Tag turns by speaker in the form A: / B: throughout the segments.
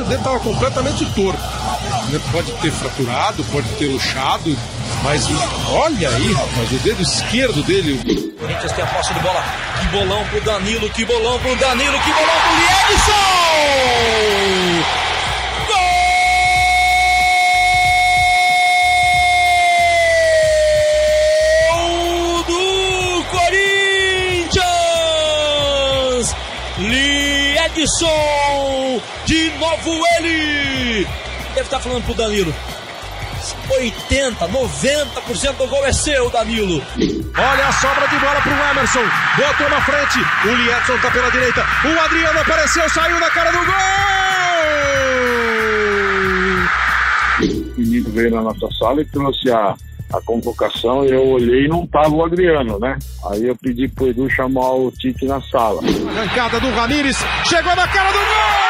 A: o dedo estava completamente torto. Pode ter fraturado, pode ter luxado, mas olha aí, rapaz, o dedo esquerdo dele.
B: O Corinthians tem a posse de bola. Que bolão pro Danilo, que bolão pro Danilo, que bolão pro Liedson! Edson! De novo ele! Deve estar falando pro Danilo. 80, 90% do gol é seu, Danilo.
C: Olha a sobra de bola pro Emerson. Botou na frente. O Liedson tá pela direita. O Adriano apareceu, saiu na cara do gol!
D: O menino veio na nossa sala e trouxe a a convocação, eu olhei e não tava o Adriano, né? Aí eu pedi pro Edu chamar o Tite na sala.
C: Arrancada do Ramires, chegou na cara do gol!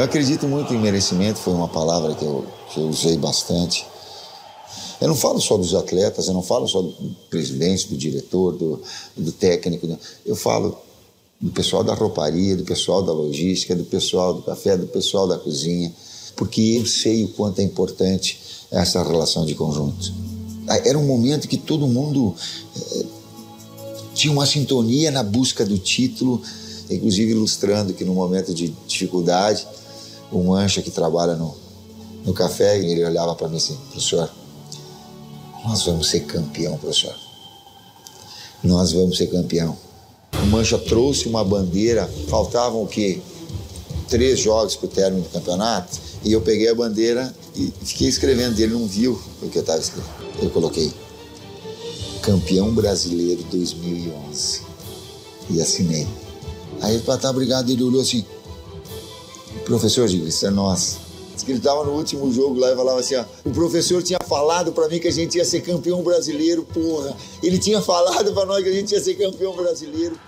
E: Eu acredito muito em merecimento, foi uma palavra que eu, que eu usei bastante. Eu não falo só dos atletas, eu não falo só do presidente, do diretor, do, do técnico. Eu falo do pessoal da rouparia, do pessoal da logística, do pessoal do café, do pessoal da cozinha, porque eu sei o quanto é importante essa relação de conjunto. Era um momento que todo mundo eh, tinha uma sintonia na busca do título, inclusive ilustrando que no momento de dificuldade, o Mancha que trabalha no, no café, ele olhava para mim assim, professor, nós vamos ser campeão, professor. Nós vamos ser campeão. O Mancha trouxe uma bandeira, faltavam o quê? Três jogos para o término do campeonato, e eu peguei a bandeira e fiquei escrevendo. Ele não viu o que eu estava escrevendo. Eu coloquei campeão brasileiro 2011 e assinei. Aí ele falou, tá, obrigado. Ele olhou assim, professor, digo, isso é nosso que ele estava no último jogo lá e falava assim: ó, o professor tinha falado para mim que a gente ia ser campeão brasileiro, porra. Ele tinha falado para nós que a gente ia ser campeão brasileiro.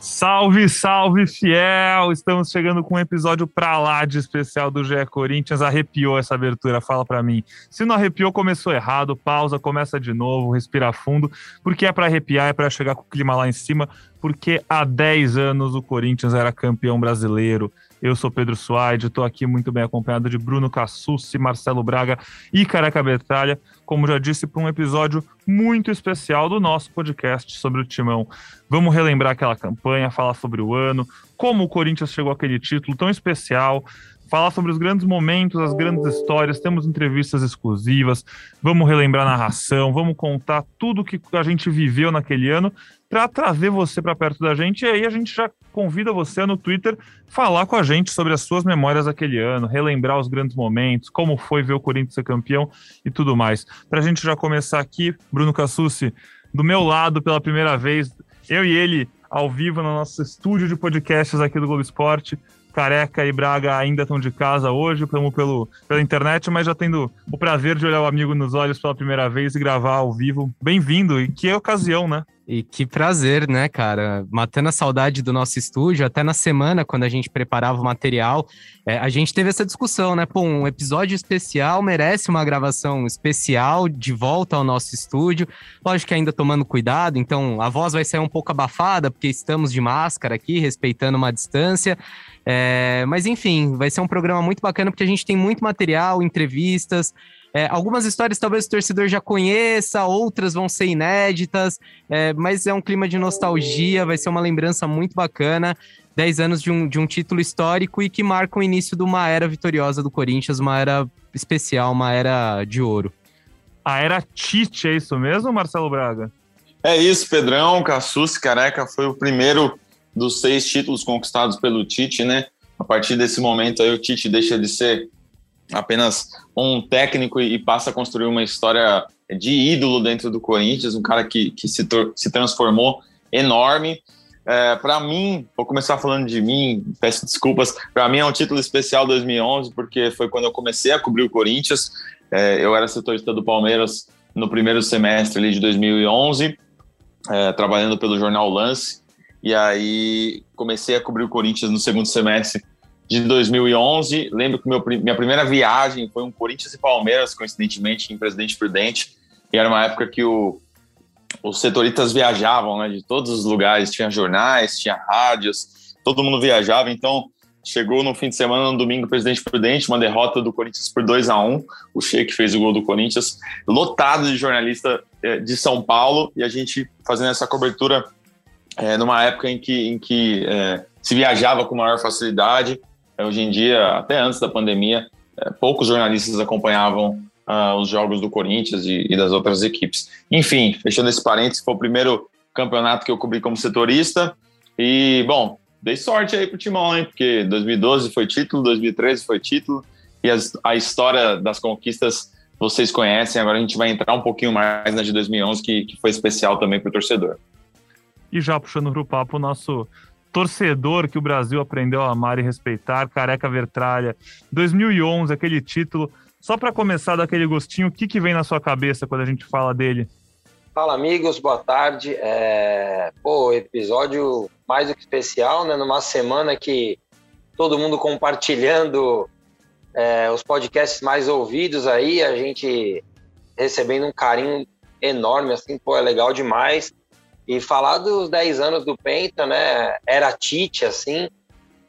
F: Salve, salve, fiel! Estamos chegando com um episódio pra lá de especial do GE Corinthians. Arrepiou essa abertura, fala para mim. Se não arrepiou, começou errado. Pausa, começa de novo, respira fundo. Porque é para arrepiar, é para chegar com o clima lá em cima. Porque há 10 anos o Corinthians era campeão brasileiro. Eu sou Pedro Suaide, estou aqui muito bem acompanhado de Bruno Cassucci, Marcelo Braga e Careca Betralha, como já disse, para um episódio muito especial do nosso podcast sobre o Timão. Vamos relembrar aquela campanha, falar sobre o ano, como o Corinthians chegou àquele título tão especial, falar sobre os grandes momentos, as grandes histórias, temos entrevistas exclusivas, vamos relembrar a narração, vamos contar tudo que a gente viveu naquele ano para trazer você para perto da gente. E aí a gente já convida você no Twitter falar com a gente sobre as suas memórias daquele ano, relembrar os grandes momentos, como foi ver o Corinthians ser campeão e tudo mais. Para a gente já começar aqui, Bruno Cassucci, do meu lado pela primeira vez, eu e ele ao vivo no nosso estúdio de podcasts aqui do Globo Esporte. Careca e Braga ainda estão de casa hoje, estamos pelo, pela internet, mas já tendo o prazer de olhar o amigo nos olhos pela primeira vez e gravar ao vivo. Bem-vindo, e que ocasião, né?
G: E que prazer, né, cara? Matando a saudade do nosso estúdio, até na semana, quando a gente preparava o material, é, a gente teve essa discussão, né? Pô, um episódio especial merece uma gravação especial de volta ao nosso estúdio. Lógico que ainda tomando cuidado, então a voz vai sair um pouco abafada, porque estamos de máscara aqui, respeitando uma distância. É, mas enfim, vai ser um programa muito bacana porque a gente tem muito material, entrevistas. É, algumas histórias talvez o torcedor já conheça, outras vão ser inéditas, é, mas é um clima de nostalgia, vai ser uma lembrança muito bacana. 10 anos de um, de um título histórico e que marca o início de uma era vitoriosa do Corinthians, uma era especial, uma era de ouro.
F: A era Tite, é isso mesmo, Marcelo Braga?
H: É isso, Pedrão, Cassus, Careca foi o primeiro dos seis títulos conquistados pelo Tite, né? A partir desse momento aí o Tite deixa de ser apenas um técnico e passa a construir uma história de ídolo dentro do Corinthians, um cara que, que se, se transformou enorme. É, para mim, vou começar falando de mim, peço desculpas. Para mim é um título especial 2011, porque foi quando eu comecei a cobrir o Corinthians. É, eu era setorista do Palmeiras no primeiro semestre de 2011, é, trabalhando pelo jornal Lance. E aí comecei a cobrir o Corinthians no segundo semestre de 2011. Lembro que meu, minha primeira viagem foi um Corinthians e Palmeiras, coincidentemente, em Presidente Prudente. E era uma época que o, os setoristas viajavam né, de todos os lugares. Tinha jornais, tinha rádios, todo mundo viajava. Então, chegou no fim de semana, no domingo, Presidente Prudente, uma derrota do Corinthians por 2 a 1 O Sheik fez o gol do Corinthians, lotado de jornalista eh, de São Paulo. E a gente fazendo essa cobertura é, numa época em que, em que é, se viajava com maior facilidade. É, hoje em dia, até antes da pandemia, é, poucos jornalistas acompanhavam uh, os jogos do Corinthians e, e, das outras equipes. Enfim, fechando esse parênteses, foi o primeiro campeonato que eu cobri como setorista. E, bom, dei sorte aí pro Timão, hein? Porque 2012 foi título, 2013 foi título. E as, a história das conquistas vocês conhecem. Agora a gente vai entrar um pouquinho mais na de 2011, que, que foi especial também para o torcedor.
F: E já puxando para o papo, o nosso torcedor que o Brasil aprendeu a amar e respeitar, Careca Vertralha. 2011, aquele título. Só para começar daquele gostinho, o que, que vem na sua cabeça quando a gente fala dele?
I: Fala, amigos, boa tarde. É... Pô, episódio mais do que especial, né? Numa semana que todo mundo compartilhando é, os podcasts mais ouvidos aí, a gente recebendo um carinho enorme, assim, pô, é legal demais. E falar dos 10 anos do Penta, né? Era Tite, assim,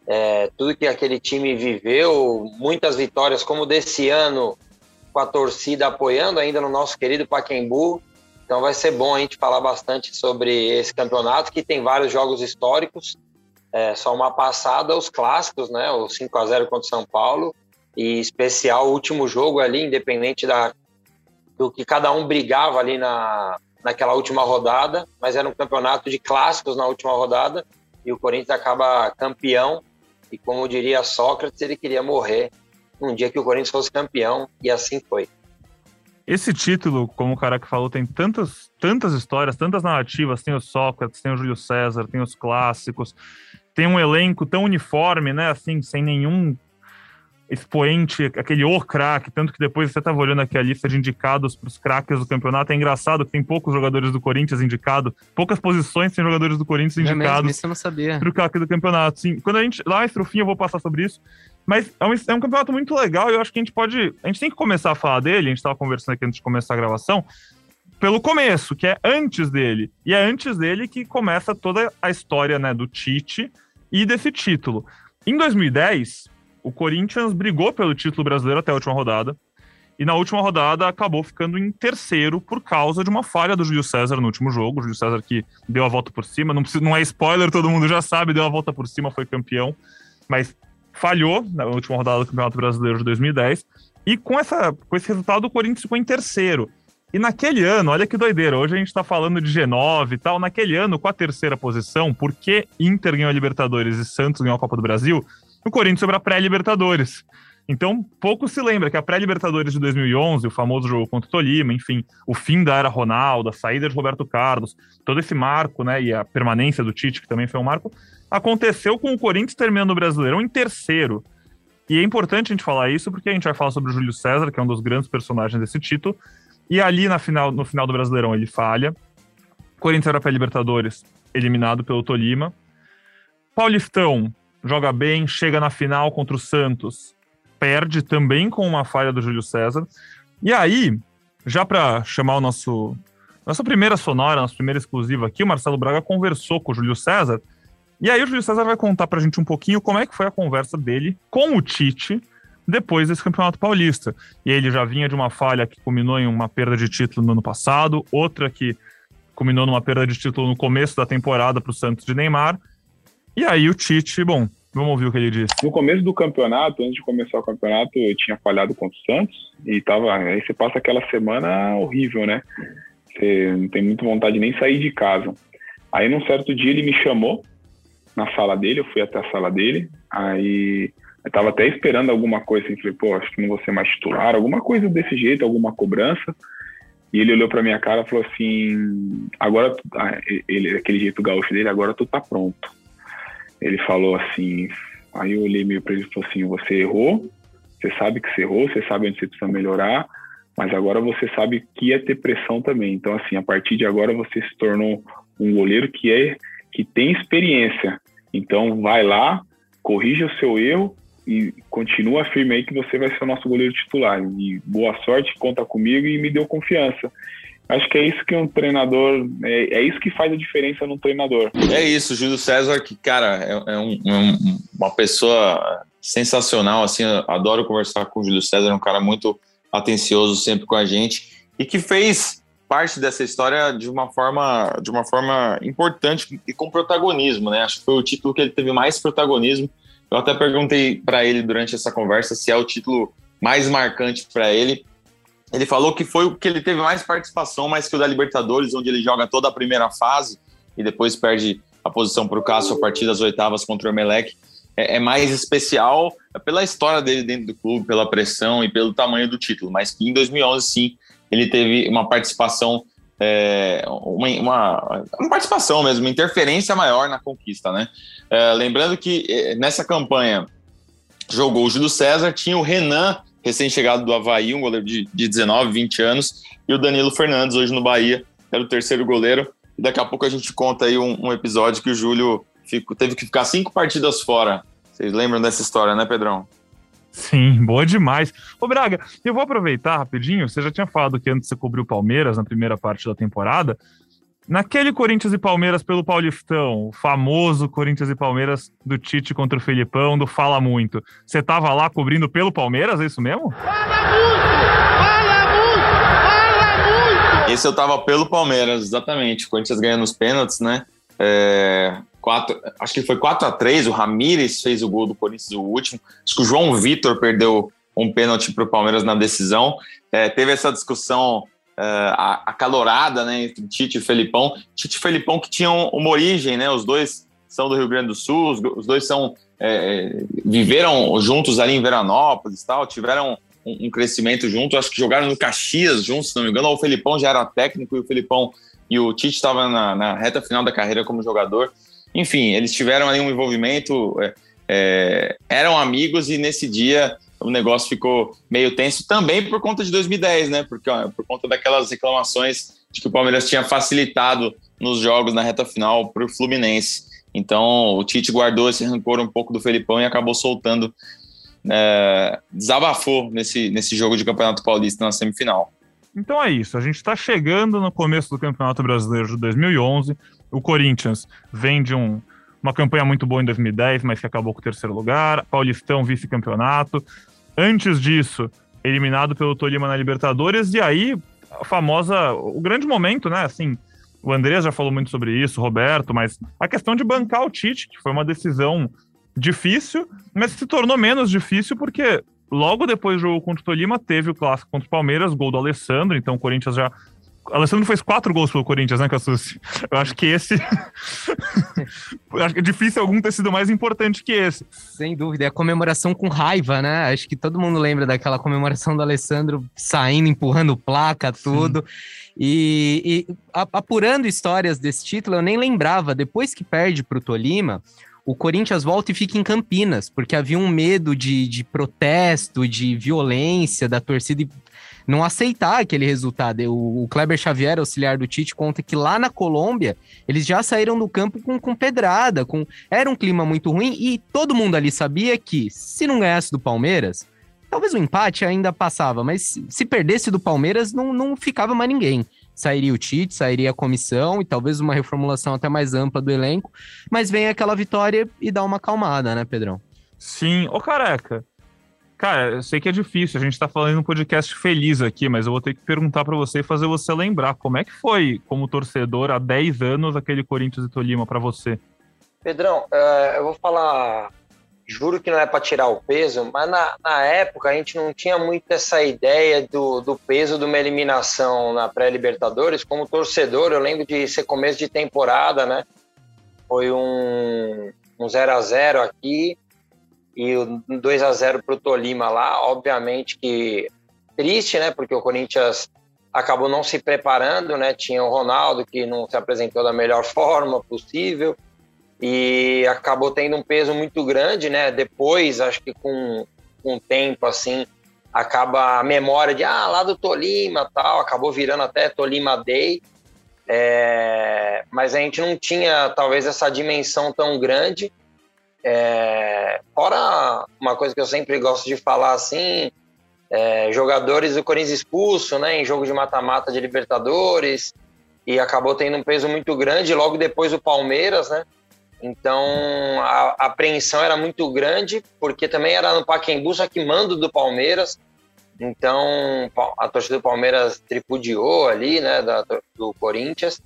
I: é, tudo que aquele time viveu, muitas vitórias, como desse ano, com a torcida apoiando ainda no nosso querido Paquembu. Então vai ser bom a gente falar bastante sobre esse campeonato, que tem vários jogos históricos. É, só uma passada, os clássicos, né? O 5 a 0 contra o São Paulo. E especial o último jogo ali, independente da, do que cada um brigava ali na, naquela última rodada, mas era um campeonato de clássicos na última rodada e o Corinthians acaba campeão. E como diria Sócrates, ele queria morrer num dia que o Corinthians fosse campeão e assim foi.
F: Esse título, como o cara que falou, tem tantas, tantas histórias, tantas narrativas. Tem o Sócrates, tem o Júlio César, tem os clássicos, tem um elenco tão uniforme, né? Assim, sem nenhum expoente, aquele o craque, tanto que depois você estava olhando aqui a lista de indicados para os craques do campeonato, é engraçado que tem poucos jogadores do Corinthians indicados, poucas posições tem jogadores do Corinthians é indicados
G: para
F: o craque do campeonato. Sim, quando a gente, lá pro fim eu vou passar sobre isso, mas é um, é um campeonato muito legal e eu acho que a gente pode, a gente tem que começar a falar dele, a gente estava conversando aqui antes de começar a gravação, pelo começo, que é antes dele. E é antes dele que começa toda a história né, do Tite e desse título. Em 2010, o Corinthians brigou pelo título brasileiro até a última rodada. E na última rodada acabou ficando em terceiro por causa de uma falha do Júlio César no último jogo. O Júlio César que deu a volta por cima. Não, precisa, não é spoiler, todo mundo já sabe, deu a volta por cima, foi campeão. Mas falhou na última rodada do Campeonato Brasileiro de 2010. E com, essa, com esse resultado, o Corinthians ficou em terceiro. E naquele ano, olha que doideira, hoje a gente tá falando de G9 e tal. Naquele ano, com a terceira posição, porque Inter ganhou a Libertadores e Santos ganhou a Copa do Brasil, o Corinthians sobre a pré-Libertadores. Então, pouco se lembra que a pré-Libertadores de 2011, o famoso jogo contra o Tolima, enfim, o fim da era Ronaldo, a saída de Roberto Carlos, todo esse marco, né, e a permanência do Tite, que também foi um marco, aconteceu com o Corinthians terminando o Brasileirão em terceiro. E é importante a gente falar isso porque a gente vai falar sobre o Júlio César, que é um dos grandes personagens desse título, e ali na final, no final do Brasileirão ele falha. Corinthians era pré-Libertadores, eliminado pelo Tolima. Paulistão, joga bem, chega na final contra o Santos, perde também com uma falha do Júlio César. E aí, já para chamar o nosso nossa primeira sonora, nossa primeira exclusiva aqui, o Marcelo Braga conversou com o Júlio César. E aí o Júlio César vai contar pra gente um pouquinho como é que foi a conversa dele com o Tite depois desse Campeonato Paulista. E ele já vinha de uma falha que culminou em uma perda de título no ano passado, outra que culminou numa perda de título no começo da temporada para o Santos de Neymar, e aí o Tite, bom, vamos ouvir o que ele disse.
J: No começo do campeonato, antes de começar o campeonato, eu tinha falhado contra o Santos e tava. Aí você passa aquela semana horrível, né? Você não tem muita vontade de nem sair de casa. Aí num certo dia ele me chamou na sala dele, eu fui até a sala dele, aí eu tava até esperando alguma coisa assim, falei, pô, acho que não vou ser mais titular, alguma coisa desse jeito, alguma cobrança. E ele olhou pra minha cara e falou assim: agora, ah, ele, aquele jeito gaúcho dele, agora tu tá pronto ele falou assim, aí eu olhei meio para ele e falou assim, você errou, você sabe que você errou, você sabe onde você precisa melhorar, mas agora você sabe que é ter pressão também. Então, assim, a partir de agora você se tornou um goleiro que é que tem experiência. Então, vai lá, corrija o seu erro e continua firme aí que você vai ser o nosso goleiro titular. E boa sorte, conta comigo e me deu confiança. Acho que é isso que um treinador. É, é isso que faz a diferença no treinador.
H: É isso, Júlio César, que, cara, é, é um, é um, uma pessoa sensacional. Assim, adoro conversar com o Júlio César, é um cara muito atencioso sempre com a gente e que fez parte dessa história de uma forma de uma forma importante e com protagonismo, né? Acho que foi o título que ele teve mais protagonismo. Eu até perguntei para ele durante essa conversa se é o título mais marcante para ele. Ele falou que foi o que ele teve mais participação, mais que o da Libertadores, onde ele joga toda a primeira fase e depois perde a posição para o Cássio a partir das oitavas contra o Emelec. É, é, mais especial pela história dele dentro do clube, pela pressão e pelo tamanho do título. Mas que em 2011, sim, ele teve uma participação, é, uma, uma, uma, participação mesmo, uma interferência maior na conquista, né? É, lembrando que é, nessa campanha jogou o Júlio César, tinha o Renan recém-chegado do Havaí, um goleiro de, de 19, 20 anos, e o Danilo Fernandes, hoje no Bahia, era o terceiro goleiro. E daqui a pouco a gente conta aí um, um episódio que o Júlio fico, teve que ficar cinco partidas fora. Vocês lembram dessa história, né, Pedrão?
F: Sim, boa demais. Ô, Braga, eu vou aproveitar rapidinho. Você já tinha falado que antes você cobriu o Palmeiras na primeira parte da temporada. Naquele Corinthians e Palmeiras pelo Paulistão, o famoso Corinthians e Palmeiras do Tite contra o Felipão, do Fala Muito. Você tava lá cobrindo pelo Palmeiras, é isso mesmo? Fala muito!
H: Fala muito! Fala muito! Esse eu tava pelo Palmeiras, exatamente. O Corinthians ganhando os pênaltis, né? É, quatro, acho que foi 4 a 3 o Ramires fez o gol do Corinthians, o último. Acho que o João Vitor perdeu um pênalti para o Palmeiras na decisão. É, teve essa discussão uh, acalorada né, entre Tite e Felipão. Tite e Felipão que tinham uma origem, né? Os dois são do Rio Grande do Sul, os, dois são é, viveram juntos ali em Veranópolis tal, tiveram um, um, crescimento junto, acho que jogaram no Caxias juntos, se não me engano, o Felipão já era técnico e o Felipão e o Tite estava na, na, reta final da carreira como jogador. Enfim, eles tiveram ali um envolvimento, é, é, eram amigos e nesse dia o negócio ficou meio tenso também por conta de 2010, né? Porque ó, por conta daquelas reclamações de que o Palmeiras tinha facilitado nos jogos na reta final para o Fluminense. Então o Tite guardou esse rancor um pouco do Felipão e acabou soltando, é, desabafou nesse, nesse jogo de Campeonato Paulista na semifinal.
F: Então é isso, a gente está chegando no começo do Campeonato Brasileiro de 2011. O Corinthians vem de um, uma campanha muito boa em 2010, mas que acabou com o terceiro lugar. Paulistão, vice-campeonato. Antes disso, eliminado pelo Tolima na Libertadores, e aí a famosa, o grande momento, né? Assim, o Andrés já falou muito sobre isso, Roberto, mas a questão de bancar o Tite, que foi uma decisão difícil, mas se tornou menos difícil porque logo depois do jogo contra o Tolima teve o clássico contra o Palmeiras, gol do Alessandro, então o Corinthians já Alessandro fez quatro gols pelo Corinthians, né, Cassucci? Eu acho que esse. acho que é difícil algum ter sido mais importante que esse.
G: Sem dúvida. É a comemoração com raiva, né? Acho que todo mundo lembra daquela comemoração do Alessandro saindo, empurrando placa, tudo. E, e, apurando histórias desse título, eu nem lembrava. Depois que perde para o Tolima, o Corinthians volta e fica em Campinas, porque havia um medo de, de protesto, de violência da torcida. E não aceitar aquele resultado. O, o Kleber Xavier, auxiliar do Tite, conta que lá na Colômbia eles já saíram do campo com, com pedrada, com era um clima muito ruim e todo mundo ali sabia que se não ganhasse do Palmeiras, talvez o empate ainda passava, mas se perdesse do Palmeiras não, não ficava mais ninguém. Sairia o Tite, sairia a comissão e talvez uma reformulação até mais ampla do elenco, mas vem aquela vitória e dá uma acalmada, né, Pedrão?
F: Sim, ô careca, Cara, eu sei que é difícil, a gente tá falando um podcast feliz aqui, mas eu vou ter que perguntar para você e fazer você lembrar como é que foi, como torcedor, há 10 anos, aquele Corinthians e Tolima para você?
I: Pedrão, uh, eu vou falar, juro que não é para tirar o peso, mas na, na, época a gente não tinha muito essa ideia do, do peso de uma eliminação na pré-Libertadores. Como torcedor, eu lembro de ser começo de temporada, né? Foi um, um 0 a 0 aqui e o 2 a 0 para o Tolima lá, obviamente que triste, né? Porque o Corinthians acabou não se preparando, né? Tinha o Ronaldo que não se apresentou da melhor forma possível e acabou tendo um peso muito grande, né? Depois, acho que com, com o tempo, assim, acaba a memória de, ah, lá do Tolima tal, acabou virando até Tolima Day, é, mas a gente não tinha talvez essa dimensão tão grande É, fora uma coisa que eu sempre gosto de falar assim, é, jogadores do Corinthians expulso, né, em jogo de mata-mata de Libertadores, e acabou tendo um peso muito grande logo depois do Palmeiras, né? Então a, apreensão era muito grande, porque também era no Paquembu, só que mando do Palmeiras. Então a torcida do Palmeiras tripudiou ali, né, da, do Corinthians.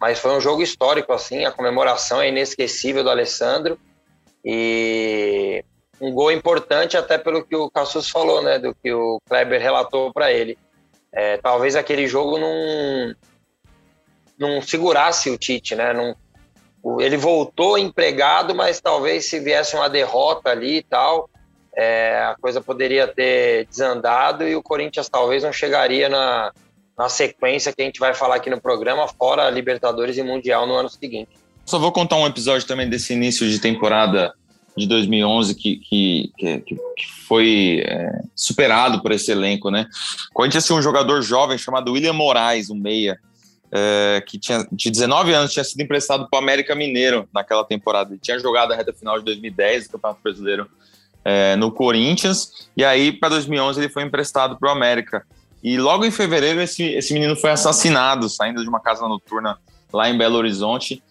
I: Mas foi um jogo histórico, assim, a comemoração é inesquecível do Alessandro. E um gol importante até pelo que o Cassus falou, né, do que o Kleber relatou para ele. É, talvez aquele jogo não, não segurasse o Tite, né? Não, ele voltou empregado, mas talvez se viesse uma derrota ali e tal, é, a coisa poderia ter desandado e o Corinthians talvez não chegaria na, na sequência que a gente vai falar aqui no programa, fora Libertadores e Mundial no ano seguinte.
H: Só vou contar um episódio também desse início de temporada de 2011 que, que, que, que foi é, superado por esse elenco, né? O Corinthians tinha um jogador jovem chamado William Moraes, um meia, é, que tinha de 19 anos, tinha sido emprestado para o América Mineiro naquela temporada. Ele tinha jogado a reta final de 2010 do Campeonato Brasileiro é, no Corinthians, e aí para 2011 ele foi emprestado para o América. E logo em fevereiro esse, esse menino foi assassinado, saindo de uma casa noturna lá em Belo Horizonte.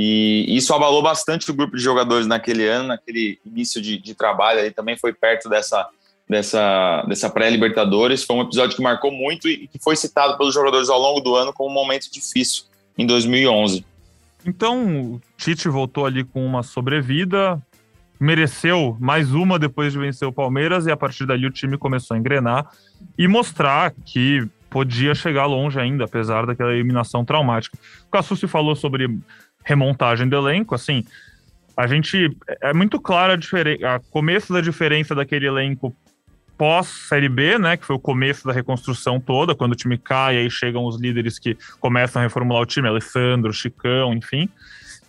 H: E isso abalou bastante o grupo de jogadores naquele ano, naquele início de, de trabalho. Ele também foi perto dessa, dessa, dessa pré-Libertadores. Foi um episódio que marcou muito e que foi citado pelos jogadores ao longo do ano como um momento difícil em 2011.
F: Então, o Tite voltou ali com uma sobrevida, mereceu mais uma depois de vencer o Palmeiras e a partir dali o time começou a engrenar e mostrar que podia chegar longe ainda, apesar daquela eliminação traumática. O Cassucci falou sobre remontagem do elenco, assim, a gente é muito clara a diferença, começo da diferença daquele elenco pós-Série B, né, que foi o começo da reconstrução toda, quando o time cai, aí chegam os líderes que começam a reformular o time, Alessandro, Chicão, enfim.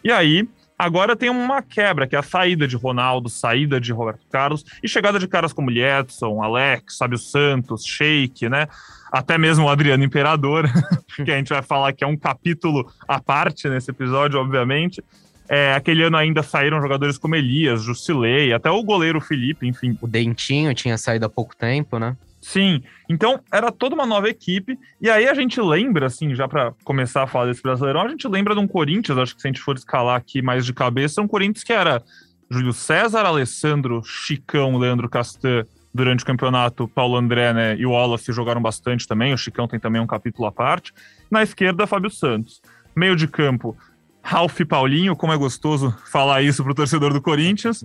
F: E aí, agora tem uma quebra, que é a saída de Ronaldo, saída de Roberto Carlos, e chegada de caras como Edson, Alex, Sábio Santos, Sheik, né, até mesmo o Adriano Imperador, que a gente vai falar que é um capítulo à parte nesse episódio, obviamente. É, aquele ano ainda saíram jogadores como Elias, Jusilei, até o goleiro Felipe, enfim.
G: O Dentinho tinha saído há pouco tempo, né?
F: Sim, então era toda uma nova equipe, e aí a gente lembra, assim, já para começar a falar desse Brasileirão, a gente lembra de um Corinthians, acho que se a gente for escalar aqui mais de cabeça, um Corinthians que era Júlio César, Alessandro, Chicão, Leandro Castan, durante o campeonato, Paulo André né, e o Wallace jogaram bastante também, o Chicão tem também um capítulo à parte. Na esquerda, Fábio Santos. Meio de campo, Ralf Paulinho, como é gostoso falar isso pro torcedor do Corinthians.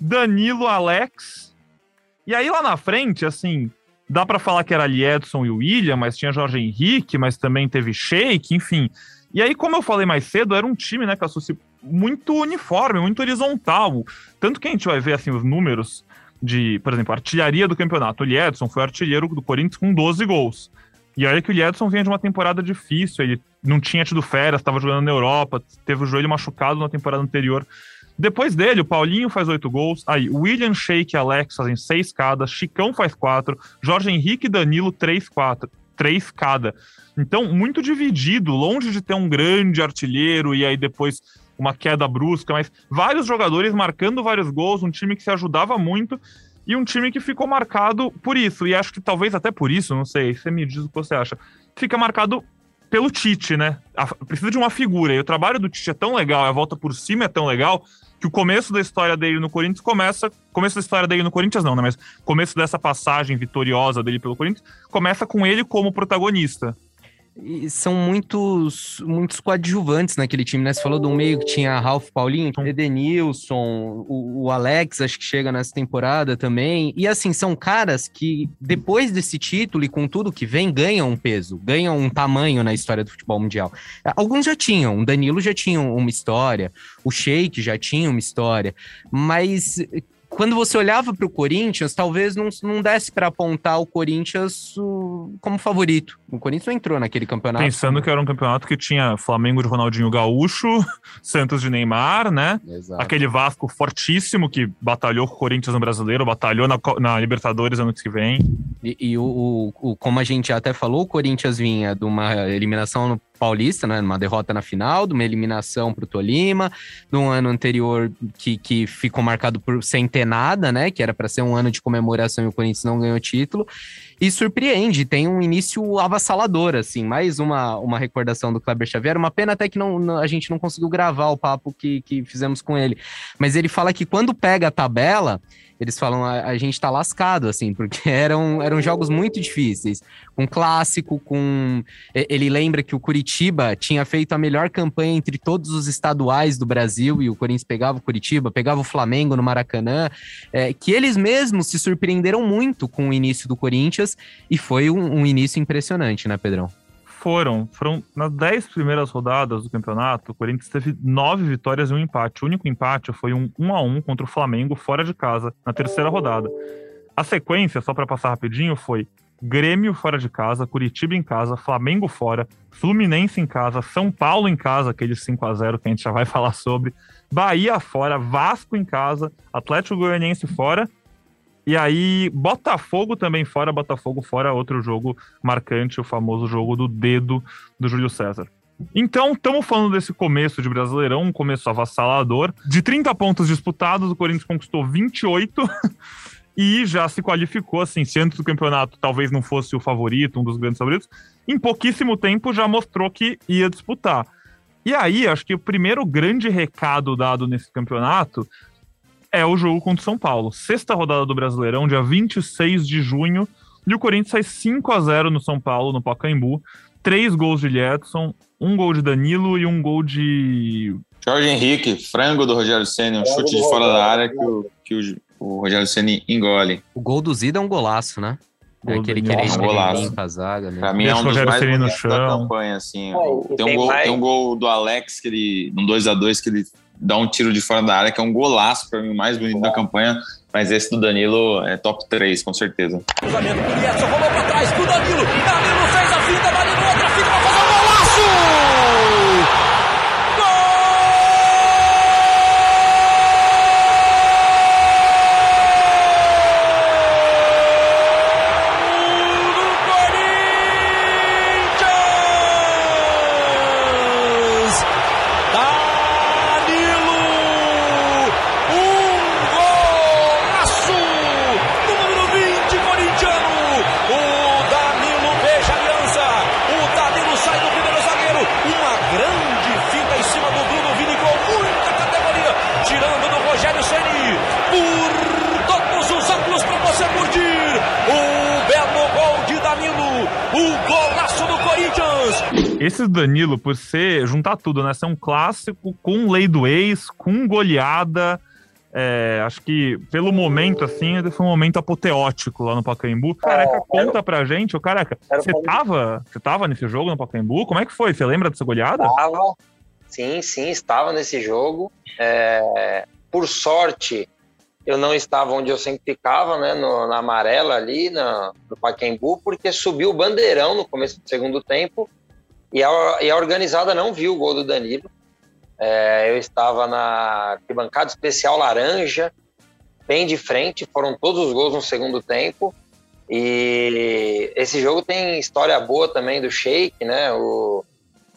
F: Danilo, Alex. E aí lá na frente, assim, dá para falar que era ali Edson e William, mas tinha Jorge Henrique, mas também teve Sheik, enfim. E aí, como eu falei mais cedo, era um time, né, Cassucci, muito uniforme, muito horizontal. Tanto que a gente vai ver, assim, os números de, por exemplo, artilharia do campeonato. O Edson foi artilheiro do Corinthians com 12 gols. E olha que o Edson vinha de uma temporada difícil, ele não tinha tido férias, estava jogando na Europa, teve o joelho machucado na temporada anterior. Depois dele, o Paulinho faz oito gols, aí William, Sheik e Alex fazem seis cada, Chicão faz quatro, Jorge Henrique e Danilo, três, quatro, três cada. Então, muito dividido, longe de ter um grande artilheiro e aí depois uma queda brusca, mas vários jogadores marcando vários gols, um time que se ajudava muito e um time que ficou marcado por isso. E acho que talvez até por isso, não sei, você me diz o que você acha. Fica marcado pelo Tite, né? A, precisa de uma figura. E o trabalho do Tite é tão legal, a volta por cima é tão legal, que o começo da história dele no Corinthians começa. Começo da história dele no Corinthians, não, né? Mas começo dessa passagem vitoriosa dele pelo Corinthians começa com ele como protagonista.
G: E são muitos, muitos coadjuvantes naquele time, né? Você falou do meio que tinha Ralph Paulinho, Edenilson, o, o Alex, acho que chega nessa temporada também. E assim, são caras que, depois desse título e com tudo que vem, ganham um peso, ganham um tamanho na história do futebol mundial. Alguns já tinham, o Danilo já tinha uma história, o Sheik já tinha uma história, mas quando você olhava para o Corinthians, talvez não, não desse para apontar o Corinthians o, como favorito. O Corinthians não entrou naquele campeonato.
F: Pensando que era um campeonato que tinha Flamengo de Ronaldinho Gaúcho, Santos de Neymar, né? Exato. Aquele Vasco fortíssimo que batalhou com o Corinthians no Brasileiro, batalhou na, na Libertadores ano que vem.
G: E, e o, o, como a gente até falou, o Corinthians vinha de uma eliminação no paulista, né? Numa derrota na final, de uma eliminação para o Tolima, no ano anterior que, que ficou marcado por sem ter nada, né? Que era para ser um ano de comemoração e o Corinthians não ganhou título. E surpreende, tem um início avassalador, assim. Mais uma, uma recordação do Kleber Xavier. Uma pena até que não, a gente não conseguiu gravar o papo que, que fizemos com ele. Mas ele fala que quando pega a tabela eles falam a, a gente tá lascado, assim, porque eram, eram jogos muito difíceis. Com clássico, com. Ele lembra que o Curitiba tinha feito a melhor campanha entre todos os estaduais do Brasil e o Corinthians pegava o Curitiba, pegava o Flamengo no Maracanã, é, que eles mesmos se surpreenderam muito com o início do Corinthians e foi um, um início impressionante, né, Pedrão?
F: Foram, foram nas dez primeiras rodadas do campeonato, o Corinthians teve nove vitórias e um empate. O único empate foi um 1 a 1 contra o Flamengo fora de casa na terceira rodada. A sequência, só para passar rapidinho, foi Grêmio fora de casa, Curitiba em casa, Flamengo fora, Fluminense em casa, São Paulo em casa, aquele 5 a 0 que a gente já vai falar sobre, Bahia fora, Vasco em casa, Atlético Goianiense fora e aí, Botafogo também fora, Botafogo fora, outro jogo marcante, o famoso jogo do dedo do Júlio César. Então, estamos falando desse começo de Brasileirão, um começo avassalador. De 30 pontos disputados, o Corinthians conquistou 28 e já se qualificou, assim, se antes do campeonato talvez não fosse o favorito, um dos grandes favoritos, em pouquíssimo tempo já mostrou que ia disputar. E aí, acho que o primeiro grande recado dado nesse campeonato é o jogo contra o São Paulo. Sexta rodada do Brasileirão, dia 26 de junho. E o Corinthians sai 5 a 0 no São Paulo, no Pacaembu. Três gols de Edson, um gol de Danilo e um gol de.
H: Jorge Henrique, frango do Rogério Senna, um chute de fora da área que o, que o, o Rogério Senna engole.
G: O gol do Zida é um golaço, né? É aquele que ele,
H: um golaço.
G: limpa a zaga. Né?
H: Pra mim é um dos mais bonitos da campanha, assim. É, tem, um gol, tem um gol do Alex, que ele, num 2x2, que ele dá um tiro de fora da área, que é um golaço para mim, o mais bonito da campanha. Mas esse do Danilo é top 3, com certeza.
B: Cruzamento, rolou pra trás pro Danilo. Danilo fez a finta, Danilo
F: Esse Danilo, por ser, juntar tudo, né? Ser um clássico com lei do ex, com goleada. É, acho que pelo momento, assim, foi um momento apoteótico lá no Pacaembu. Careca, é, conta pra gente, o Careca, você tava, você tava nesse jogo no Pacaembu? Como é que foi? Você lembra dessa goleada?
I: Tava, sim, sim, estava nesse jogo. É, por sorte, eu não estava onde eu sempre ficava, né, no, na amarela ali, na, no Pacaembu, porque subiu o bandeirão no começo do segundo tempo e a, e a organizada não viu o gol do Danilo. É, eu estava na bancada especial laranja, bem de frente, foram todos os gols no segundo tempo. E esse jogo tem história boa também do Sheik, né? O,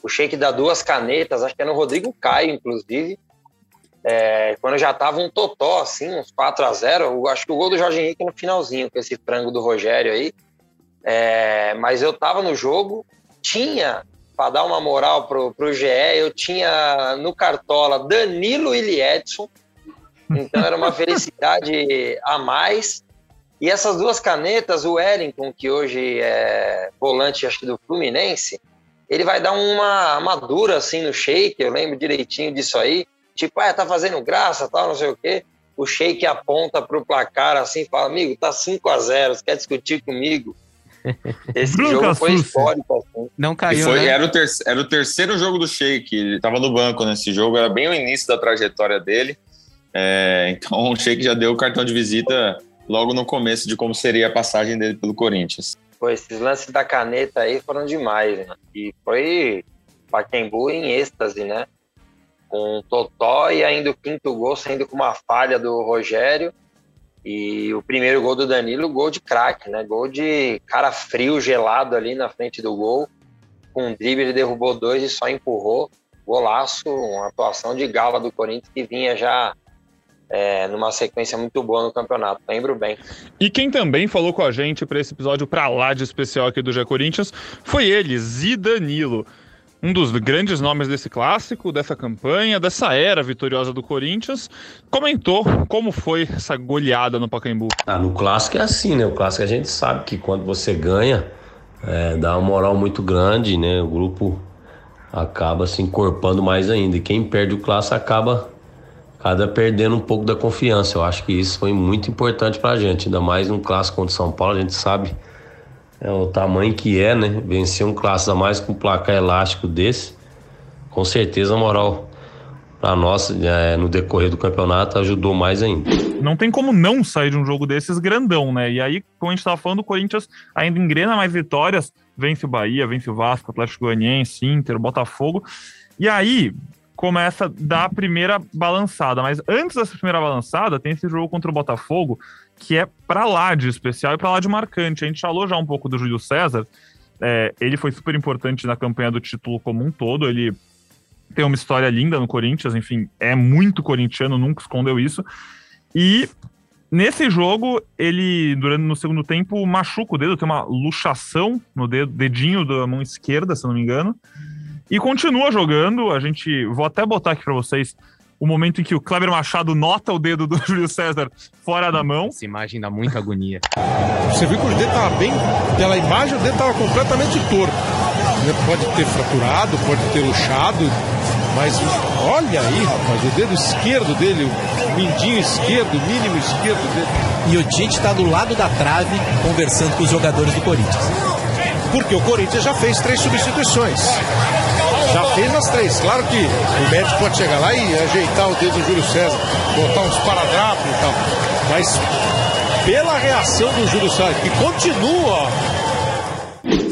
I: o Sheik dá duas canetas, acho que é no Rodrigo Caio, inclusive. É, quando já tava um totó, assim, uns 4 a 0 acho que o gol do Jorge Henrique no finalzinho, com esse frango do Rogério aí. É, mas eu tava no jogo, tinha para dar uma moral pro, pro GE, eu tinha no Cartola Danilo e Edson, então era uma felicidade a mais. E essas duas canetas, o Wellington, que hoje é volante, acho que do Fluminense, ele vai dar uma madura assim no shake, eu lembro direitinho disso aí. Tipo, ah, tá fazendo graça, tal, não sei o quê. O shake aponta pro placar assim, fala, amigo, tá 5 a 0 você quer discutir comigo? Esse Bruno jogo foi histórico. Assim.
G: Não caiu,
H: foi,
G: né?
H: era, o ter, era o terceiro jogo do Sheik. Ele estava no banco nesse jogo, era bem o início da trajetória dele. É, então o Sheik já deu o cartão de visita logo no começo de como seria a passagem dele pelo Corinthians.
I: Pô, esses lances da caneta aí foram demais, né? E foi Pacaembu em êxtase, né? Com o Totó e ainda o quinto gol saindo com uma falha do Rogério e o primeiro gol do Danilo, gol de craque, né? Gol de cara frio, gelado ali na frente do gol. com um drible ele derrubou dois e só empurrou. Golaço, uma atuação de gala do Corinthians que vinha já é, numa sequência muito boa no campeonato, lembro bem.
F: E quem também falou com a gente para esse episódio pra lá de especial aqui do G Corinthians foi ele, Zidanilo. Um dos grandes nomes desse clássico, dessa campanha, dessa era vitoriosa do Corinthians, comentou como foi essa goleada no Pacaembu.
K: Ah, no clássico é assim, né? O clássico a gente sabe que quando você ganha, é, dá uma moral muito grande, né? O grupo acaba se encorpando mais ainda. E quem perde o clássico acaba cada perdendo um pouco da confiança. Eu acho que isso foi muito importante para a gente, ainda mais num clássico contra o São Paulo, a gente sabe é, o tamanho que é, né? Vencer um clássico a mais com um placar elástico desse, com certeza a moral para nós é, no decorrer do campeonato ajudou mais ainda.
F: Não tem como não sair de um jogo desses grandão, né? E aí, como a gente estava falando, o Corinthians ainda engrena mais vitórias, vence o Bahia, vence o Vasco, Atlético Goianiense, Inter, Botafogo. E aí, começa a dar a primeira balançada. Mas antes dessa primeira balançada, tem esse jogo contra o Botafogo, que é para lá de especial e para lá de marcante. A gente falou já um pouco do Júlio César. É, ele foi super importante na campanha do título como um todo. Ele tem uma história linda no Corinthians, enfim, é muito corintiano, nunca escondeu isso. E nesse jogo, ele, durante no segundo tempo, machuca o dedo, tem uma luxação no dedo, dedinho da mão esquerda, se não me engano. E continua jogando. A gente. Vou até botar aqui para vocês o momento em que o Kleber Machado nota o dedo do Júlio César fora da mão.
G: Essa imagem dá muita agonia.
A: Você viu que o dedo tava bem. Pela imagem, o dedo tava completamente torto. Pode ter fraturado, pode ter luxado. Mas olha aí, rapaz, o dedo esquerdo dele, o mindinho esquerdo, o mínimo esquerdo dele.
B: E o Tite está do lado da trave conversando com os jogadores do Corinthians.
A: Porque o Corinthians já fez três substituições. Já fez as três. Claro que o médico pode chegar lá e ajeitar o dedo do Júlio César, botar uns paradrapos e tal. Mas pela reação do Júlio César, que continua.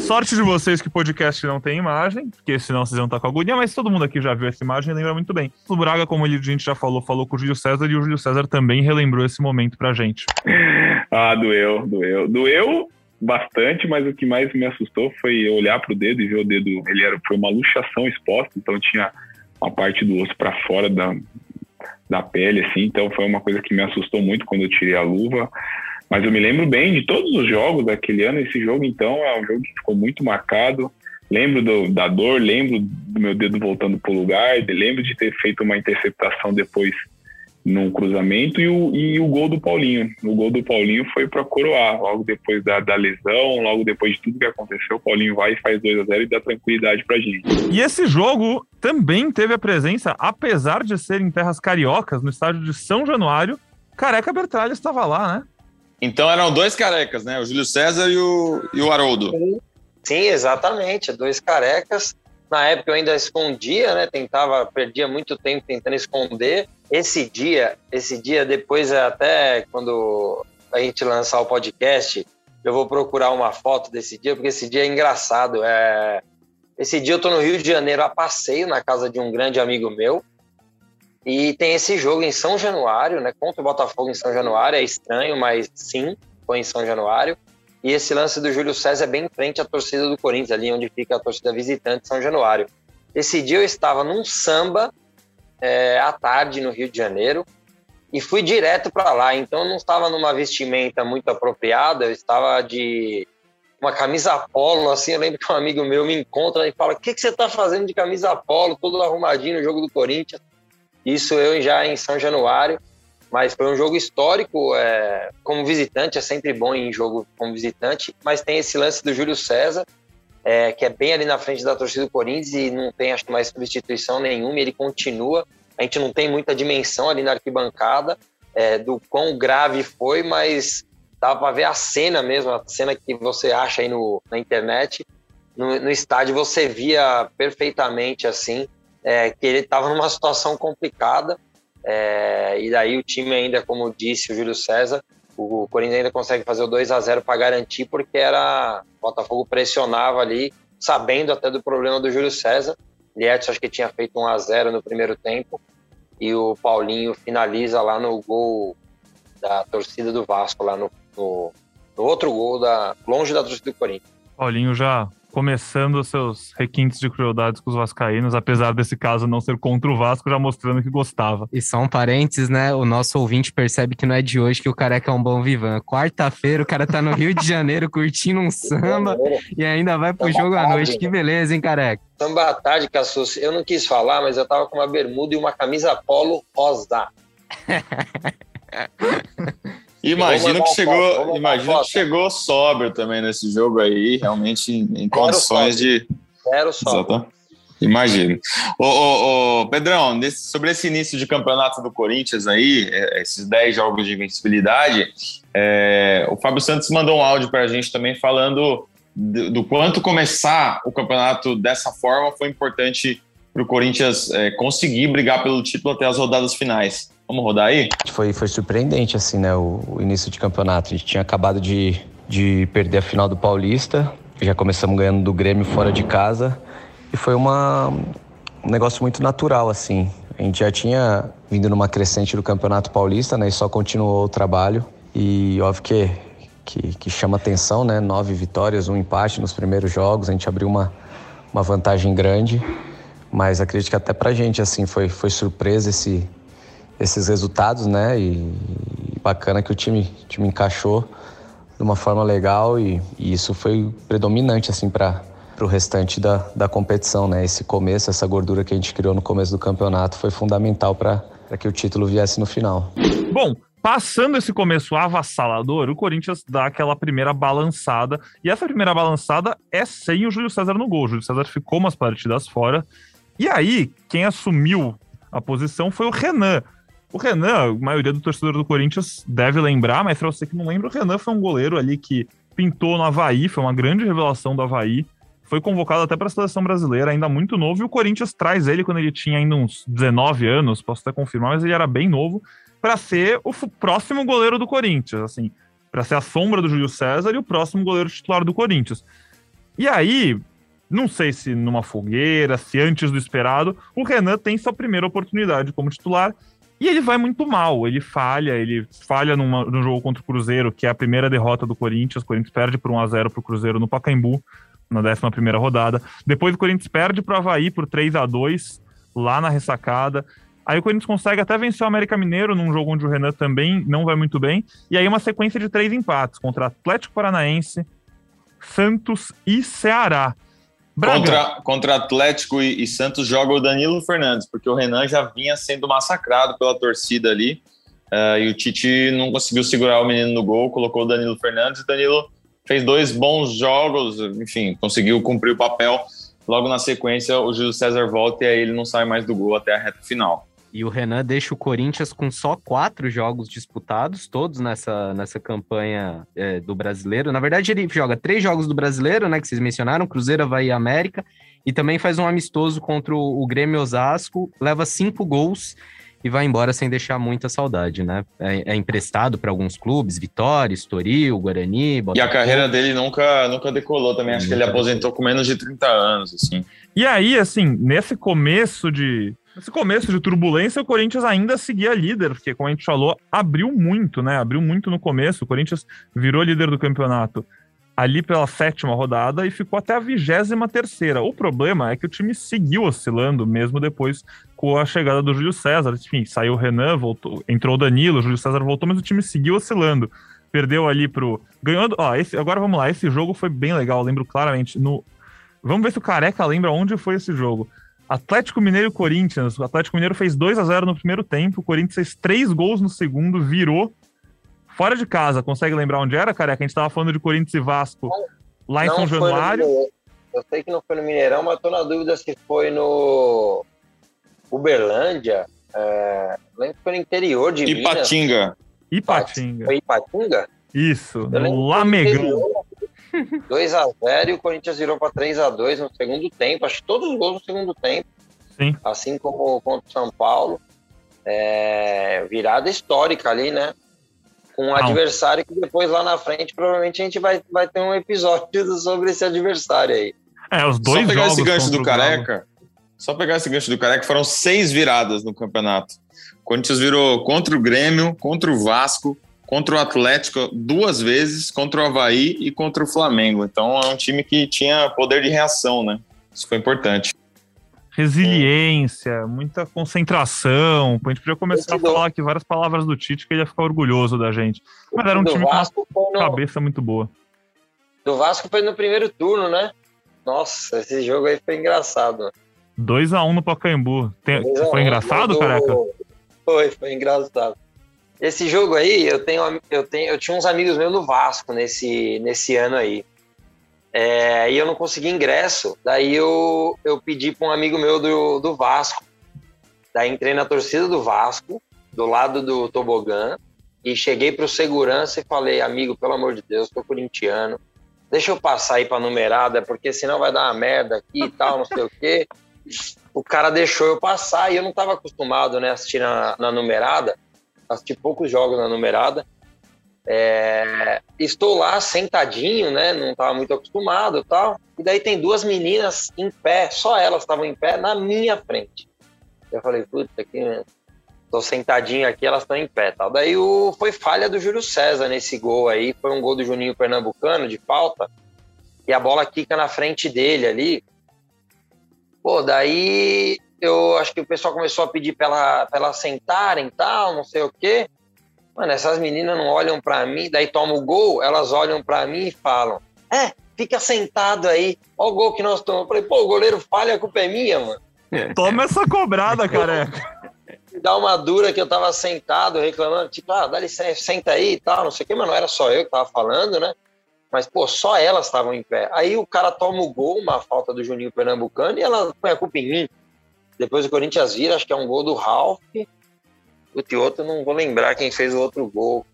F: Sorte de vocês que o podcast não tem imagem, porque senão vocês iam estar com a agonia, mas todo mundo aqui já viu essa imagem e lembra muito bem. O Braga, como a gente já falou, falou com o Júlio César e o Júlio César também relembrou esse momento pra gente.
J: Ah, doeu, doeu. Doeu bastante, mas o que mais me assustou foi olhar para o dedo e ver o dedo. Ele era foi uma luxação exposta, então tinha uma parte do osso para fora da, da pele, assim. Então foi uma coisa que me assustou muito quando eu tirei a luva. Mas eu me lembro bem de todos os jogos daquele ano. Esse jogo, então, é um jogo que ficou muito marcado. Lembro do, da dor, lembro do meu dedo voltando para o lugar, lembro de ter feito uma interceptação depois num cruzamento e o, e o gol do Paulinho. O gol do Paulinho foi para coroar, logo depois da, da, lesão, logo depois de tudo que aconteceu, o Paulinho vai e faz 2 a 0 e dá tranquilidade pra gente.
F: E esse jogo também teve a presença, apesar de ser em terras cariocas, no estádio de São Januário, Careca Bertralha estava lá, né?
H: Então eram dois carecas, né? O Júlio César e o, e o Haroldo.
I: Sim, exatamente, dois carecas. Na época eu ainda escondia, né? Tentava, perdia muito tempo tentando esconder esse dia, esse dia depois até quando a gente lançar o podcast, eu vou procurar uma foto desse dia, porque esse dia é engraçado. É... Esse dia eu tô no Rio de Janeiro a passeio na casa de um grande amigo meu. E tem esse jogo em São Januário, né? Contra o Botafogo em São Januário. É estranho, mas sim, foi em São Januário. E esse lance do Júlio César é bem em frente à torcida do Corinthians, ali onde fica a torcida visitante São Januário. Esse dia eu estava num samba é, à tarde no Rio de Janeiro e fui direto para lá. Então não estava numa vestimenta muito apropriada, eu estava de uma camisa polo, assim. Eu lembro que um amigo meu me encontra e fala: O que, que você está fazendo de camisa polo, todo arrumadinho no jogo do Corinthians? Isso eu já em São Januário, mas foi um jogo histórico. É, como visitante, é sempre bom em jogo como visitante, mas tem esse lance do Júlio César. É, que é bem ali na frente da torcida do Corinthians e não tem acho mais substituição nenhuma, ele continua a gente não tem muita dimensão ali na arquibancada é, do quão grave foi, mas dá para ver a cena mesmo, a cena que você acha aí no, na internet. No, no estádio você via perfeitamente assim é, que ele estava numa situação complicada. É, e daí o time ainda, como disse o Júlio César, o Corinthians ainda consegue fazer o 2 a 0 para garantir, porque era o Botafogo pressionava ali, sabendo até do problema do Júlio César. Lietz acho que tinha feito 1 a 0 no primeiro tempo e o Paulinho finaliza lá no gol da torcida do Vasco, lá no, no, no outro gol, da, longe da torcida do Corinthians.
F: Paulinho já começando seus requintes de crueldades com os vascaínos, apesar desse caso não ser contra o Vasco, já mostrando que gostava.
G: E só um parênteses, né? O nosso ouvinte percebe que não é de hoje que o careca é um bom vivan. Quarta-feira o cara tá no Rio de Janeiro curtindo um samba e ainda vai pro jogo à noite. Que beleza, hein, careca?
I: Samba à tarde, Cassus. Eu não quis falar, mas eu tava com uma bermuda e uma camisa polo rosa.
H: Imagino que chegou, imagino que chegou sóbrio também nesse jogo aí, realmente em, em condições de.
I: Quero sóbrio.
H: Imagino. Ô, ô, ô, Pedrão, nesse, sobre esse início de campeonato do Corinthians aí, é, esses 10 jogos de invencibilidade, é, o Fábio Santos mandou um áudio para a gente também falando do, do, quanto começar o campeonato dessa forma foi importante para o Corinthians é, conseguir brigar pelo título até as rodadas finais. Vamos rodar aí?
L: Foi, foi surpreendente, assim, né? O, o início de campeonato. A gente tinha acabado de, de perder a final do Paulista, já começamos ganhando do Grêmio fora de casa. E foi uma, um negócio muito natural, assim. A gente já tinha vindo numa crescente do Campeonato Paulista, né? E só continuou o trabalho. E óbvio que, que, que chama atenção, né? Nove vitórias, um empate nos primeiros jogos. A gente abriu uma, uma vantagem grande. Mas acredito que até pra gente, assim, foi, foi surpresa esse, esses resultados, né? E, bacana que o time, time encaixou de uma forma legal e, e isso foi predominante assim para o restante da, da competição, né? Esse começo, essa gordura que a gente criou no começo do campeonato foi fundamental para que o título viesse no final.
F: Bom, Passando esse começo avassalador, o Corinthians dá aquela primeira balançada. E essa primeira balançada é sem o Júlio César no gol. O Júlio César ficou umas partidas fora. E aí, quem assumiu a posição foi o Renan. O Renan, a maioria do torcedor do Corinthians deve lembrar, mas para você que não lembra, o Renan foi um goleiro ali que pintou no Havaí, foi uma grande revelação do Havaí. Foi convocado até para a seleção brasileira, ainda muito novo, e o Corinthians traz ele quando ele tinha ainda uns 19 anos, posso até confirmar, mas ele era bem novo, para ser o próximo goleiro do Corinthians, assim, para ser a sombra do Júlio César e o próximo goleiro titular do Corinthians. E aí, não sei se numa fogueira, se antes do esperado, o Renan tem sua primeira oportunidade como titular e ele vai muito mal, ele falha, ele falha numa, no jogo contra o Cruzeiro, que é a primeira derrota do Corinthians. O Corinthians perde por 1x0 pro Cruzeiro no Pacaembu, na 11 rodada. Depois o Corinthians perde pro Havaí por 3 a 2 lá na ressacada. Aí o Corinthians consegue até vencer o América Mineiro num jogo onde o Renan também não vai muito bem. E aí uma sequência de três empates contra Atlético Paranaense, Santos e Ceará.
H: Contra, contra Atlético e, e, Santos joga o Danilo Fernandes, porque o Renan já vinha sendo massacrado pela torcida ali. Uh, e o Tite não conseguiu segurar o menino no gol, colocou o Danilo Fernandes. O Danilo fez dois bons jogos, enfim, conseguiu cumprir o papel. Logo na sequência, o Júlio César volta e aí ele não sai mais do gol até a reta final.
G: E o Renan deixa o Corinthians com só quatro jogos disputados, todos nessa, nessa campanha é, do brasileiro. Na verdade, ele joga três jogos do brasileiro, né? Que vocês mencionaram: Cruzeiro, Havaí e América. E também faz um amistoso contra o, Grêmio Osasco, leva cinco gols e vai embora sem deixar muita saudade, né? É, é emprestado para alguns clubes, Vitória, Estoril, Guarani.
H: Botafogo. E a carreira dele nunca, nunca decolou também. Acho que ele aposentou com menos de 30 anos, assim.
F: E aí, assim, nesse começo de, Nesse começo de turbulência, o Corinthians ainda seguia líder, porque, como a gente falou, abriu muito, né? Abriu muito no começo. O Corinthians virou líder do campeonato ali pela sétima rodada e ficou até a vigésima terceira. O problema é que o time seguiu oscilando, mesmo depois com a chegada do Júlio César. Enfim, saiu o Renan, voltou, entrou o Danilo, o Júlio César voltou, mas o time seguiu oscilando. Perdeu ali pro. Ganhando. Ó, esse, agora vamos lá. Esse jogo foi bem legal, lembro claramente. No, vamos ver se o Careca lembra onde foi esse jogo. Atlético Mineiro e Corinthians. O Atlético Mineiro fez 2 a 0 no primeiro tempo, o Corinthians fez três gols no segundo, virou. Fora de casa, consegue lembrar onde era, careca? A gente tava falando de Corinthians e Vasco lá em não São Januário.
I: Eu sei que não foi no Mineirão, mas tô na dúvida se foi no Uberlândia. É... Lembro que foi no interior de
H: Ipatinga. Minas.
F: Ipatinga.
I: Foi Ipatinga?
F: Isso, no Lamegão.
I: 2x0 e o Corinthians virou para 3x2 no segundo tempo. Acho que todos os gols no segundo tempo.
F: Sim.
I: Assim como contra o São Paulo. É, virada histórica ali, né? Com um Não. adversário que depois lá na frente provavelmente a gente vai, vai ter um episódio sobre esse adversário aí.
F: É, os dois
H: Só pegar esse gancho do Careca. Só pegar esse gancho do Careca, foram seis viradas no campeonato. O Corinthians virou contra o Grêmio, contra o Vasco, contra o Atlético duas vezes, contra o Havaí e contra o Flamengo. Então é um time que tinha poder de reação, né? Isso foi importante.
F: Resiliência, muita concentração. A gente podia começar a falar aqui várias palavras do Tite que ele ia ficar orgulhoso da gente. Mas era um time com uma cabeça muito boa.
I: Do Vasco foi no primeiro turno, né? Nossa, esse jogo aí foi engraçado.
F: 2x1 um no Pacaembu. Tem, foi engraçado, careca?
I: Foi, foi engraçado. Esse jogo aí, eu tenho, eu tenho, eu tinha uns amigos meus no Vasco nesse, nesse ano aí. É, e eu não consegui ingresso. Daí eu, eu pedi para um amigo meu do, do Vasco. Daí entrei na torcida do Vasco, do lado do tobogã, e cheguei para o segurança e falei, amigo, pelo amor de Deus, tô corintiano. Deixa eu passar aí para numerada, porque senão vai dar uma merda aqui e tal, não sei o quê. O cara deixou eu passar e eu não estava acostumado né, a assistir na, na numerada assisti poucos jogos na numerada. É, estou lá sentadinho, né? Não estava muito acostumado tal. E daí tem duas meninas em pé, só elas estavam em pé na minha frente. Eu falei, puta, aqui, tô sentadinho aqui, elas estão em pé tal. Daí o, foi falha do Júlio César nesse gol aí. Foi um gol do Juninho Pernambucano de falta. E a bola quica na frente dele ali. Pô, daí eu acho que o pessoal começou a pedir para ela, pra ela sentarem e tal, não sei o quê. Mano, essas meninas não olham para mim, daí toma o gol, elas olham para mim e falam: É, fica sentado aí, olha o gol que nós tomamos. Eu falei, pô, o goleiro falha, a culpa é minha, mano.
F: Toma essa cobrada, careca.
I: Dá uma dura que eu tava sentado reclamando, tipo, ah, dá licença, senta aí e tal, não sei o quê, mas não era só eu que tava falando, né? Mas, pô, só elas estavam em pé. Aí o cara toma o gol, uma falta do Juninho Pernambucano, e ela põe a culpa em mim. Depois o Corinthians vira, acho que é um gol do Ralf. O outro não vou lembrar quem fez o outro gol.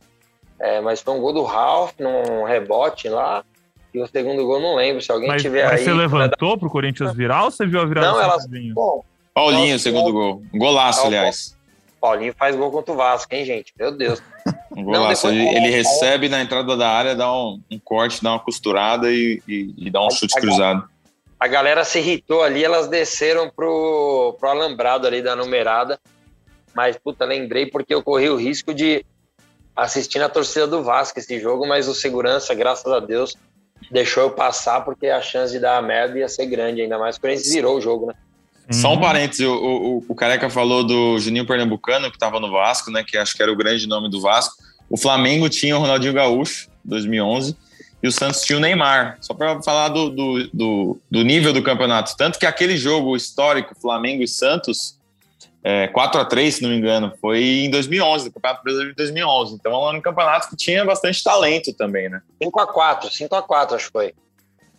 I: É, mas foi um gol do Ralf num rebote lá. E o segundo gol não lembro. Se alguém
F: mas,
I: tiver
F: mas
I: aí.
F: Você levantou pro Corinthians virar ou você viu a virada?
I: Não, ela.
H: Bom, Paulinho, o segundo gol. Golaço,
I: Não,
H: aliás.
I: Paulinho faz gol contra o Vasco, hein, gente? Meu Deus.
H: Um golaço. ele, ele recebe na entrada da área, dá um, um corte, dá uma costurada e, e, e dá um chute cruzado
I: a galera se irritou ali, elas desceram pro, pro alambrado ali da numerada. Mas, puta, lembrei porque eu corri o risco de assistir na torcida do Vasco esse jogo, mas o segurança, graças a Deus, deixou eu passar porque a chance de dar a merda ia ser grande, ainda mais porque a gente virou o jogo, né?
H: Só um parênteses, o, o, o Careca falou do Juninho Pernambucano, que estava no Vasco, né, que acho que era o grande nome do Vasco. O Flamengo tinha o Ronaldinho Gaúcho, 2011, e o Santos tinha o Neymar. Só para falar do, do, do, do, nível do campeonato. Tanto que aquele jogo histórico, Flamengo e Santos, é, 4 a 3 se não me engano, foi em 2011, no Campeonato Brasileiro de 2011. Então era um campeonato que tinha bastante talento também, né?
I: 5 a 4 5 a 4 acho que foi.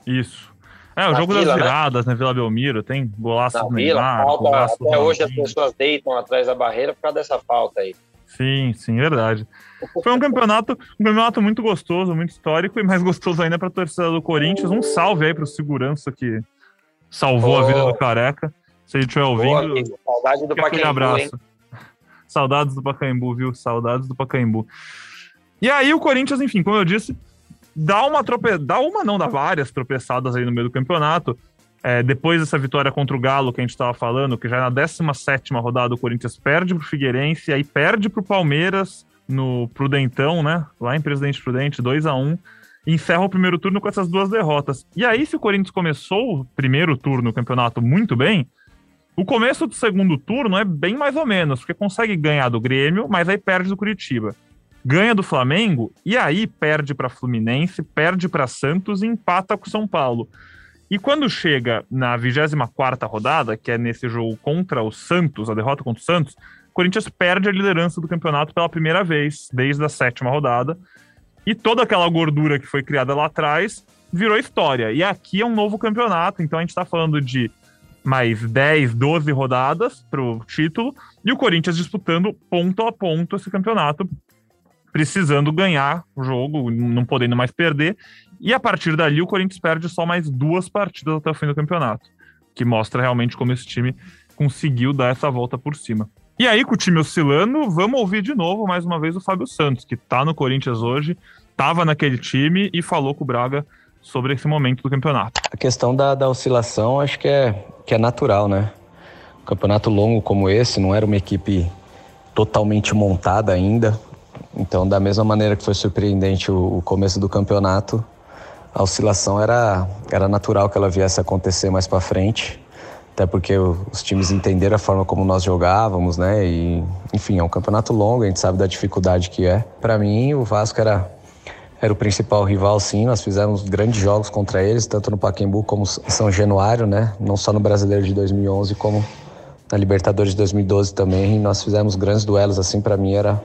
F: Isso. É, o Na jogo Vila, das né? viradas, né? Vila Belmiro, tem golaço
I: do Neymar, falta, Até hoje as pessoas deitam atrás da barreira por causa dessa falta aí.
F: Sim, sim, verdade. Foi um campeonato, um campeonato muito gostoso, muito histórico e mais gostoso ainda para a torcida do Corinthians. Um salve aí para o segurança que salvou oh. a vida do Careca. Se ele estiver ouvindo,
I: Boa, saudade do
F: Pacaembu, abraço. Hein? Saudades do Pacaembu, viu? Saudades do Pacaembu. E aí o Corinthians, enfim, como eu disse, dá uma trope... dá uma não, dá várias tropeçadas aí no meio do campeonato. É, depois dessa vitória contra o Galo, que a gente estava falando, que já na 17 rodada o Corinthians perde para o Figueirense, aí perde para o Palmeiras no Prudentão, né? Lá em Presidente Prudente, 2 a 1 encerra o primeiro turno com essas duas derrotas. E aí, se o Corinthians começou o primeiro turno do campeonato muito bem, o começo do segundo turno é bem mais ou menos, porque consegue ganhar do Grêmio, mas aí perde do Curitiba. Ganha do Flamengo e aí perde para Fluminense, perde para Santos e empata com São Paulo. E quando chega na 24 rodada, que é nesse jogo contra o Santos, a derrota contra o Santos, Corinthians perde a liderança do campeonato pela primeira vez, desde a sétima rodada. E toda aquela gordura que foi criada lá atrás virou história. E aqui é um novo campeonato, então a gente está falando de mais 10, 12 rodadas para o título, e o Corinthians disputando ponto a ponto esse campeonato, precisando ganhar o jogo, não podendo mais perder. E a partir dali, o Corinthians perde só mais duas partidas até o fim do campeonato, que mostra realmente como esse time conseguiu dar essa volta por cima. E aí, com o time oscilando, vamos ouvir de novo, mais uma vez, o Fábio Santos, que tá no Corinthians hoje, tava naquele time e falou com o Braga sobre esse momento do campeonato.
L: A questão da, da oscilação acho que é, que é natural, né? Campeonato longo como esse, não era uma equipe totalmente montada ainda. Então, da mesma maneira que foi surpreendente o, o começo do campeonato, a oscilação era, era natural que ela viesse a acontecer mais para frente, até porque os times entenderam a forma como nós jogávamos, né? E, enfim, é um campeonato longo, a gente sabe da dificuldade que é. Para mim, o Vasco era era o principal rival, sim. Nós fizemos grandes jogos contra eles, tanto no Pacaembu como em São Januário, né? Não só no Brasileiro de 2011, como na Libertadores de 2012 também. E nós fizemos grandes duelos, assim, para mim era,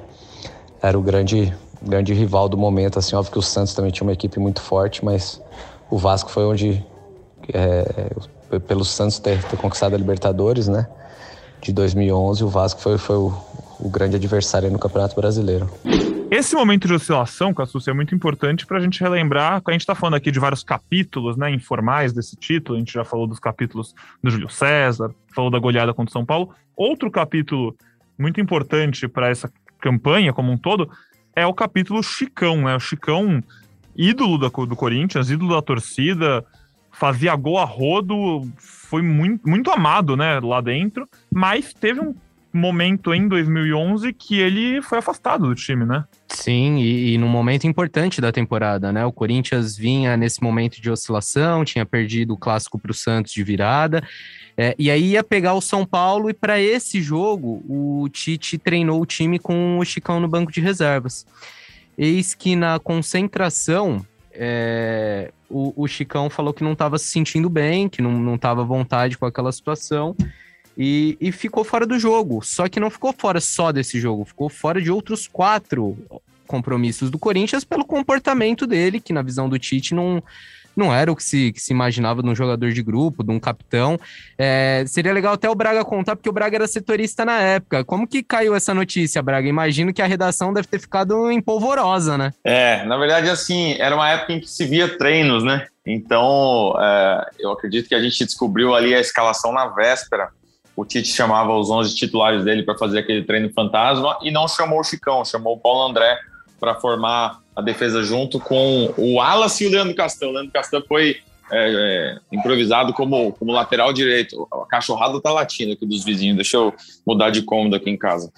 L: era o grande, grande rival do momento. Assim, óbvio que o Santos também tinha uma equipe muito forte, mas o Vasco foi onde, é, pelo Santos ter, ter, conquistado a Libertadores, né? De 2011, o Vasco foi, foi o, o grande adversário no Campeonato Brasileiro.
F: Esse momento de oscilação, Cassus, é muito importante para a gente relembrar, a gente está falando aqui de vários capítulos né, informais desse título, a gente já falou dos capítulos do Júlio César, falou da goleada contra o São Paulo. Outro capítulo muito importante para essa campanha como um todo é o capítulo Chicão, né? O Chicão, ídolo do, do Corinthians, ídolo da torcida, fazia gol a rodo, foi muito, muito amado né, lá dentro, mas teve um momento em 2011 que ele foi afastado do time, né?
G: Sim, e, e num momento importante da temporada, né? O Corinthians vinha nesse momento de oscilação, tinha perdido o clássico para o Santos de virada. É, e aí ia pegar o São Paulo, e para esse jogo, o Tite treinou o time com o Chicão no banco de reservas. Eis que na concentração, é, o, o, Chicão falou que não estava se sentindo bem, que não estava à vontade com aquela situação e, e ficou fora do jogo. Só que não ficou fora só desse jogo, ficou fora de outros quatro compromissos do Corinthians pelo comportamento dele, que na visão do Tite não, não era o que se, que se imaginava de um jogador de grupo, de um capitão. É, seria legal até o Braga contar, porque o Braga era setorista na época. Como que caiu essa notícia, Braga? Imagino que a redação deve ter ficado empolvorosa, né?
H: É, na verdade, assim, era uma época em que se via treinos, né? Então, é, eu acredito que a gente descobriu ali a escalação na véspera o Tite chamava os 11 titulares dele para fazer aquele treino fantasma e não chamou o Chicão, chamou o Paulo André para formar a defesa junto com o Wallace e o Leandro Castan. O Leandro Castan foi é, é, improvisado como, como lateral direito. A cachorrada tá latindo aqui dos vizinhos, deixa eu mudar de cômodo aqui em casa.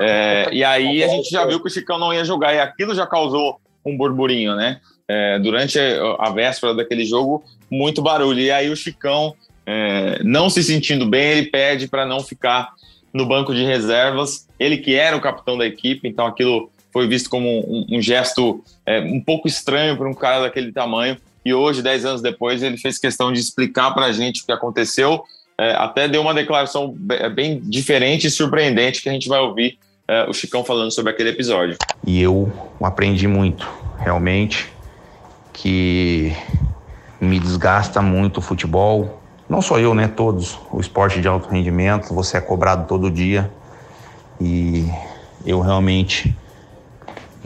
H: É, e aí a gente já viu que o Chicão não ia jogar e aquilo já causou um burburinho, né? É, durante a véspera daquele jogo, muito barulho. E aí o Chicão é, não se sentindo bem, ele pede para não ficar no banco de reservas. Ele que era o capitão da equipe, então aquilo foi visto como um, um gesto é, um pouco estranho para um cara daquele tamanho. E hoje, dez anos depois, ele fez questão de explicar para a gente o que aconteceu. É, até deu uma declaração bem diferente e surpreendente que a gente vai ouvir é, o Chicão falando sobre aquele episódio.
M: E eu aprendi muito, realmente, que me desgasta muito o futebol, não só eu, né? Todos. O esporte de alto rendimento, você é cobrado todo dia. E eu realmente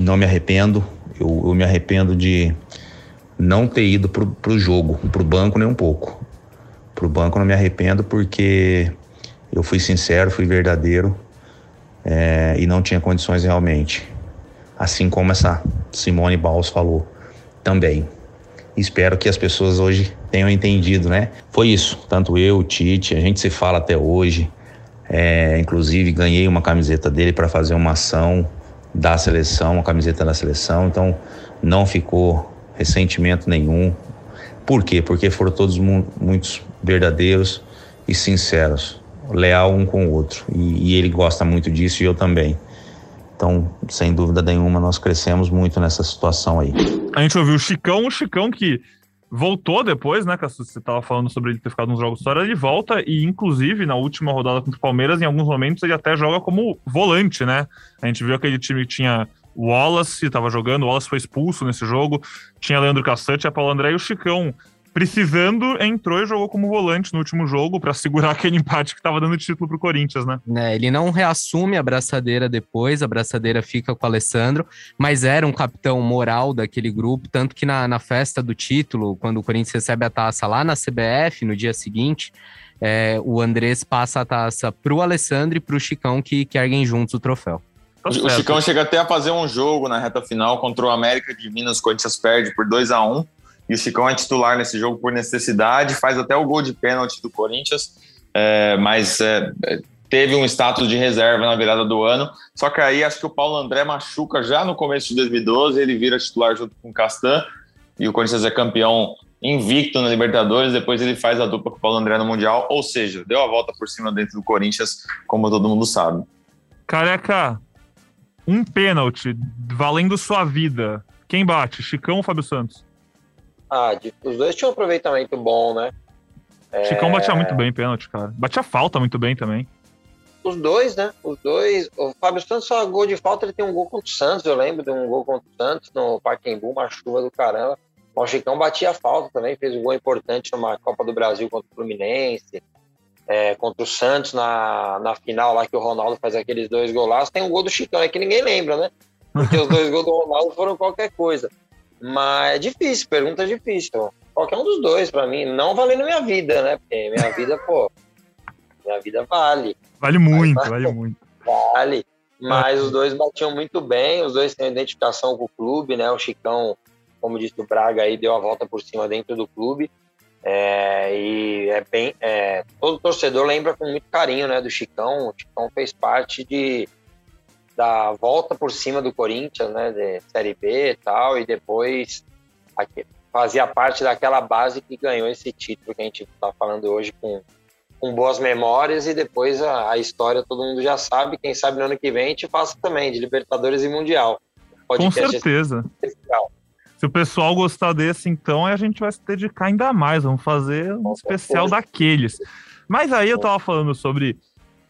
M: não me arrependo. Eu, eu me arrependo de não ter ido pro, pro jogo, pro banco nem um pouco. Pro banco não me arrependo porque eu fui sincero, fui verdadeiro é, e não tinha condições realmente. Assim como essa Simone Baus falou também. Espero que as pessoas hoje tenham entendido, né? Foi isso, tanto eu, o Tite, a gente se fala até hoje. É, inclusive ganhei uma camiseta dele para fazer uma ação da seleção, uma camiseta da seleção. Então não ficou ressentimento nenhum. Por quê? Porque foram todos mu muitos verdadeiros e sinceros, leal um com o outro. E, e ele gosta muito disso e eu também. Então, sem dúvida nenhuma, nós crescemos muito nessa situação aí.
F: A gente ouviu o Chicão, o Chicão que voltou depois, né, que você estava falando sobre ele ter ficado nos jogos fora, ele volta e, inclusive, na última rodada contra o Palmeiras, em alguns momentos ele até joga como volante, né? A gente viu aquele time que tinha Wallace, estava jogando, Wallace foi expulso nesse jogo, tinha Leandro Cassante, a Paulo André e o Chicão precisando, entrou e jogou como volante no último jogo para segurar aquele empate que estava dando título para o Corinthians, né?
G: É, ele não reassume a braçadeira depois, a braçadeira fica com o Alessandro, mas era um capitão moral daquele grupo, tanto que na, na festa do título, quando o Corinthians recebe a taça lá na CBF, no dia seguinte, é, o Andrés passa a taça para o Alessandro e para o Chicão, que, que erguem juntos o troféu.
H: Tá o Chicão chega até a fazer um jogo na reta final contra o América de Minas, o Corinthians perde por 2 a 1 e o Chicão é titular nesse jogo por necessidade, faz até o gol de pênalti do Corinthians, é, mas é, é teve um status de reserva na virada do ano. Só que aí acho que o Paulo André machuca já no começo de 2012, ele vira titular junto com o Castan e o Corinthians é campeão invicto na Libertadores, depois ele faz a dupla com o Paulo André no Mundial, ou seja, deu a volta por cima dentro do Corinthians, como todo mundo sabe.
F: Careca, um pênalti valendo sua vida. Quem bate, Chicão ou Fábio Santos?
I: Ah, os dois tinham um aproveitamento bom, né?
F: Chicão é... batia muito bem pênalti, cara. Batia falta muito bem também.
I: Os dois, né? Os dois. O Fábio Santos só gol de falta, ele tem um gol contra o Santos, eu lembro de um gol contra o Santos no Pacaembu, uma chuva do caramba. O Chicão batia falta também, fez um gol importante numa Copa do Brasil contra o Fluminense, é, contra o Santos na, na final lá que o Ronaldo faz aqueles dois golaços. Tem um gol do Chicão, é que ninguém lembra, né? Porque os dois gols do Ronaldo foram qualquer coisa. Mas é difícil, pergunta difícil. Qualquer um dos dois, para mim, não valendo minha vida, né? Porque minha vida, pô, minha vida vale.
F: Vale muito, Mas, vale muito.
I: Vale. Mas os dois batiam muito bem, os dois têm identificação com o clube, né? O Chicão como disse o Braga aí, deu a volta por cima dentro do clube. É, e é bem. É, todo torcedor lembra com muito carinho né, do Chicão. O Chicão fez parte de, da volta por cima do Corinthians, né, de Série B e tal, e depois aqui, fazia parte daquela base que ganhou esse título que a gente está falando hoje com, com boas memórias. E depois a, a, história todo mundo já sabe. Quem sabe no ano que vem a gente passa também, de Libertadores e Mundial.
F: Com certeza. Especial. Se o pessoal gostar desse, então, a gente vai se dedicar ainda mais. Vamos fazer um especial daqueles. Mas aí eu tava falando sobre.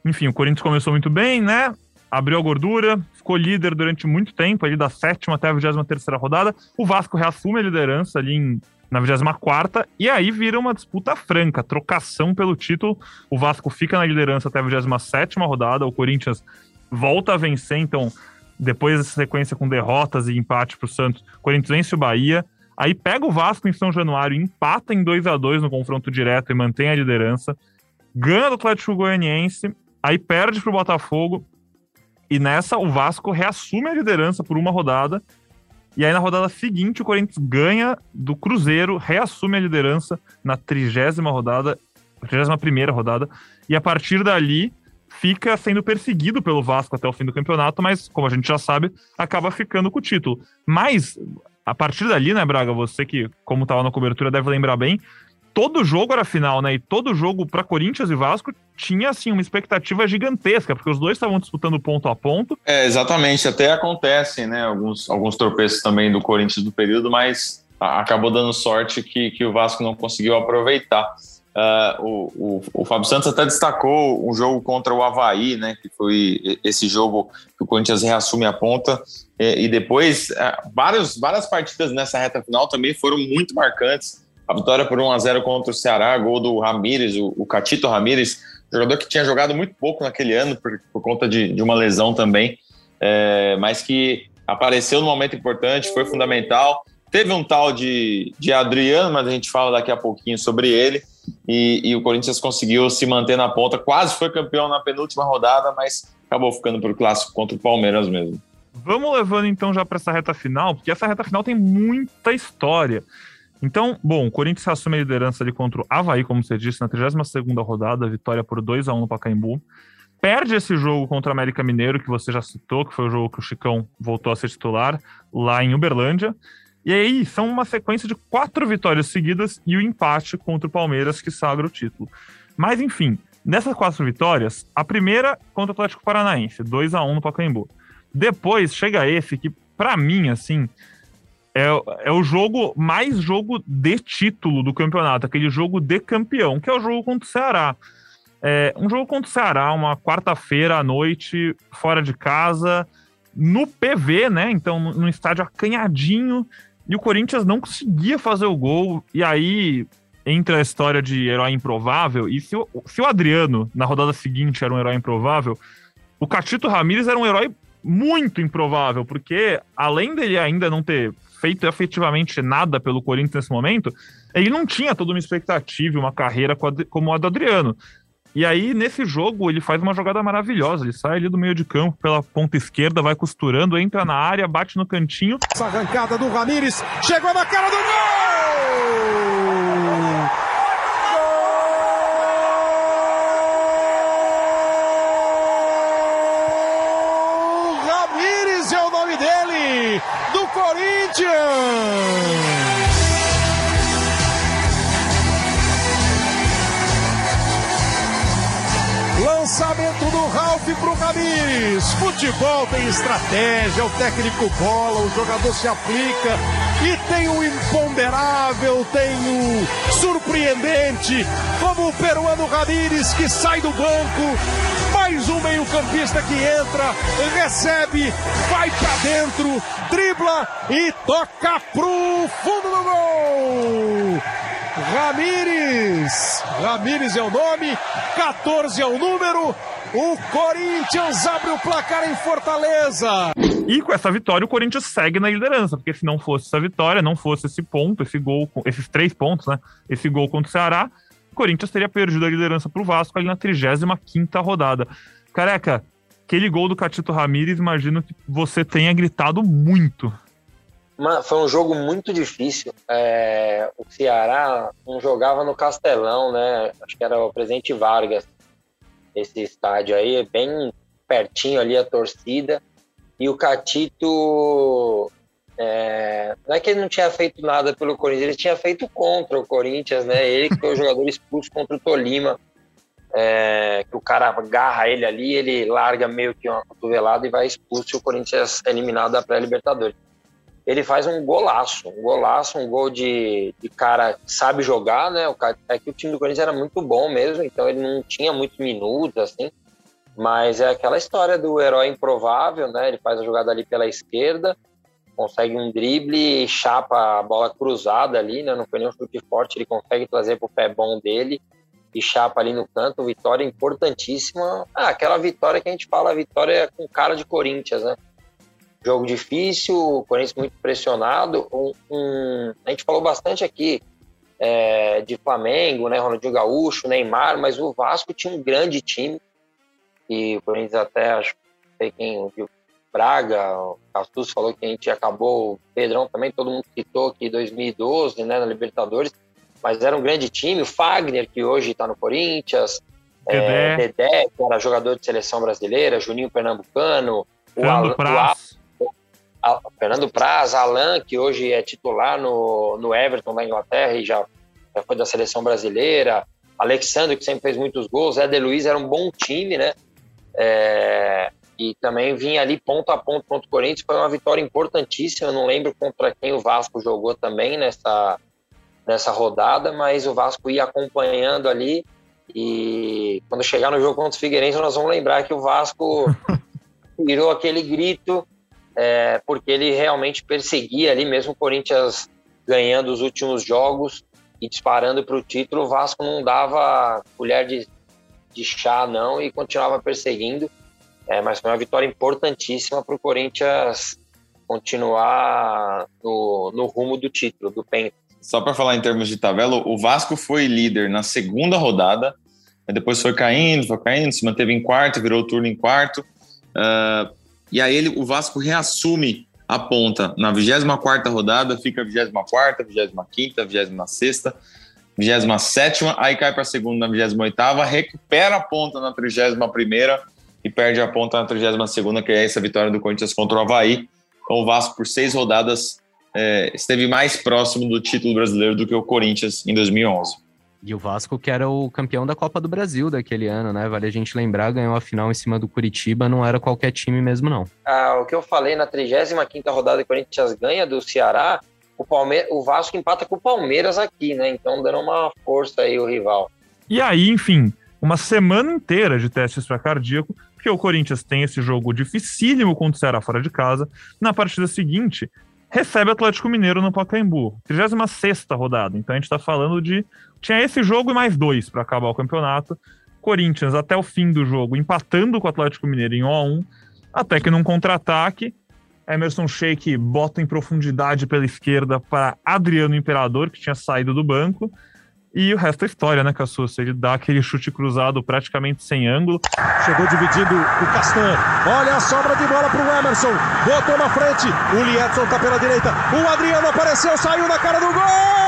F: Enfim, o Corinthians começou muito bem, né? Abriu a gordura, ficou líder durante muito tempo, ali da sétima até a 23 terceira rodada. O Vasco reassume a liderança ali em, na 24 e aí vira uma disputa franca, trocação pelo título. O Vasco fica na liderança até a 27 rodada, o Corinthians volta a vencer, então depois dessa sequência com derrotas e empate para o Santos, Corinthians vence o Bahia. Aí pega o Vasco em São Januário, empata em 2 a 2 no confronto direto e mantém a liderança. Ganha do Atlético Goianiense, aí perde para o Botafogo. E nessa, o Vasco reassume a liderança por uma rodada. E aí, na rodada seguinte, o Corinthians ganha do Cruzeiro, reassume a liderança na trigésima rodada, trigésima primeira rodada. E a partir dali, fica sendo perseguido pelo Vasco até o fim do campeonato, mas, como a gente já sabe, acaba ficando com o título. Mas, a partir dali, né, Braga, você que, como estava na cobertura, deve lembrar bem, todo jogo era final, né? E todo jogo para Corinthians e Vasco tinha assim uma expectativa gigantesca, porque os dois estavam disputando ponto a ponto.
H: É, exatamente, até acontecem, né, alguns alguns tropeços também do Corinthians do período, mas acabou dando sorte que, que o Vasco não conseguiu aproveitar. Uh, o, o, o, Fábio Santos até destacou um jogo contra o Havaí, né, que foi esse jogo que o Corinthians reassume a ponta, e, e depois uh, vários, várias partidas nessa reta final também foram muito marcantes. A vitória por 1 a 0 contra o Ceará, gol do Ramires, o, o Catito Ramires, jogador que tinha jogado muito pouco naquele ano por, por conta de, de uma lesão também, é, mas que apareceu no momento importante, foi fundamental. Teve um tal de, de Adriano, mas a gente fala daqui a pouquinho sobre ele e, e, o Corinthians conseguiu se manter na ponta, quase foi campeão na penúltima rodada, mas acabou ficando para o clássico contra o Palmeiras mesmo.
F: Vamos levando então já para essa reta final, porque essa reta final tem muita história. Então, bom, o Corinthians assume a liderança ali contra o Havaí, como você disse, na 32 rodada, vitória por 2 a 1 no Pacaembu. Perde esse jogo contra o América Mineiro, que você já citou, que foi o jogo que o Chicão voltou a ser titular, lá em Uberlândia. E aí são uma sequência de quatro vitórias seguidas e o empate contra o Palmeiras que sagra o título. Mas enfim, nessas quatro vitórias, a primeira contra o Atlético Paranaense, 2 a 1 no Pacaembu. Depois chega esse que para mim assim é, é o jogo mais jogo de título do campeonato, aquele jogo de campeão, que é o jogo contra o Ceará. É, um jogo contra o Ceará, uma quarta-feira à noite, fora de casa, no PV, né? Então, no estádio acanhadinho, e o Corinthians não conseguia fazer o gol. E aí entra a história de herói improvável. E se o, se o Adriano, na rodada seguinte, era um herói improvável, o Catito Ramírez era um herói muito improvável, porque além dele ainda não ter feito efetivamente nada pelo Corinthians nesse momento, ele não tinha toda uma expectativa, uma carreira como a do Adriano. E aí, nesse jogo, ele faz uma jogada maravilhosa. Ele sai ali do meio de campo pela ponta esquerda, vai costurando, entra na área, bate no cantinho.
C: Essa arrancada do Ramires chegou na cara do gol! do Corinthians. Futebol tem estratégia, o técnico bola, o jogador se aplica. E tem o imponderável, tem o surpreendente, como o peruano Ramires que sai do banco. Mais um meio-campista que entra, recebe, vai pra dentro, dribla e toca pro fundo do gol. Ramires. Ramires é o nome, 14 é o número. O Corinthians abre o placar em Fortaleza.
F: E com essa vitória, o Corinthians segue na liderança, porque se não fosse essa vitória, não fosse esse ponto, esse gol, esses três pontos, né? Esse gol contra o Ceará, o Corinthians teria perdido a liderança pro Vasco ali na 35 rodada. Careca, aquele gol do Catito Ramires, imagino que você tenha gritado muito.
I: foi um jogo muito difícil. É, o Ceará não jogava no Castelão, né? Acho que era o Presidente Vargas, esse estádio aí, bem pertinho ali a torcida. E o Catito, é, não é que ele não tinha feito nada pelo Corinthians, ele tinha feito contra o Corinthians, né? Ele que foi o jogador expulso contra o Tolima. É, que o cara agarra ele ali, ele larga meio que uma cotovelada e vai expulso e o Corinthians é eliminado da pré-Libertadores. Ele faz um golaço, um golaço, um gol de, de cara que sabe jogar, né? O cara, é que o time do Corinthians era muito bom mesmo, então ele não tinha muitos minutos, assim, mas é aquela história do herói improvável, né? Ele faz a jogada ali pela esquerda, consegue um drible, chapa a bola cruzada ali, né? Não foi nem um chute forte, ele consegue trazer para o pé bom dele e chapa ali no canto, vitória importantíssima. Ah, aquela vitória que a gente fala, vitória com cara de Corinthians, né? Jogo difícil, o Corinthians muito pressionado. Um, um, a gente falou bastante aqui é, de Flamengo, né? Ronaldinho Gaúcho, Neymar, mas o Vasco tinha um grande time. E o Corinthians até, acho sei quem viu, Braga, o Castus falou que a gente acabou, o Pedrão também, todo mundo citou aqui 2012, né, na Libertadores mas era um grande time. O Fagner, que hoje está no Corinthians, Dedé. É, Dedé, que era jogador de seleção brasileira, Juninho Pernambucano,
F: Fernando
I: o,
F: Praz.
I: Fernando Praz, Alan, que hoje é titular no, no Everton da Inglaterra e já, já foi da seleção brasileira, Alexandre, que sempre fez muitos gols, Zé De Luiz era um bom time, né? É, e também vinha ali ponto a ponto contra o Corinthians, foi uma vitória importantíssima, não lembro contra quem o Vasco jogou também nessa, nessa rodada, mas o Vasco ia acompanhando ali. E quando chegar no jogo contra o Figueirense nós vamos lembrar que o Vasco virou aquele grito é, porque ele realmente perseguia ali mesmo o Corinthians ganhando os últimos jogos e disparando para o título, o Vasco não dava colher de, de chá não e continuava perseguindo, é, mas foi uma vitória importantíssima para o Corinthians continuar no, no rumo do título, do Penta
H: só para falar em termos de tabela, o Vasco foi líder na segunda rodada, depois foi caindo, foi caindo, se manteve em quarto, virou o turno em quarto. Uh, e aí ele, o Vasco reassume a ponta na 24 rodada, fica 24, 25, 26, 27, aí cai para segunda na 28, recupera a ponta na 31 e perde a ponta na 32, que é essa vitória do Corinthians contra o Havaí. Então o Vasco, por seis rodadas, é, esteve mais próximo do título brasileiro do que o Corinthians em 2011.
G: E o Vasco, que era o campeão da Copa do Brasil daquele ano, né? Vale a gente lembrar, ganhou a final em cima do Curitiba, não era qualquer time mesmo, não.
I: Ah, o que eu falei na 35 rodada, o Corinthians ganha do Ceará, o, Palme o Vasco empata com o Palmeiras aqui, né? Então dando uma força aí o rival.
F: E aí, enfim, uma semana inteira de testes para cardíaco, porque o Corinthians tem esse jogo dificílimo contra o Ceará fora de casa. Na partida seguinte, recebe Atlético Mineiro no Pacaembu. 36 rodada. Então a gente está falando de. Tinha esse jogo e mais dois para acabar o campeonato. Corinthians até o fim do jogo empatando com o Atlético Mineiro em 1 a 1 até que num contra-ataque, Emerson Sheik bota em profundidade pela esquerda para Adriano Imperador, que tinha saído do banco, e o resto é história, né, Cassus? Ele dá aquele chute cruzado praticamente sem ângulo.
C: Chegou dividindo o Castan. Olha a sobra de bola para o Emerson. Botou na frente. O Liedson tá pela direita. O Adriano apareceu, saiu na cara do gol!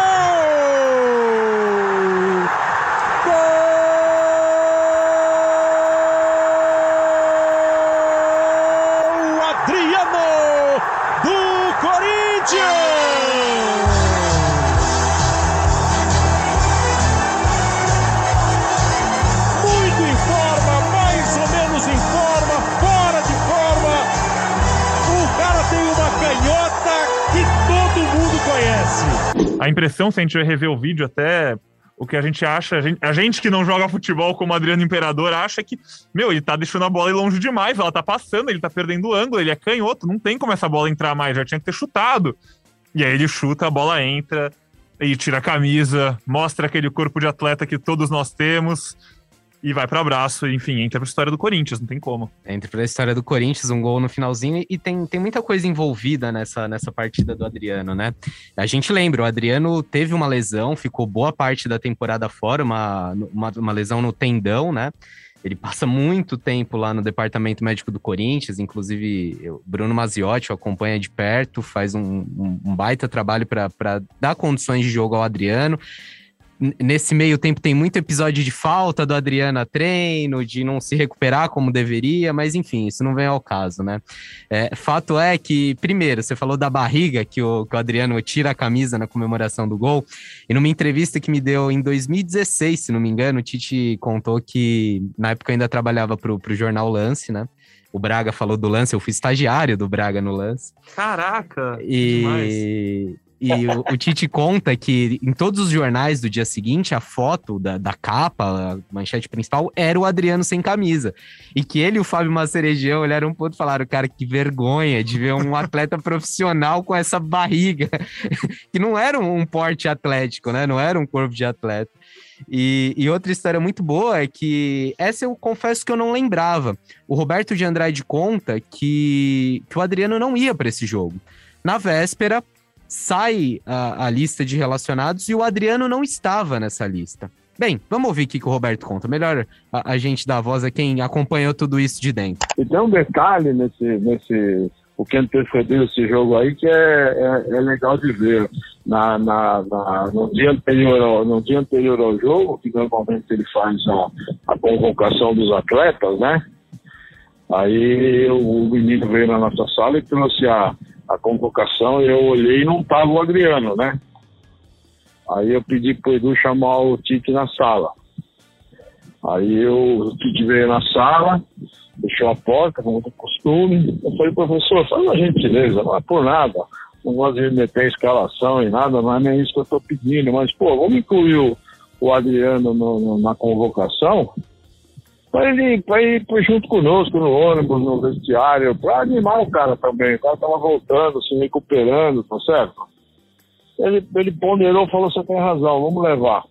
F: Impressão, se a gente rever o vídeo até o que a gente acha, a gente, a gente, que não joga futebol como Adriano Imperador acha que, meu, ele tá deixando a bola ir longe demais, ela tá passando, ele tá perdendo o ângulo, ele é canhoto, não tem como essa bola entrar mais, já tinha que ter chutado. E aí ele chuta, a bola entra e tira a camisa, mostra aquele corpo de atleta que todos nós temos e vai para abraço, enfim, entra pra história do Corinthians, não tem como.
G: Entra pra história do Corinthians, um gol no finalzinho, e tem, tem muita coisa envolvida nessa, nessa partida do Adriano, né? A gente lembra, o Adriano teve uma lesão, ficou boa parte da temporada fora, uma, uma, uma lesão no tendão, né? Ele passa muito tempo lá no departamento médico do Corinthians, inclusive o Bruno Maziotti acompanha de perto, faz um, um, um baita trabalho para dar condições de jogo ao Adriano nesse meio tempo tem muito episódio de falta do Adriano a treino, de não se recuperar como deveria, mas enfim, isso não vem ao caso, né? É, fato é que, primeiro, você falou da barriga que o, que o Adriano tira a camisa na comemoração do gol, e numa entrevista que me deu em 2016, se não me engano, o Tite contou que na época ainda trabalhava para o jornal Lance, né? O Braga falou do lance, eu fui estagiário do Braga no lance.
F: Caraca!
G: E, demais. E o, o, Tite conta que em todos os jornais do dia seguinte, a foto da, da capa, a manchete principal, era o Adriano sem camisa. E que ele e o Fábio Maceregião olharam um ponto e falaram: cara, que vergonha de ver um atleta profissional com essa barriga. que não era um porte atlético, né? Não era um corpo de atleta. E, e, outra história muito boa é que essa eu confesso que eu não lembrava. O Roberto de Andrade conta que, que o Adriano não ia para esse jogo. Na véspera, sai a, a, lista de relacionados e o Adriano não estava nessa lista. Bem, vamos ouvir o que, o Roberto conta. Melhor a, a, gente dar voz a quem acompanhou tudo isso de dentro.
D: E tem um detalhe nesse, nesse o que antecedeu esse jogo aí que é, é, é legal de ver. Na, na, na, no, dia anterior ao, no dia anterior ao jogo, que normalmente ele faz a, a convocação dos atletas, né? Aí o menino veio na nossa sala e trouxe a, a convocação, eu olhei e não tava o Adriano, né? Aí eu pedi pro Edu chamar o Tite na sala. Aí eu, o Tite veio na sala, deixou a porta, como de costume. Eu falei, professor, faz uma gentileza, não é por nada. Não gosto de meter escalação e nada, não é isso que eu estou pedindo. Mas, pô, vamos incluir o, o Adriano no, no, na convocação para ele, pra ir junto conosco no ônibus, no vestiário, para animar o cara também. O cara estava voltando, se recuperando, tá certo? Ele, ele ponderou falou: você tem razão, vamos levar.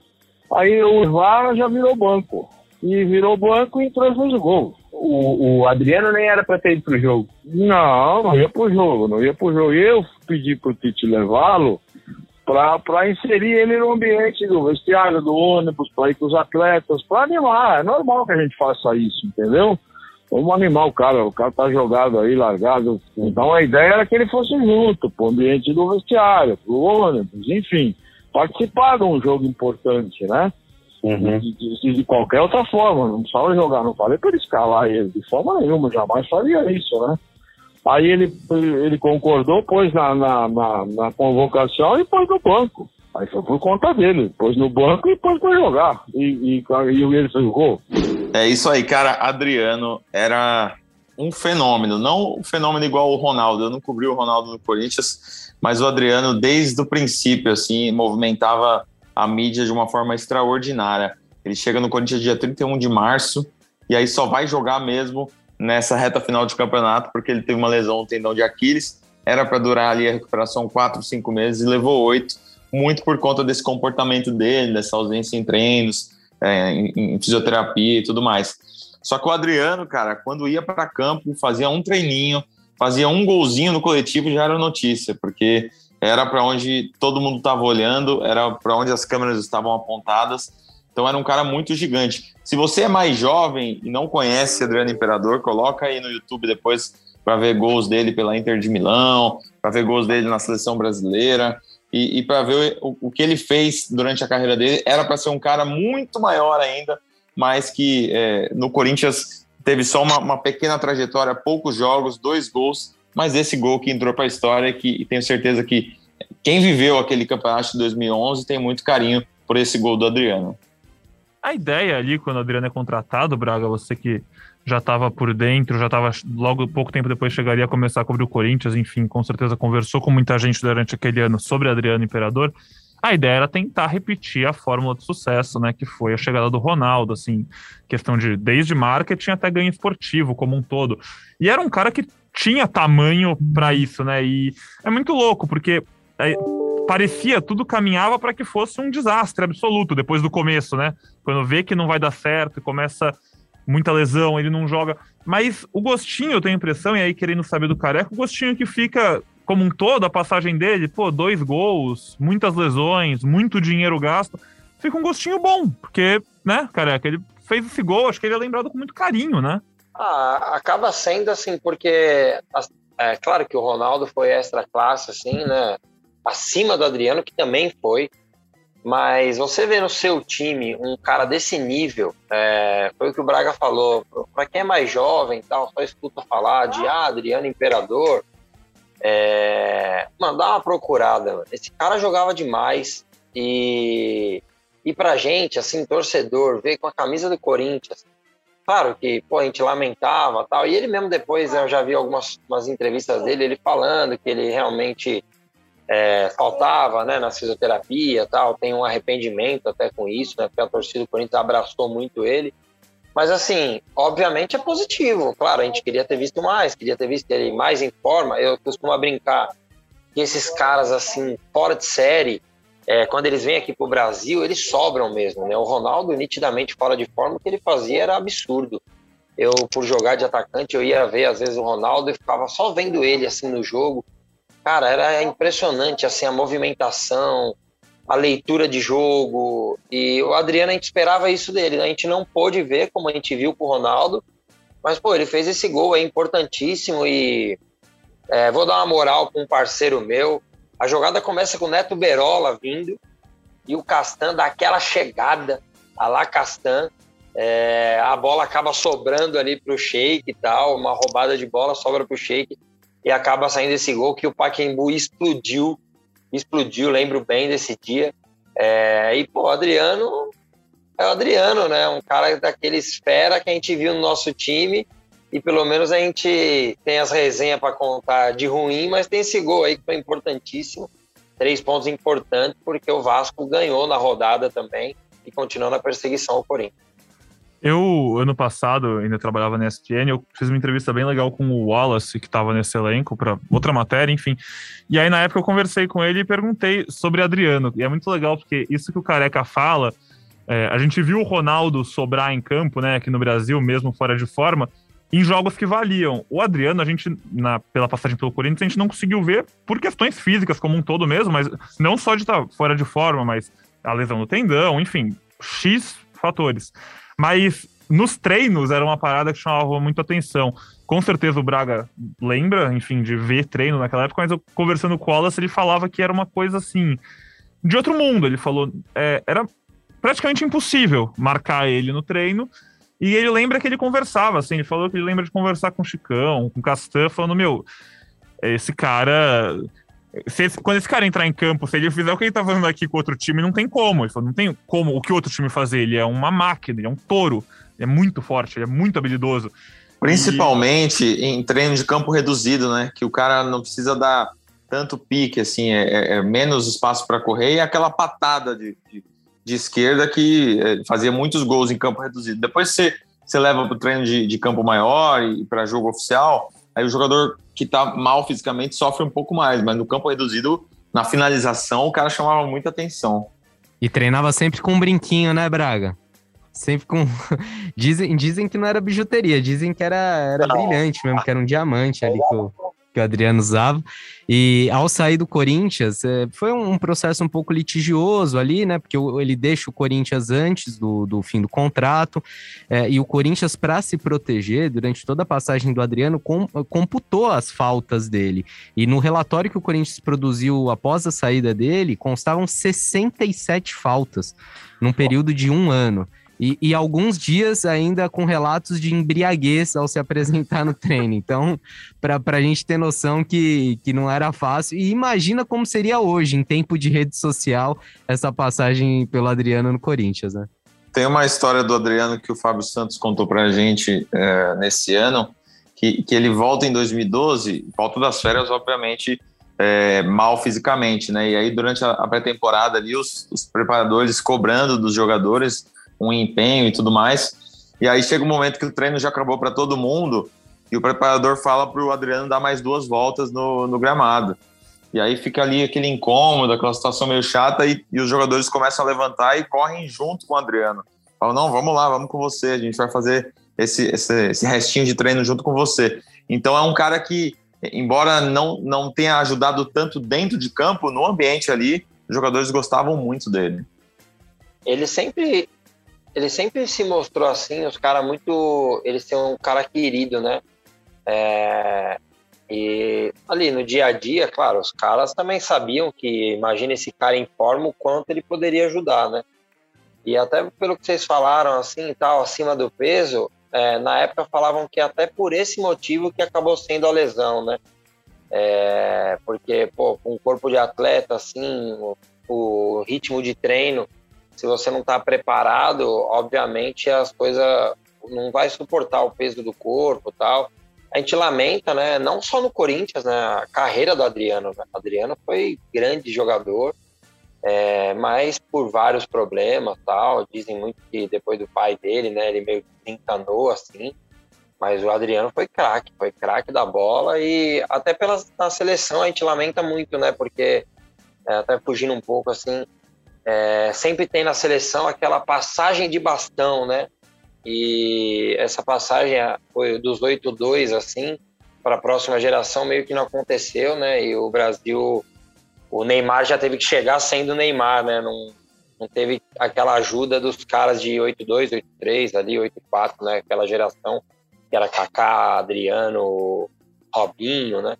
D: Aí o VAR já virou banco. E virou banco e entrou e fez o gol.
N: O, o Adriano nem era para ter ido pro jogo.
D: Não, não ia pro jogo, não ia pro jogo. Eu pedi pro Tite levá-lo para inserir ele no ambiente do vestiário, do ônibus, para ir com os atletas, para animar. É normal que a gente faça isso, entendeu? Vamos animar o cara, o cara tá jogado aí, largado. Então a ideia era que ele fosse junto, pro ambiente do vestiário, pro ônibus, enfim, participar de um jogo importante, né? Uhum. De, de, de, qualquer outra forma, não precisava jogar, não falei para ele escalar ele de forma nenhuma, jamais faria isso, né? Aí ele, ele concordou, pôs na, na, na, na convocação e pôs no banco. Aí foi por conta dele. Pôs no banco e pôs pra jogar. E, e, e ele gol.
H: É isso aí, cara. Adriano era um fenômeno. Não um fenômeno igual o Ronaldo. Eu não cobri o Ronaldo no Corinthians, mas o Adriano, desde o princípio, assim, movimentava a mídia de uma forma extraordinária. Ele chega no Corinthians dia 31 de março e aí só vai jogar mesmo nessa reta final de campeonato, porque ele teve uma lesão no tendão de Aquiles, era para durar ali a recuperação quatro, cinco meses e levou oito, muito por conta desse comportamento dele, dessa ausência em treinos, é, em, em, fisioterapia e tudo mais. Só que o Adriano, cara, quando ia para campo, fazia um treininho, fazia um golzinho no coletivo já era notícia, porque era para onde todo mundo estava olhando, era para onde as câmeras estavam apontadas então era um cara muito gigante. Se você é mais jovem e não conhece Adriano Imperador, coloca aí no YouTube depois para ver gols dele pela Inter de Milão, para ver gols dele na seleção brasileira e, e para ver o, o, que ele fez durante a carreira dele. Era para ser um cara muito maior ainda, mas que é, no Corinthians teve só uma, uma, pequena trajetória, poucos jogos, dois gols, mas esse gol que entrou para a história que tenho certeza que quem viveu aquele campeonato de 2011 tem muito carinho por esse gol do Adriano
F: a ideia ali, quando o Adriano é contratado, Braga, você que já estava por dentro, já estava logo pouco tempo depois chegaria a começar a cobrir o Corinthians, enfim, com certeza conversou com muita gente durante aquele ano sobre Adriano Imperador. a ideia era tentar repetir a fórmula de sucesso, né, que foi a chegada do Ronaldo, assim, questão de desde marketing até ganho esportivo como um todo. E era um cara que tinha tamanho para isso, né? E é muito louco, porque é, parecia, tudo caminhava para que fosse um desastre absoluto depois do começo, né? Quando vê que não vai dar certo e começa muita lesão, ele não joga. Mas o gostinho, eu tenho a impressão, e aí querendo saber do Careca, o gostinho que fica como um todo, a passagem dele, pô, dois gols, muitas lesões, muito dinheiro gasto, fica um gostinho bom, porque, né, Careca, ele fez esse gol, acho que ele é lembrado com muito carinho, né?
I: Ah, acaba sendo assim, porque é claro que o Ronaldo foi extra classe, assim, né? Acima do Adriano, que também foi. Mas você vê no seu time um cara desse nível, é, foi o que o Braga falou. Para quem é mais jovem tal, só escuta falar de ah, Adriano Imperador. É, mano, dá uma procurada. Esse cara jogava demais. E, e pra gente, assim, torcedor, ver com a camisa do Corinthians, Claro que pô, a gente lamentava tal, e ele mesmo depois, eu já vi algumas entrevistas dele, ele falando que ele realmente é, faltava né, na fisioterapia tal, tem um arrependimento até com isso, né, porque a torcida do Corinthians abraçou muito ele. Mas assim, obviamente é positivo, claro, a gente queria ter visto mais, queria ter visto ele mais em forma. Eu costumo brincar que esses caras assim, fora de série, é, quando eles vêm aqui para o Brasil, eles sobram mesmo. Né? O Ronaldo, nitidamente fora de forma, o que ele fazia era absurdo. Eu, por jogar de atacante, eu ia ver às vezes o Ronaldo e ficava só vendo ele assim no jogo. Cara, era impressionante assim a movimentação, a leitura de jogo. E o Adriano, a gente esperava isso dele. Né? A gente não pôde ver como a gente viu com o Ronaldo, mas pô, ele fez esse gol aí importantíssimo e é, vou dar uma moral para um parceiro meu. A jogada começa com o Neto Berola vindo e o Castan dá aquela chegada a lá Castan. É, a bola acaba sobrando ali para o Sheik e tal, uma roubada de bola sobra para o Sheik e acaba saindo esse gol que o Paquembu explodiu, explodiu, lembro bem desse dia. É, e pô, Adriano é o Adriano, né? Um cara daquele esfera que a gente viu no nosso time e pelo menos a gente tem as resenhas para contar de ruim, mas tem esse gol aí que foi importantíssimo. Três pontos importantes, porque o Vasco ganhou na rodada também e continuou na perseguição ao Corinthians.
F: Eu, ano passado, ainda trabalhava na ESPN, eu fiz uma entrevista bem legal com o Wallace, que estava nesse elenco, para outra matéria, enfim. E aí, na época, eu conversei com ele e perguntei sobre Adriano. E é muito legal, porque isso que o Careca fala, é, a gente viu o Ronaldo sobrar em campo, né, aqui no Brasil, mesmo fora de forma, em jogos que valiam. O Adriano, a gente, na, pela passagem pelo Corinthians, a gente não conseguiu ver por questões físicas como um todo mesmo, mas não só de estar fora de forma, mas a lesão no tendão, enfim, X fatores. Mas nos treinos era uma parada que chamava muito atenção. Com certeza o Braga lembra, enfim, de ver treino naquela época, mas eu conversando com o Wallace, ele falava que era uma coisa assim, de outro mundo. Ele falou, é, era praticamente impossível marcar ele no treino, e ele lembra que ele conversava, assim, ele falou que ele lembra de conversar com o Chicão, com o Castan, falando, meu, esse cara. Esse, quando esse cara entrar em campo, se ele fizer o que ele tá fazendo aqui com outro time, não tem como. Ele não tem como o que outro time fazer. Ele é uma máquina, ele é um touro, ele é muito forte, ele é muito habilidoso.
H: Principalmente e... em treino de campo reduzido, né? Que o cara não precisa dar tanto pique, assim, é, é, é menos espaço para correr e aquela patada de, de de esquerda que é, fazia muitos gols em campo reduzido. Depois você, você leva para o treino de, de, campo maior e para jogo oficial, aí o jogador que está mal fisicamente sofre um pouco mais, mas no campo reduzido, na finalização, o cara chamava muita atenção.
G: E treinava sempre com um brinquinho, né, Braga? Sempre com. dizem, dizem que não era bijuteria, dizem que era, era brilhante mesmo, que era um diamante ali que que o Adriano usava. E ao sair do Corinthians, é, foi um processo um pouco litigioso ali, né? Porque ele deixa o Corinthians antes do, do fim do contrato, é, e o Corinthians, para se proteger, durante toda a passagem do Adriano, com, computou as faltas dele. E no relatório que o Corinthians produziu após a saída dele, constavam 67 faltas num período de um ano. E, e, alguns dias ainda com relatos de embriaguez ao se apresentar no treino. Então, para a gente ter noção que, que não era fácil. E imagina como seria hoje, em tempo de rede social, essa passagem pelo Adriano no Corinthians, né?
H: Tem uma história do Adriano que o Fábio Santos contou para a gente é, nesse ano, que, que ele volta em 2012, volta das férias, obviamente, é, mal fisicamente, né? E aí, durante a, pré-temporada ali, os, os, preparadores cobrando dos jogadores um empenho e tudo mais. E aí chega um momento que o treino já acabou para todo mundo e o preparador fala para o Adriano dar mais duas voltas no, no, gramado. E aí fica ali aquele incômodo, aquela situação meio chata e, e, os jogadores começam a levantar e correm junto com o Adriano. Falam, não, vamos lá, vamos com você, a gente vai fazer esse, esse, esse restinho de treino junto com você. Então é um cara que embora não, não tenha ajudado tanto dentro de campo, no ambiente ali, os jogadores gostavam muito dele.
I: Ele sempre, ele sempre se mostrou assim, os caras muito. Ele ser um cara querido, né? É, e ali no dia a dia, claro, os caras também sabiam que, imagina esse cara em forma, o quanto ele poderia ajudar, né? E até pelo que vocês falaram, assim, tal, acima do peso, é, na época falavam que até por esse motivo que acabou sendo a lesão, né? É, porque, pô, um corpo de atleta, assim, o, o ritmo de treino, se você não está preparado, obviamente as coisas não vai suportar o peso do corpo tal. A gente lamenta, né? Não só no Corinthians, né? A carreira do Adriano. Né? O Adriano foi grande jogador, é, mas por vários problemas tal. Dizem muito que depois do pai dele, né, ele meio que encanou assim. Mas o Adriano foi craque, foi craque da bola e até pela na seleção a gente lamenta muito, né? Porque é, até fugindo um pouco assim, é, sempre tem na seleção aquela passagem de bastão, né? E essa passagem foi dos 8-2 assim para a próxima geração meio que não aconteceu, né? E o Brasil o Neymar já teve que chegar sendo Neymar, né? Não, não teve aquela ajuda dos caras de 8-2, 8-3, ali, 8-4, né? Aquela geração que era Kaká, Adriano, Robinho, né?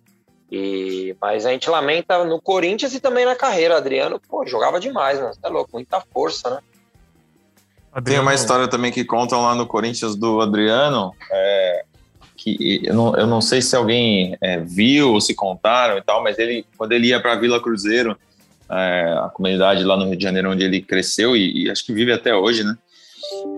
I: E, mas a gente lamenta no Corinthians e também na carreira. Adriano, pô, jogava demais, né? Você é louco, muita força, né?
H: Adriano... Tem uma história também que contam lá no Corinthians do Adriano, é, que eu não, eu não sei se alguém é, viu ou se contaram e tal, mas ele, quando ele ia para Vila Cruzeiro, é, a comunidade lá no Rio de Janeiro onde ele cresceu e, e acho que vive até hoje, né?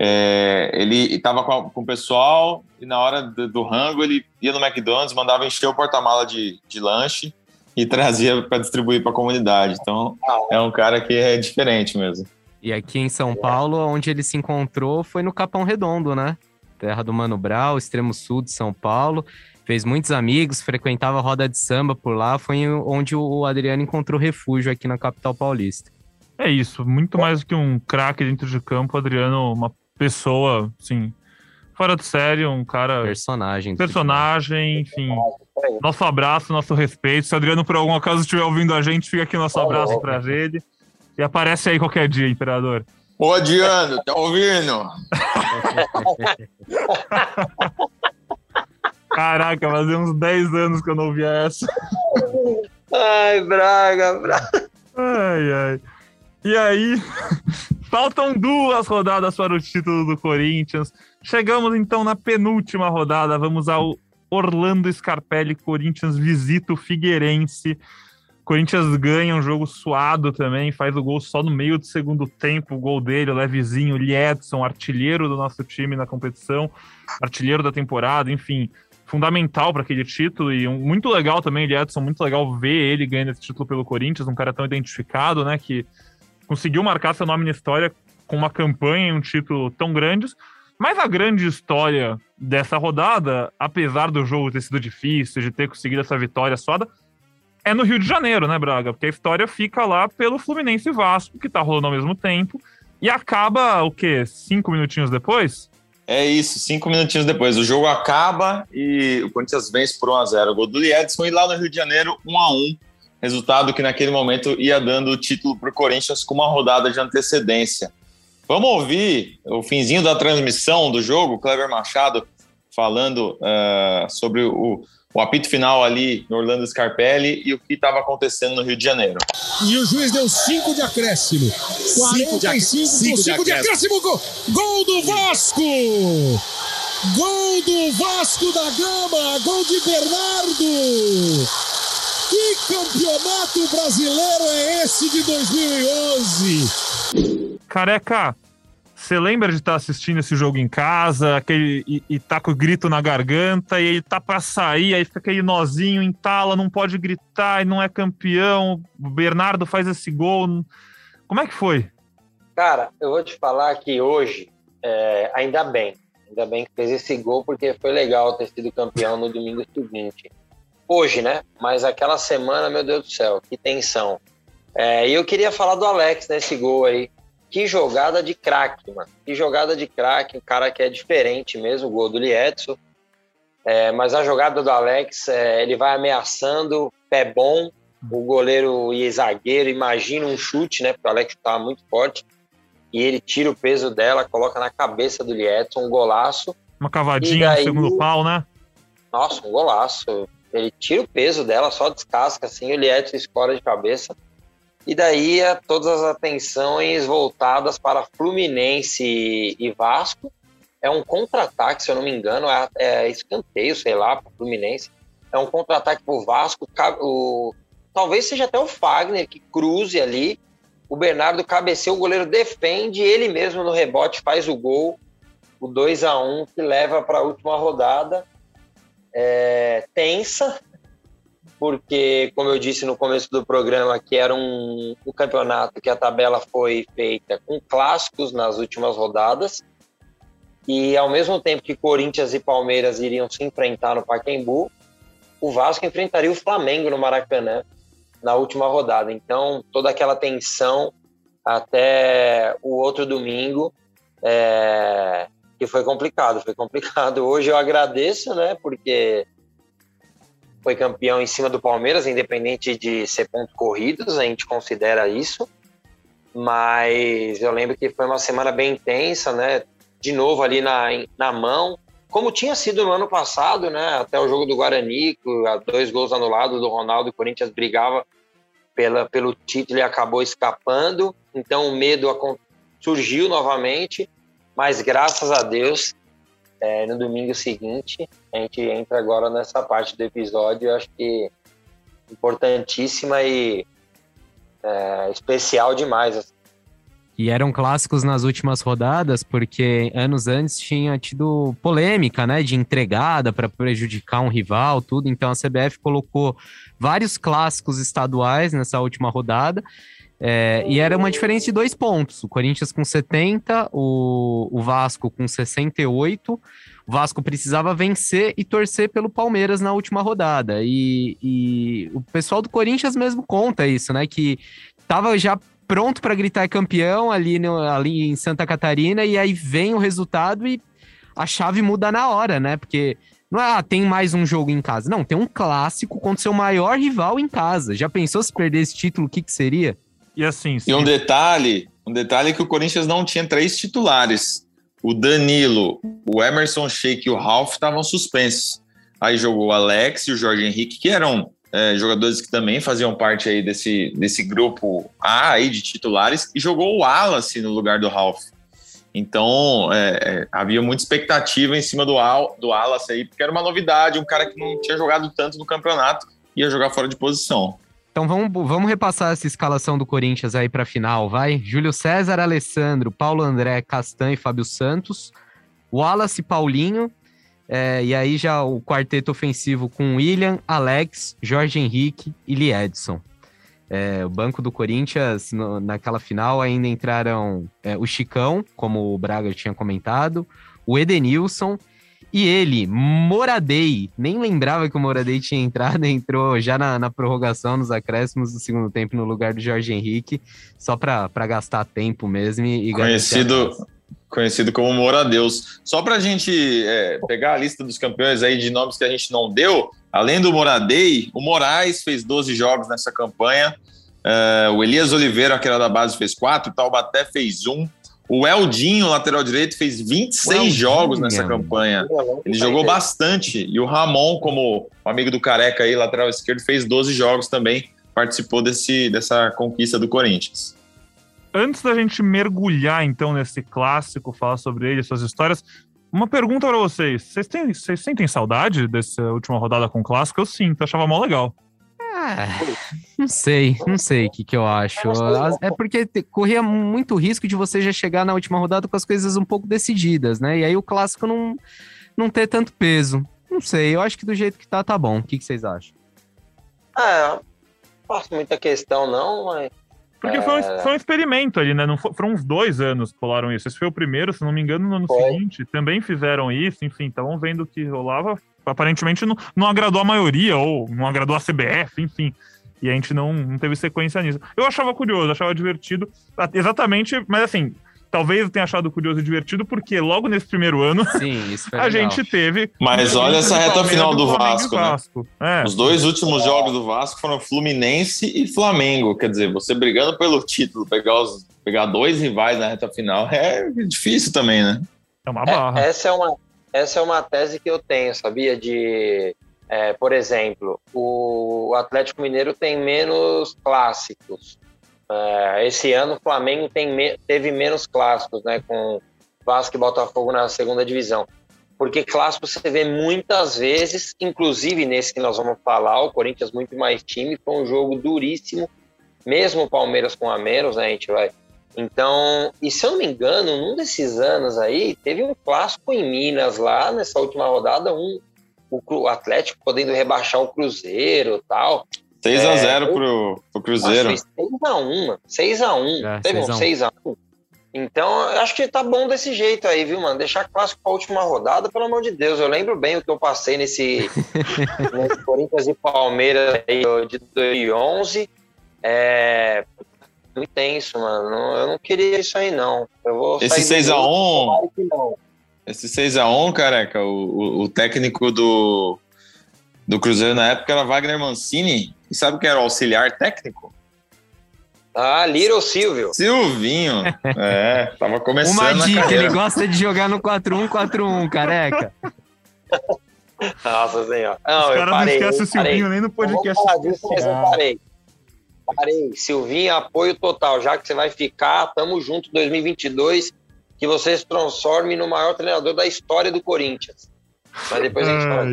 H: É, ele estava com, com, o pessoal e na hora do, do, rango ele ia no McDonald's, mandava encher o porta-mala de, de lanche e trazia para distribuir para a comunidade. Então é um cara que é diferente mesmo.
G: E aqui em São Paulo, onde ele se encontrou foi no Capão Redondo, né? terra do Mano Brau, extremo sul de São Paulo. Fez muitos amigos, frequentava roda de samba por lá. Foi onde o Adriano encontrou refúgio aqui na capital paulista.
F: É isso, muito mais do que um craque dentro de campo, Adriano, uma pessoa, assim, fora de série, um cara.
G: Personagem.
F: Personagem, enfim. Nosso abraço, nosso respeito. Se o Adriano, por algum acaso, estiver ouvindo a gente, fica aqui nosso abraço pra ele. E aparece aí qualquer dia, Imperador.
H: Ô, Adriano, tá ouvindo?
F: Caraca, fazia uns 10 anos que eu não ouvia essa.
I: Ai, Braga, Braga.
F: Ai, ai. E aí, faltam duas rodadas para o título do Corinthians. Chegamos então na penúltima rodada. Vamos ao Orlando Scarpelli. Corinthians visita o Figueirense. Corinthians ganha um jogo suado também, faz o gol só no meio do segundo tempo, o gol dele, o levezinho, Liedson, artilheiro do nosso time na competição, artilheiro da temporada, enfim, fundamental para aquele título e um, muito legal também, Liedson, muito legal ver ele ganhando esse título pelo Corinthians, um cara tão identificado, né, que conseguiu marcar seu nome na história com uma campanha e um título tão grandes. Mas a grande história dessa rodada, apesar do jogo ter sido difícil, de ter conseguido essa vitória suada, é no Rio de Janeiro, né, Braga? Porque a história fica lá pelo Fluminense e Vasco, que tá rolando ao mesmo tempo. E acaba o quê? Cinco minutinhos depois?
H: É isso, cinco minutinhos depois. O jogo acaba e o Corinthians vence por 1x0. O gol do Liedson e lá no Rio de Janeiro, 1x1. Resultado que naquele momento ia dando o título para o Corinthians com uma rodada de antecedência. Vamos ouvir o finzinho da transmissão do jogo, Clever Machado falando uh, sobre o, o apito final ali no Orlando Scarpelli e o que estava acontecendo no Rio de Janeiro.
C: E o juiz deu 5 de acréscimo. 45 5 de acréscimo. Gol, gol do Vasco! Gol do Vasco da Gama! Gol de Bernardo! Que campeonato brasileiro é esse de 2011?
F: Careca, Você lembra de estar assistindo esse jogo em casa, aquele, e, e tá com o grito na garganta, e ele tá para sair, aí fica aquele nozinho, entala, não pode gritar e não é campeão. O Bernardo faz esse gol. Como é que foi?
I: Cara, eu vou te falar que hoje, é, ainda bem, ainda bem que fez esse gol, porque foi legal ter sido campeão no domingo seguinte. Hoje, né? Mas aquela semana, meu Deus do céu, que tensão. É, e eu queria falar do Alex nesse gol aí. Que jogada de craque, mano. Que jogada de craque, um cara que é diferente mesmo, o gol do Lietzo. É, mas a jogada do Alex, é, ele vai ameaçando, pé bom, o goleiro e zagueiro, imagina um chute, né? Porque o Alex estava muito forte. E ele tira o peso dela, coloca na cabeça do Lietzo, um golaço.
F: Uma cavadinha daí, no segundo pau, né?
I: Nossa, um golaço. Ele tira o peso dela, só descasca assim, o Lietzo escora de cabeça. E daí é todas as atenções voltadas para Fluminense e Vasco. É um contra-ataque, se eu não me engano, é, é escanteio, sei lá, para Fluminense. É um contra-ataque para o Vasco. O, talvez seja até o Fagner que cruze ali. O Bernardo cabeceia, o goleiro defende, ele mesmo no rebote faz o gol, o 2 a 1 que leva para a última rodada. É, tensa, porque, como eu disse no começo do programa, que era um, um campeonato que a tabela foi feita com clássicos nas últimas rodadas, e ao mesmo tempo que Corinthians e Palmeiras iriam se enfrentar no Pacaembu, o Vasco enfrentaria o Flamengo no Maracanã na última rodada. Então, toda aquela tensão até o outro domingo, é, que foi complicado, foi complicado. Hoje eu agradeço, né, porque foi campeão em cima do Palmeiras, independente de ser pontos corridos, a gente considera isso. Mas eu lembro que foi uma semana bem intensa, né? De novo ali na, na mão, como tinha sido no ano passado, né? Até o jogo do Guarani, dois gols anulados do Ronaldo, o Corinthians brigava pela, pelo título e acabou escapando. Então o medo surgiu novamente, mas graças a Deus é, no domingo seguinte. A gente entra agora nessa parte do episódio, eu acho que importantíssima e é, especial demais. Assim.
G: E eram clássicos nas últimas rodadas, porque anos antes tinha tido polêmica, né, de entregada para prejudicar um rival, tudo. Então a CBF colocou vários clássicos estaduais nessa última rodada. É, e era uma diferença de dois pontos. O Corinthians com 70, o, o Vasco com 68. O Vasco precisava vencer e torcer pelo Palmeiras na última rodada. E, e o pessoal do Corinthians mesmo conta isso, né? Que tava já pronto para gritar campeão ali, no, ali em Santa Catarina, e aí vem o resultado e a chave muda na hora, né? Porque não é, ah, tem mais um jogo em casa. Não, tem um clássico contra o seu maior rival em casa. Já pensou se perder esse título, o que, que seria?
F: E assim.
H: E um detalhe, um detalhe é que o Corinthians não tinha três titulares. O Danilo, o Emerson Sheik e o Ralph estavam suspensos. Aí jogou o Alex e o Jorge Henrique, que eram é, jogadores que também faziam parte aí desse, desse grupo A aí de titulares, e jogou o Wallace no lugar do Ralph. Então, é, é, havia muita expectativa em cima do, Al, do Wallace aí, porque era uma novidade, um cara que não tinha jogado tanto no campeonato, ia jogar fora de posição.
G: Então vamos, vamos repassar essa escalação do Corinthians aí para final, vai? Júlio César, Alessandro, Paulo André, Castan e Fábio Santos, Wallace Paulinho, é, e aí já o quarteto ofensivo com William, Alex, Jorge Henrique e Lee Edson. É, o banco do Corinthians, no, naquela final, ainda entraram é, o Chicão, como o Braga tinha comentado, o Edenilson e ele, Moradei, nem lembrava que o Moradei tinha entrado, entrou já na, na prorrogação, nos acréscimos do segundo tempo, no lugar do Jorge Henrique, só para gastar tempo mesmo e
H: Conhecido, conhecido como Moradeus. Só para a gente é, pegar a lista dos campeões aí de nomes que a gente não deu, além do Moradei, o Moraes fez 12 jogos nessa campanha, uh, o Elias Oliveira, que era da base, fez 4, o Taubaté fez 1, um, o Eldinho, lateral direito, fez 26 jogos nessa campanha. Ele jogou bastante. E o Ramon, como amigo do Careca aí, lateral esquerdo, fez 12 jogos também. Participou desse, dessa conquista do Corinthians.
F: Antes da gente mergulhar, então, nesse clássico, falar sobre ele, suas histórias, uma pergunta para vocês. Vocês, têm, vocês sentem saudade dessa última rodada com o clássico? Eu sinto, achava mó legal.
G: Não sei, não sei o que, que eu acho. É porque corria muito risco de você já chegar na última rodada com as coisas um pouco decididas, né? E aí o clássico não, não ter tanto peso. Não sei, eu acho que do jeito que tá, tá bom. O que, que vocês acham?
I: Ah, não faço muita questão, não, mas.
F: Porque é... foi, um, foi um experimento ali, né? Não foi, foram uns dois anos que rolaram isso. Esse foi o primeiro, se não me engano, no ano foi. seguinte também fizeram isso, enfim, estavam vendo o que rolava. Aparentemente não, não agradou a maioria, ou não agradou a CBF, enfim. E a gente não, não teve sequência nisso. Eu achava curioso, achava divertido. Exatamente, mas assim, talvez eu tenha achado curioso e divertido, porque logo nesse primeiro ano
G: Sim,
F: a gente teve.
H: Mas olha essa reta final do Vasco, né? Vasco. É. Os dois últimos jogos do Vasco foram Fluminense e Flamengo. Quer dizer, você brigando pelo título, pegar, os, pegar dois rivais na reta final é difícil também, né?
F: É uma barra.
I: É, essa, é uma, essa é uma tese que eu tenho, sabia? De. É, por exemplo, o Atlético Mineiro tem menos clássicos esse ano o Flamengo tem, teve menos clássicos, né? Com Vasco e Botafogo na segunda divisão. Porque clássico você vê muitas vezes, inclusive nesse que nós vamos falar, o Corinthians muito mais time, foi um jogo duríssimo, mesmo o Palmeiras com a menos, né? A gente vai. Então, e se eu não me engano, num desses anos aí, teve um clássico em Minas lá, nessa última rodada, um, o Atlético podendo rebaixar o Cruzeiro tal.
H: 6x0 é, pro, pro Cruzeiro.
I: 6x1, 6x1. É, Teve 6 um 6x1. Então, acho que tá bom desse jeito aí, viu, mano? Deixar clássico pra última rodada, pelo amor de Deus. Eu lembro bem o que eu passei nesse, nesse Corinthians e Palmeiras de 2011. É muito tenso, mano. Eu não queria isso aí, não. Eu vou
H: esse 6x1. Esse 6x1, careca, o, o, o técnico do, do Cruzeiro na época era Wagner Mancini. E sabe quem era o auxiliar técnico?
I: Ah, Little Silvio.
H: Silvinho. É, tava começando
G: Uma dica, ele gosta de jogar no 4-1, 4-1, careca.
I: Nossa senhora. Não,
F: Os caras não esquecem o Silvinho nem no podcast.
I: Disso, mas eu parei. Parei. Silvinho, apoio total. Já que você vai ficar, tamo junto 2022, que você se transforme no maior treinador da história do Corinthians. Mas depois a gente fala.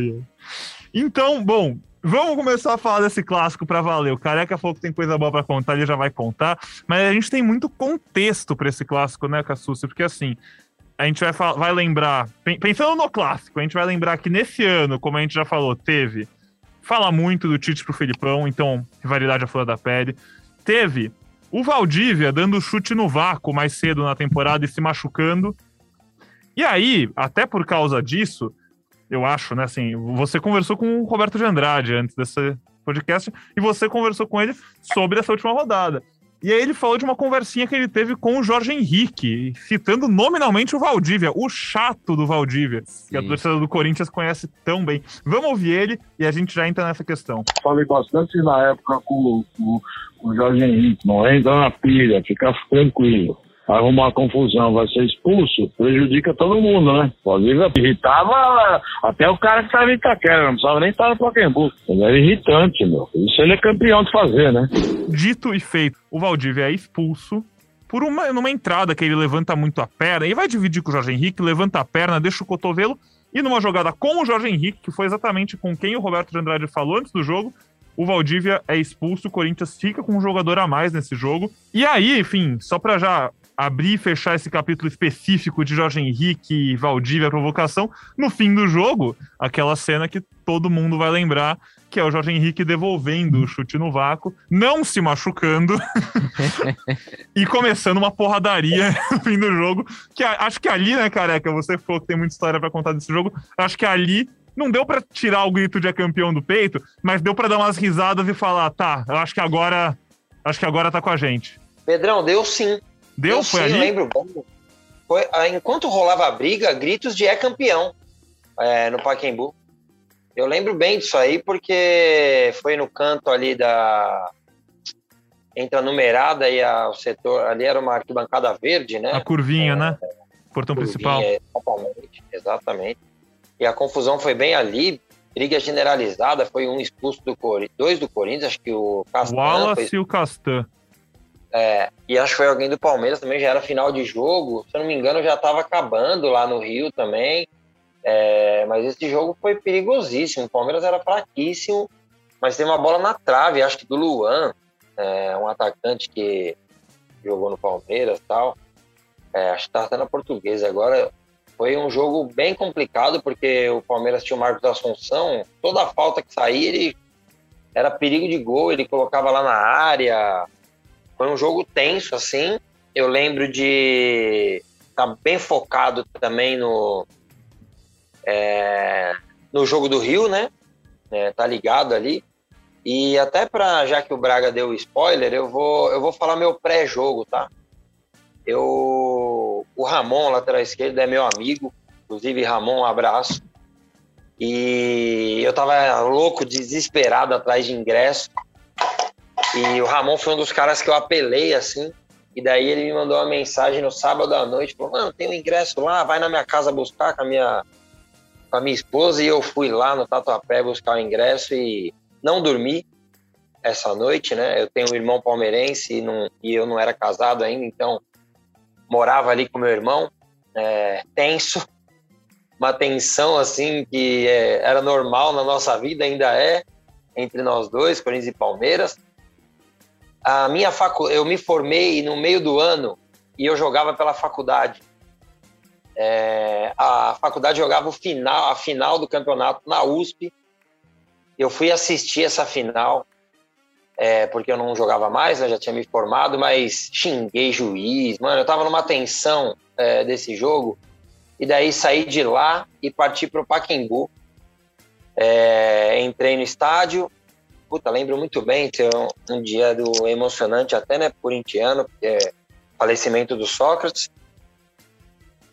F: Então, bom, Vamos começar a falar desse clássico para valer. O Careca falou que tem coisa boa para contar, ele já vai contar. Mas a gente tem muito contexto para esse clássico, né, Cassucci? Porque assim, a gente vai, vai lembrar, pensando no clássico, a gente vai lembrar que nesse ano, como a gente já falou, teve. Fala muito do Tite pro Filipão, então rivalidade à flor da pele. Teve o Valdívia dando chute no vácuo mais cedo na temporada e se machucando. E aí, até por causa disso, eu acho, né? Assim, você conversou com o Roberto de Andrade antes desse podcast e você conversou com ele sobre essa última rodada. E aí ele falou de uma conversinha que ele teve com o Jorge Henrique, citando nominalmente o Valdívia, o chato do Valdívia, Sim. que a torcida do Corinthians conhece tão bem. Vamos ouvir ele e a gente já entra nessa questão.
D: Falei bastante na época com, com, com o Jorge Henrique, não entra na pilha, fica tranquilo arrumar confusão, vai ser expulso, prejudica todo mundo, né? Pode irritava até o cara que estava em Itaquera, não precisava nem estar no Pacaembu. Era irritante, meu. Isso ele é campeão de fazer, né?
F: Dito e feito, o Valdívia é expulso por uma numa entrada que ele levanta muito a perna e vai dividir com o Jorge Henrique, levanta a perna, deixa o cotovelo e numa jogada com o Jorge Henrique, que foi exatamente com quem o Roberto de Andrade falou antes do jogo, o Valdívia é expulso, o Corinthians fica com um jogador a mais nesse jogo. E aí, enfim, só para já abrir e fechar esse capítulo específico de Jorge Henrique e Valdívia, a provocação, no fim do jogo, aquela cena que todo mundo vai lembrar, que é o Jorge Henrique devolvendo o chute no vácuo, não se machucando e começando uma porradaria no fim do jogo, que acho que ali, né, careca, você falou que tem muita história para contar desse jogo, acho que ali não deu para tirar o grito de é campeão do peito, mas deu para dar umas risadas e falar, tá, eu acho que agora, acho que agora tá com a gente.
I: Pedrão, deu sim.
F: Deu? Eu foi sim, ali?
I: lembro bem. Foi, ah, enquanto rolava a briga, gritos de é campeão é, no Pacaembu. Eu lembro bem disso aí, porque foi no canto ali da. Entre a numerada e a, o setor. Ali era uma arquibancada verde, né?
F: A curvinha, é, né? Portão curvinha, principal.
I: Exatamente, exatamente. E a confusão foi bem ali. Briga generalizada, foi um expulso do Corinthians, dois do Corinthians, acho que o
F: Castan. Wallace e o Castan.
I: É, e acho que foi alguém do Palmeiras também, já era final de jogo. Se eu não me engano, já estava acabando lá no Rio também. É, mas esse jogo foi perigosíssimo. O Palmeiras era fraquíssimo. mas tem uma bola na trave, acho que do Luan, é, um atacante que jogou no Palmeiras e tal. É, acho que tá até na portuguesa. Agora foi um jogo bem complicado, porque o Palmeiras tinha o Marcos Assunção, toda falta que saía, ele era perigo de gol, ele colocava lá na área. Foi um jogo tenso, assim. Eu lembro de estar tá bem focado também no, é, no jogo do Rio, né? É, tá ligado ali. E até para já que o Braga deu spoiler, eu vou eu vou falar meu pré-jogo, tá? Eu o Ramon, lateral esquerdo, é meu amigo, inclusive Ramon, um abraço. E eu tava louco, desesperado atrás de ingresso. E o Ramon foi um dos caras que eu apelei assim. E daí ele me mandou uma mensagem no sábado à noite, falou: "Mano, tem um ingresso lá, vai na minha casa buscar com a minha com a minha esposa". E eu fui lá no Tatuapé buscar o ingresso e não dormi essa noite, né? Eu tenho um irmão palmeirense e, não, e eu não era casado ainda, então morava ali com meu irmão, é, tenso, uma tensão assim que é, era normal na nossa vida, ainda é, entre nós dois, Corinthians e Palmeiras. A minha facu... Eu me formei no meio do ano e eu jogava pela faculdade. É, a faculdade jogava o final, a final do campeonato na USP eu fui assistir essa final, é, porque eu não jogava mais, né, já tinha me formado, mas xinguei juiz, mano, eu tava numa tensão é, desse jogo, e daí saí de lá e parti pro Paquembu. É, entrei no estádio, puta, lembro muito bem, ser um, um dia do emocionante até, né, corintiano, é falecimento do Sócrates.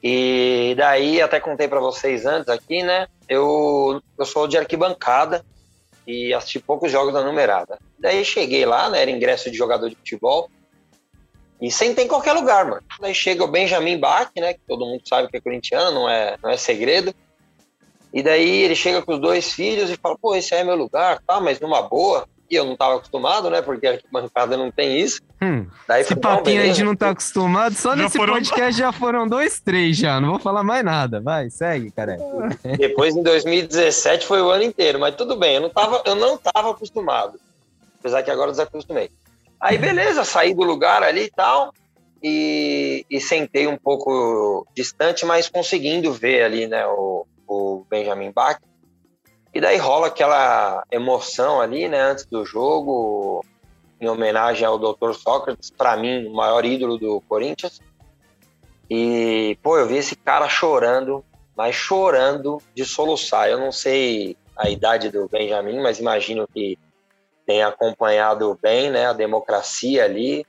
I: E daí, até contei para vocês antes aqui, né? Eu, eu sou de arquibancada, e assisti poucos jogos da numerada. Daí cheguei lá, né, era ingresso de jogador de futebol, e sentei em qualquer lugar, mano. Daí chega o Benjamin Bach, né, que todo mundo sabe que é corintiano, não é, não é segredo. E daí ele chega com os dois filhos e fala, pô, esse aí é meu lugar, tá, mas numa boa. E eu não estava acostumado, né? Porque a arquibancada não tem isso.
G: Hum, Daí esse papinho aí de não estar tá acostumado, só já nesse foram... podcast já foram dois, três já. Não vou falar mais nada. Vai, segue, cara.
I: Depois, em 2017, foi o ano inteiro. Mas tudo bem, eu não tava, eu não tava acostumado. Apesar que agora eu desacostumei. Aí, beleza, saí do lugar ali e tal. E, e sentei um pouco distante, mas conseguindo ver ali, né, o, o Benjamin Bach. E daí rola aquela emoção ali, né, antes do jogo, em homenagem ao Dr. Sócrates, para mim, o maior ídolo do Corinthians. E, pô, eu vi esse cara chorando, mas chorando de soluçar. Eu não sei a idade do Benjamin, mas imagino que tenha acompanhado bem, né, a democracia ali.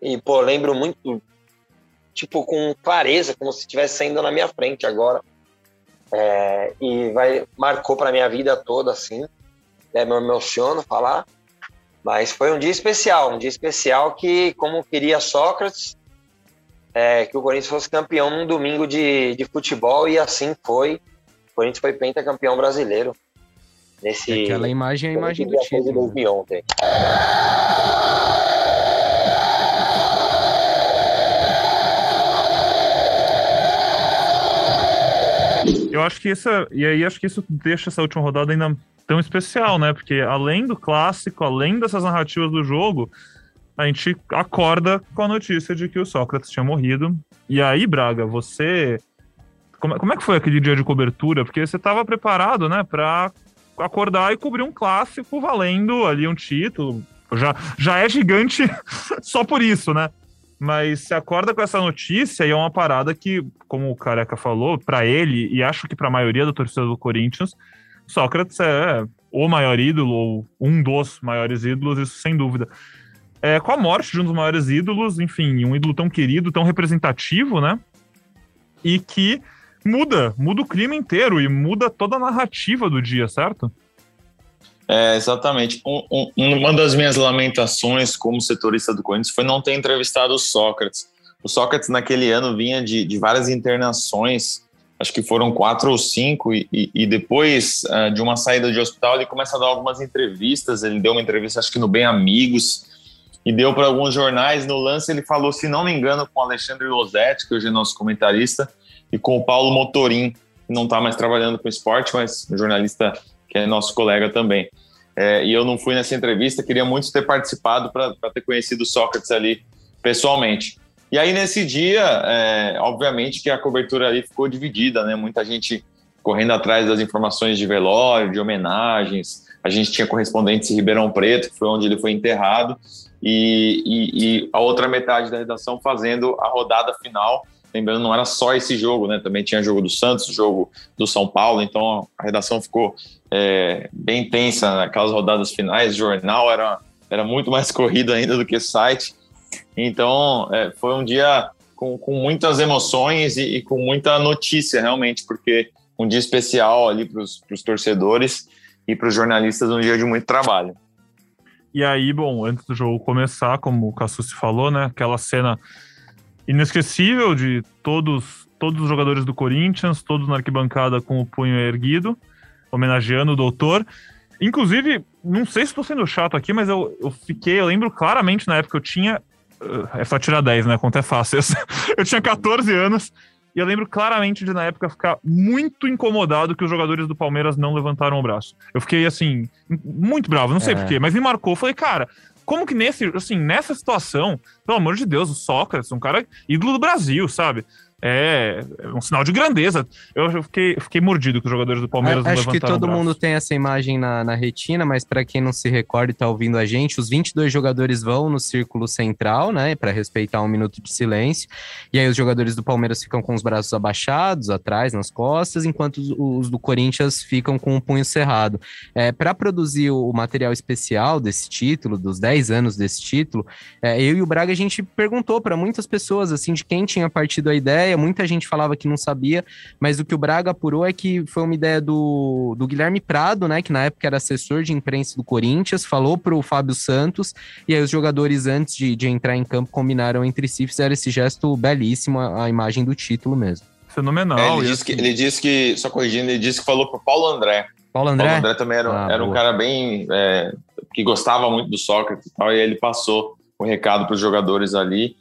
I: E, pô, lembro muito, tipo, com clareza, como se estivesse saindo na minha frente agora. É, e vai marcou para minha vida toda assim. Né, me emociono falar, mas foi um dia especial, um dia especial que, como queria Sócrates, é, que o Corinthians fosse campeão num domingo de, de futebol e assim foi. O Corinthians foi pentacampeão brasileiro. Nesse,
G: Aquela imagem é a imagem do título.
I: De ontem.
F: Eu acho que isso, e aí acho que isso deixa essa última rodada ainda tão especial, né? Porque além do clássico, além dessas narrativas do jogo, a gente acorda com a notícia de que o Sócrates tinha morrido. E aí, Braga, você. Como, como é que foi aquele dia de cobertura? Porque você estava preparado, né, para acordar e cobrir um clássico valendo ali um título. Já, já é gigante só por isso, né? Mas se acorda com essa notícia e é uma parada que, como o Careca falou, para ele, e acho que para a maioria da torcida do Corinthians, Sócrates é o maior ídolo, ou um dos maiores ídolos, isso sem dúvida. É, com a morte de um dos maiores ídolos, enfim, um ídolo tão querido, tão representativo, né? E que muda, muda o clima inteiro e muda toda a narrativa do dia, certo?
H: É, exatamente. Um, um, uma das minhas lamentações como setorista do Corinthians foi não ter entrevistado o Sócrates. O Sócrates, naquele ano, vinha de, de várias internações, acho que foram quatro ou cinco, e, e, e depois uh, de uma saída de hospital, ele começa a dar algumas entrevistas. Ele deu uma entrevista, acho que no Bem Amigos, e deu para alguns jornais. No lance, ele falou, se não me engano, com o Alexandre Losetti, que hoje é nosso comentarista, e com o Paulo Motorim, que não está mais trabalhando com esporte, mas jornalista que é nosso colega também. É, e eu não fui nessa entrevista, queria muito ter participado para ter conhecido o Sócrates ali pessoalmente. E aí, nesse dia, é, obviamente que a cobertura ali ficou dividida, né? Muita gente correndo atrás das informações de velório, de homenagens. A gente tinha correspondentes em Ribeirão Preto, que foi onde ele foi enterrado, e, e, e a outra metade da redação fazendo a rodada final. Lembrando, não era só esse jogo, né? Também tinha jogo do Santos, jogo do São Paulo, então a redação ficou é, bem tensa naquelas rodadas finais. Jornal era, era muito mais corrido ainda do que site. Então, é, foi um dia com, com muitas emoções e, e, com muita notícia, realmente, porque um dia especial ali para os torcedores e para os jornalistas, um dia de muito trabalho.
F: E aí, bom, antes do jogo começar, como o Cassucci falou, né, aquela cena inesquecível de todos, todos os jogadores do Corinthians, todos na arquibancada com o punho erguido, homenageando o doutor. Inclusive, não sei se estou sendo chato aqui, mas eu, eu fiquei, eu lembro claramente na época eu tinha é só tirar 10, né? Conta é fácil. Eu tinha 14 anos e eu lembro claramente de, na época, ficar muito incomodado que os jogadores do Palmeiras não levantaram o braço. Eu fiquei, assim, muito bravo, não sei é. porquê, mas me marcou. Falei, cara, como que nesse, assim, nessa situação, pelo amor de Deus, o Sócrates, um cara ídolo do Brasil, sabe? É, é um sinal de grandeza. Eu fiquei, fiquei mordido com os jogadores do Palmeiras
G: Acho que todo mundo tem essa imagem na, na retina, mas para quem não se recorda e está ouvindo a gente, os 22 jogadores vão no círculo central, né, para respeitar um minuto de silêncio. E aí os jogadores do Palmeiras ficam com os braços abaixados, atrás, nas costas, enquanto os, os do Corinthians ficam com o punho cerrado. É, para produzir o material especial desse título, dos 10 anos desse título, é, eu e o Braga a gente perguntou para muitas pessoas assim de quem tinha partido a ideia ideia, muita gente falava que não sabia, mas o que o Braga apurou é que foi uma ideia do, do Guilherme Prado, né, que na época era assessor de imprensa do Corinthians, falou para o Fábio Santos, e aí os jogadores, antes de, de entrar em campo, combinaram entre si, fizeram esse gesto belíssimo, a, a imagem do título mesmo.
F: Fenomenal.
H: É, ele, disse que, ele disse que, só corrigindo, ele disse que falou para Paulo André.
G: Paulo André?
H: Paulo André também era, ah, era um cara bem. É, que gostava muito do Sócrates e tal, e ele passou o recado para os jogadores ali.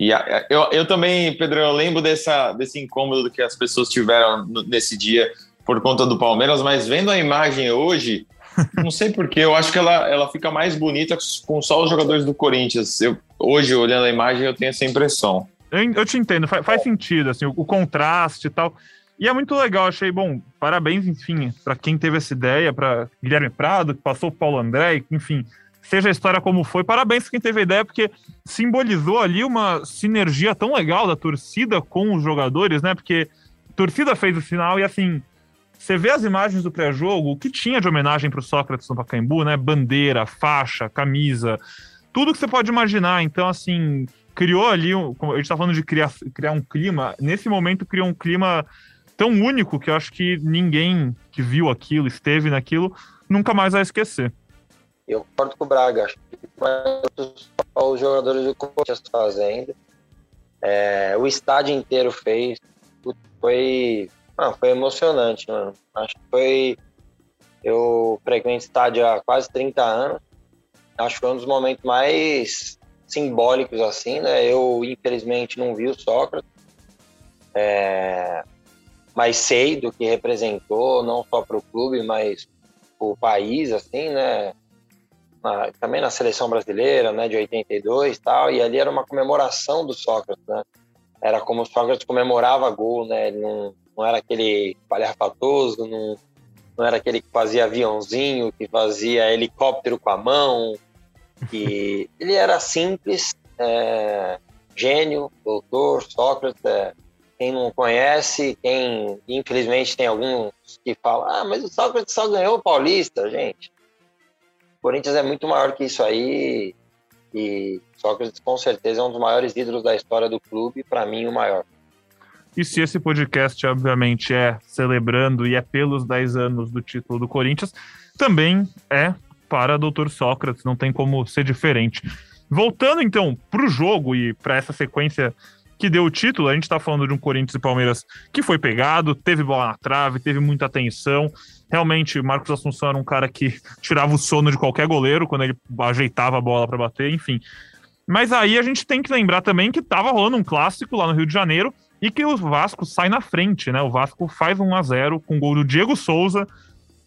H: E a, eu, eu também, Pedro, eu lembro dessa, desse incômodo que as pessoas tiveram nesse dia por conta do Palmeiras, mas vendo a imagem hoje, não sei porquê, eu acho que ela, ela fica mais bonita com só os jogadores do Corinthians. Eu, hoje, olhando a imagem, eu tenho essa impressão.
F: Eu, eu te entendo, faz, faz sentido, assim, o, o, contraste e tal. E é muito legal, achei bom. Parabéns, enfim, para quem teve essa ideia, para Guilherme Prado, que passou o Paulo André, enfim, seja a história como foi. Parabéns quem teve a ideia, porque simbolizou ali uma sinergia tão legal da torcida com os jogadores, né? Porque a torcida fez o sinal e assim. Você vê as imagens do pré-jogo, o que tinha de homenagem para o Sócrates no Pacaembu, né? Bandeira, faixa, camisa, tudo que você pode imaginar. Então, assim, criou ali, a gente está falando de criar, criar um clima, nesse momento criou um clima tão único que eu acho que ninguém que viu aquilo, esteve naquilo, nunca mais vai esquecer.
I: Eu concordo com o Braga, acho que os jogadores do Corinthians fazendo. É, o estádio inteiro fez. Foi, não, foi emocionante, mano. Acho que foi. Eu frequento estádio há quase 30 anos. Acho que foi um dos momentos mais simbólicos, assim, né? Eu, infelizmente, não vi o Sócrates. É, mas sei do que representou, não só para o clube, mas o país, assim, né? Na, também na seleção brasileira, né, de 82 e tal, e ali era uma comemoração do Sócrates, né? Era como o Sócrates comemorava gol, né? Ele não, não era aquele palhafatoso, não, não era aquele que fazia aviãozinho, que fazia helicóptero com a mão, que ele era simples, é, gênio, doutor, Sócrates, é, quem não conhece, quem infelizmente tem alguns que falam, ah, mas o Sócrates só ganhou o Paulista, gente. Corinthians é muito maior que isso aí e Sócrates com certeza é um dos maiores ídolos da história do clube, para mim o maior.
F: E se esse podcast, obviamente, é celebrando e é pelos 10 anos do título do Corinthians, também é para Dr. Sócrates, não tem como ser diferente. Voltando então para o jogo e para essa sequência que deu o título, a gente está falando de um Corinthians e Palmeiras que foi pegado, teve bola na trave, teve muita atenção, Realmente, Marcos Assunção era um cara que tirava o sono de qualquer goleiro quando ele ajeitava a bola para bater, enfim. Mas aí a gente tem que lembrar também que estava rolando um clássico lá no Rio de Janeiro e que o Vasco sai na frente, né? O Vasco faz 1 a 0 com o gol do Diego Souza.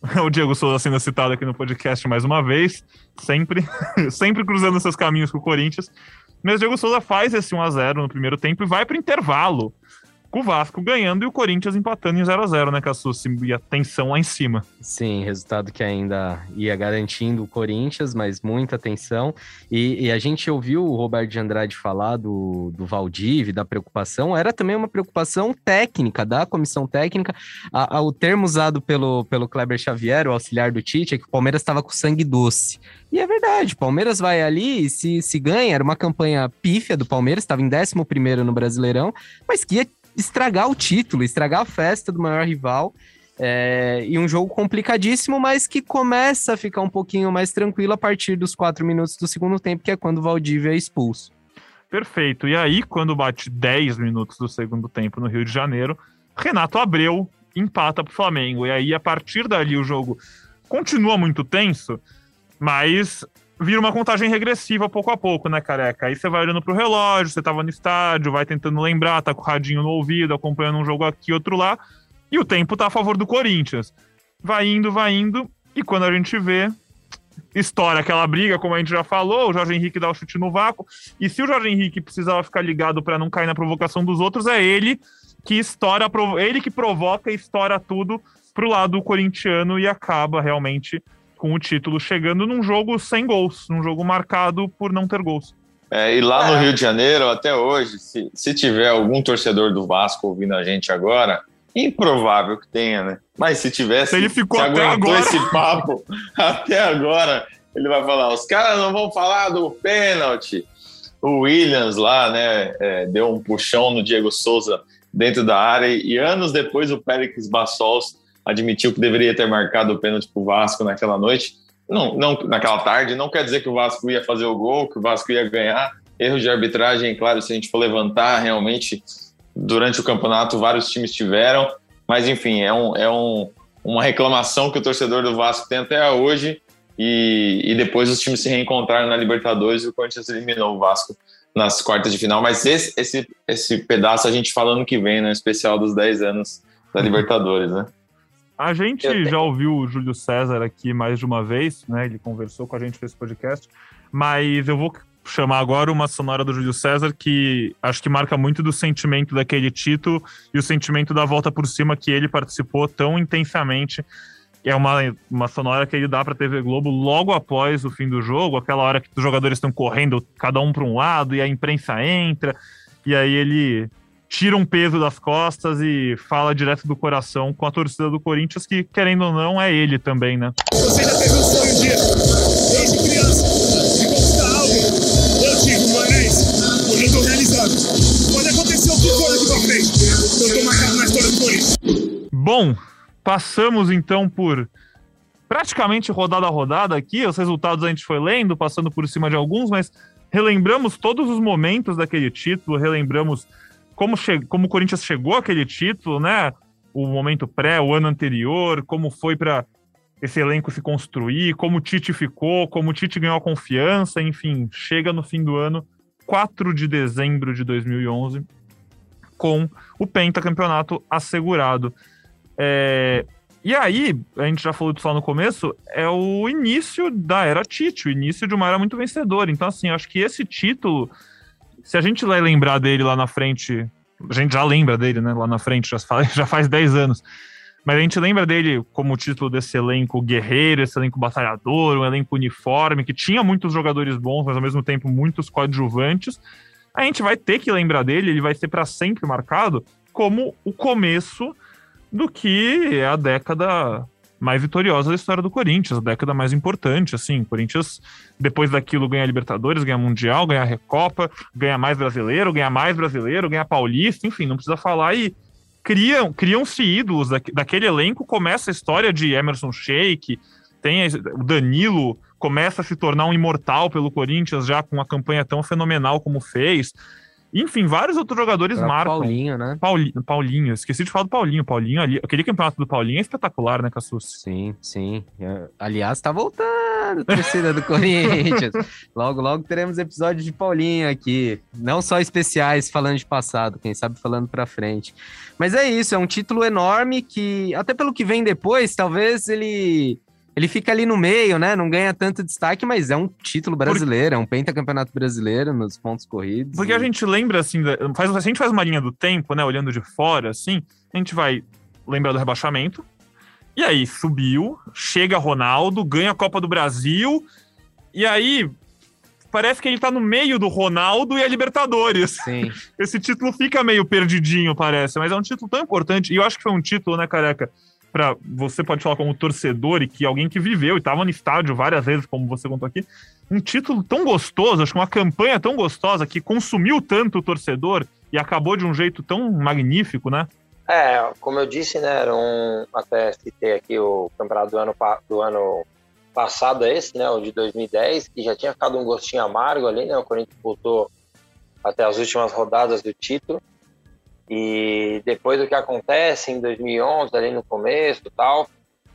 F: o Diego Souza sendo citado aqui no podcast mais uma vez, sempre, sempre cruzando seus caminhos com o Corinthians. Mas o Diego Souza faz esse 1x0 no primeiro tempo e vai para o intervalo com o Vasco ganhando e o Corinthians empatando em 0 a 0 né, Cassus? E a tensão lá em cima.
G: Sim, resultado que ainda ia garantindo o Corinthians, mas muita tensão. E, e a gente ouviu o Roberto de Andrade falar do, do Valdívia, da preocupação. Era também uma preocupação técnica, da comissão técnica. A, a, o termo usado pelo, pelo Kleber Xavier, o auxiliar do Tite, é que o Palmeiras estava com sangue doce. E é verdade, Palmeiras vai ali, se, se ganha, era uma campanha pífia do Palmeiras, estava em 11 no Brasileirão, mas que ia estragar o título, estragar a festa do maior rival. É, e um jogo complicadíssimo, mas que começa a ficar um pouquinho mais tranquilo a partir dos quatro minutos do segundo tempo, que é quando o Valdívia é expulso.
F: Perfeito. E aí, quando bate 10 minutos do segundo tempo no Rio de Janeiro, Renato Abreu empata para o Flamengo. E aí, a partir dali, o jogo continua muito tenso, mas vira uma contagem regressiva pouco a pouco, né, careca? Aí você vai olhando pro relógio, você tava no estádio, vai tentando lembrar, tá com o radinho no ouvido, acompanhando um jogo aqui, outro lá, e o tempo tá a favor do Corinthians. Vai indo, vai indo, e quando a gente vê, estoura aquela briga, como a gente já falou, o Jorge Henrique dá o chute no vácuo, e se o Jorge Henrique precisava ficar ligado para não cair na provocação dos outros, é ele que estoura, ele que provoca e estoura tudo pro lado corintiano e acaba realmente com o título chegando num jogo sem gols, num jogo marcado por não ter gols.
H: É, e lá no é. Rio de Janeiro, até hoje, se, se tiver algum torcedor do Vasco ouvindo a gente agora, improvável que tenha, né? Mas se tivesse,
F: se ele ficou
H: se
F: até agora
H: esse papo até agora, ele vai falar: os caras não vão falar do pênalti. O Williams lá, né, é, deu um puxão no Diego Souza dentro da área e anos depois o Pérez Bassols admitiu que deveria ter marcado o pênalti para o Vasco naquela noite, não, não naquela tarde, não quer dizer que o Vasco ia fazer o gol, que o Vasco ia ganhar. Erros de arbitragem, claro, se a gente for levantar, realmente, durante o campeonato, vários times tiveram, mas enfim, é, um, é um, uma reclamação que o torcedor do Vasco tem até hoje, e, e depois os times se reencontraram na Libertadores e o Corinthians eliminou o Vasco nas quartas de final. Mas esse, esse, esse pedaço a gente fala no que vem, no né? especial dos 10 anos da Libertadores, né?
F: A gente já ouviu o Júlio César aqui mais de uma vez, né? Ele conversou com a gente nesse podcast, mas eu vou chamar agora uma sonora do Júlio César que acho que marca muito do sentimento daquele título e o sentimento da volta por cima que ele participou tão intensamente. É uma, uma sonora que ele dá para TV Globo logo após o fim do jogo, aquela hora que os jogadores estão correndo cada um para um lado e a imprensa entra, e aí ele tira um peso das costas e fala direto do coração com a torcida do Corinthians, que, querendo ou não, é ele também, né?
O: Você já teve um sonho dia, desde criança, de conquistar algo? Eu tive uma vez, hoje eu tô realizado. Pode acontecer o que for aqui pra frente, eu tô marcado na história do Corinthians.
F: Bom, passamos então por praticamente rodada a rodada aqui, os resultados a gente foi lendo, passando por cima de alguns, mas relembramos todos os momentos daquele título, relembramos como, como o Corinthians chegou àquele título, né? O momento pré, o ano anterior, como foi para esse elenco se construir, como o Tite ficou, como o Tite ganhou a confiança, enfim, chega no fim do ano, 4 de dezembro de 2011, com o pentacampeonato assegurado. É, e aí, a gente já falou disso lá no começo, é o início da era Tite, o início de uma era muito vencedora. Então, assim, acho que esse título se a gente vai lembrar dele lá na frente, a gente já lembra dele, né? Lá na frente, já faz, já faz 10 anos. Mas a gente lembra dele como o título desse elenco guerreiro, esse elenco batalhador, um elenco uniforme, que tinha muitos jogadores bons, mas ao mesmo tempo muitos coadjuvantes. A gente vai ter que lembrar dele, ele vai ser para sempre marcado como o começo do que é a década mais vitoriosa da história do Corinthians, a década mais importante, assim, o Corinthians depois daquilo ganha Libertadores, ganha Mundial, ganha Recopa, ganha mais brasileiro, ganha mais brasileiro, ganha Paulista, enfim, não precisa falar e criam, criam-se ídolos da, daquele elenco, começa a história de Emerson Sheik, tem o Danilo começa a se tornar um imortal pelo Corinthians já com uma campanha tão fenomenal como fez. Enfim, vários outros jogadores
G: Era
F: marcam.
G: Paulinho, né?
F: Paulinho, Paulinho, esqueci de falar do Paulinho. Paulinho ali, aquele campeonato do Paulinho é espetacular, né, Cassus?
G: Sim, sim. É, Aliás, tá voltando, torcida do Corinthians. Logo, logo teremos episódios de Paulinho aqui. Não só especiais falando de passado, quem sabe falando pra frente. Mas é isso, é um título enorme que, até pelo que vem depois, talvez ele. Ele fica ali no meio, né? Não ganha tanto destaque, mas é um título brasileiro, é um pentacampeonato brasileiro nos pontos corridos.
F: Porque a gente lembra, assim, faz, se a gente faz uma linha do tempo, né, olhando de fora, assim, a gente vai lembrar do rebaixamento, e aí subiu, chega Ronaldo, ganha a Copa do Brasil, e aí parece que ele tá no meio do Ronaldo e a Libertadores.
G: Sim.
F: Esse título fica meio perdidinho, parece, mas é um título tão importante, e eu acho que foi um título, né, careca, para você pode falar como torcedor e que alguém que viveu e estava no estádio várias vezes, como você contou aqui, um título tão gostoso, acho que uma campanha tão gostosa que consumiu tanto o torcedor e acabou de um jeito tão magnífico, né?
I: É, como eu disse, né, era um, até citei aqui o campeonato do ano, do ano passado esse, né, o de 2010, que já tinha ficado um gostinho amargo ali, né, o Corinthians voltou até as últimas rodadas do título, e depois do que acontece em 2011, ali no começo tal,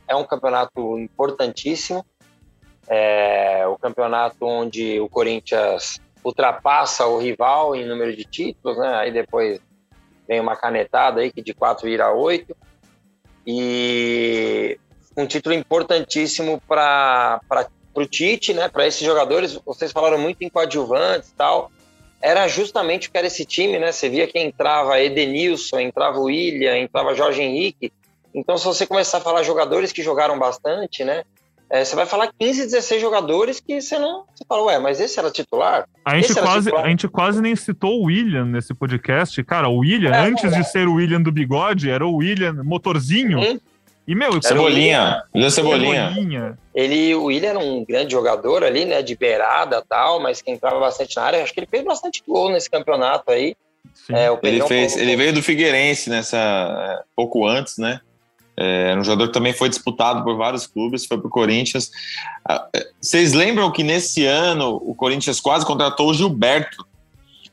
I: é um campeonato importantíssimo, é o campeonato onde o Corinthians ultrapassa o rival em número de títulos, né, aí depois vem uma canetada aí que de quatro vira oito e um título importantíssimo para o Tite, né? Para esses jogadores, vocês falaram muito em coadjuvantes e tal. Era justamente o que era esse time, né? Você via que entrava Edenilson, entrava William, entrava Jorge Henrique. Então, se você começar a falar jogadores que jogaram bastante, né? É, você vai falar 15, 16 jogadores que você não. Você fala, ué, mas esse era titular?
F: A gente,
I: Esse
F: quase,
I: titular?
F: a gente quase nem citou o William nesse podcast. Cara, o William,
I: É,
F: antes
I: é.
F: de ser o William do bigode, era o William motorzinho.
I: Uhum.
F: E, meu,
H: Cebolinha. William Cebolinha.
F: Cebolinha.
I: Ele, o William era um grande jogador ali, né, de beirada tal, mas que entrava bastante na área. Acho que ele fez bastante gol nesse campeonato aí. É, o
H: Ele, fez, ele veio do Figueirense nessa é, pouco antes, né? É, Era um jogador que também foi disputado por vários clubes, foi pro Corinthians. Ah, é, Vocês lembram que nesse ano o Corinthians quase contratou o Gilberto?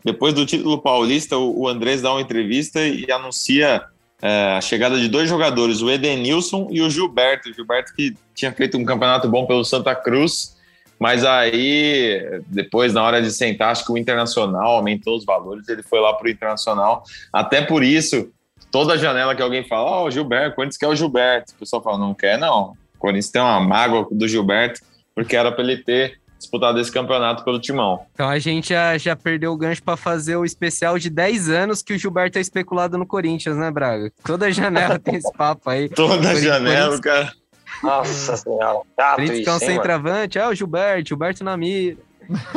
H: Depois do título paulista, o o Andrés dá uma entrevista e anuncia é, a chegada de dois jogadores, o Edenilson e o Gilberto. O Gilberto que tinha feito um campeonato bom pelo Santa Cruz, mas aí, depois, na hora de sentar, acho que o Internacional aumentou os valores, ele foi lá pro Internacional. Até por isso, toda janela que alguém fala, ó, o Gilberto, Corinthians quer o Gilberto. O pessoal fala, não quer, não. O Corinthians tem uma mágoa do Gilberto, porque era para ele ter disputado esse campeonato pelo Timão.
G: Então a gente já, já perdeu o gancho para fazer o especial de 10 anos que o Gilberto é especulado no Corinthians, né, Braga? Toda janela tem esse papo aí.
H: Toda janela, cara.
I: Nossa senhora, chato
G: Corinthians
I: isso,
G: que é um
I: hein, mano?
G: centroavante, ah, o Gilberto, Gilberto na mira.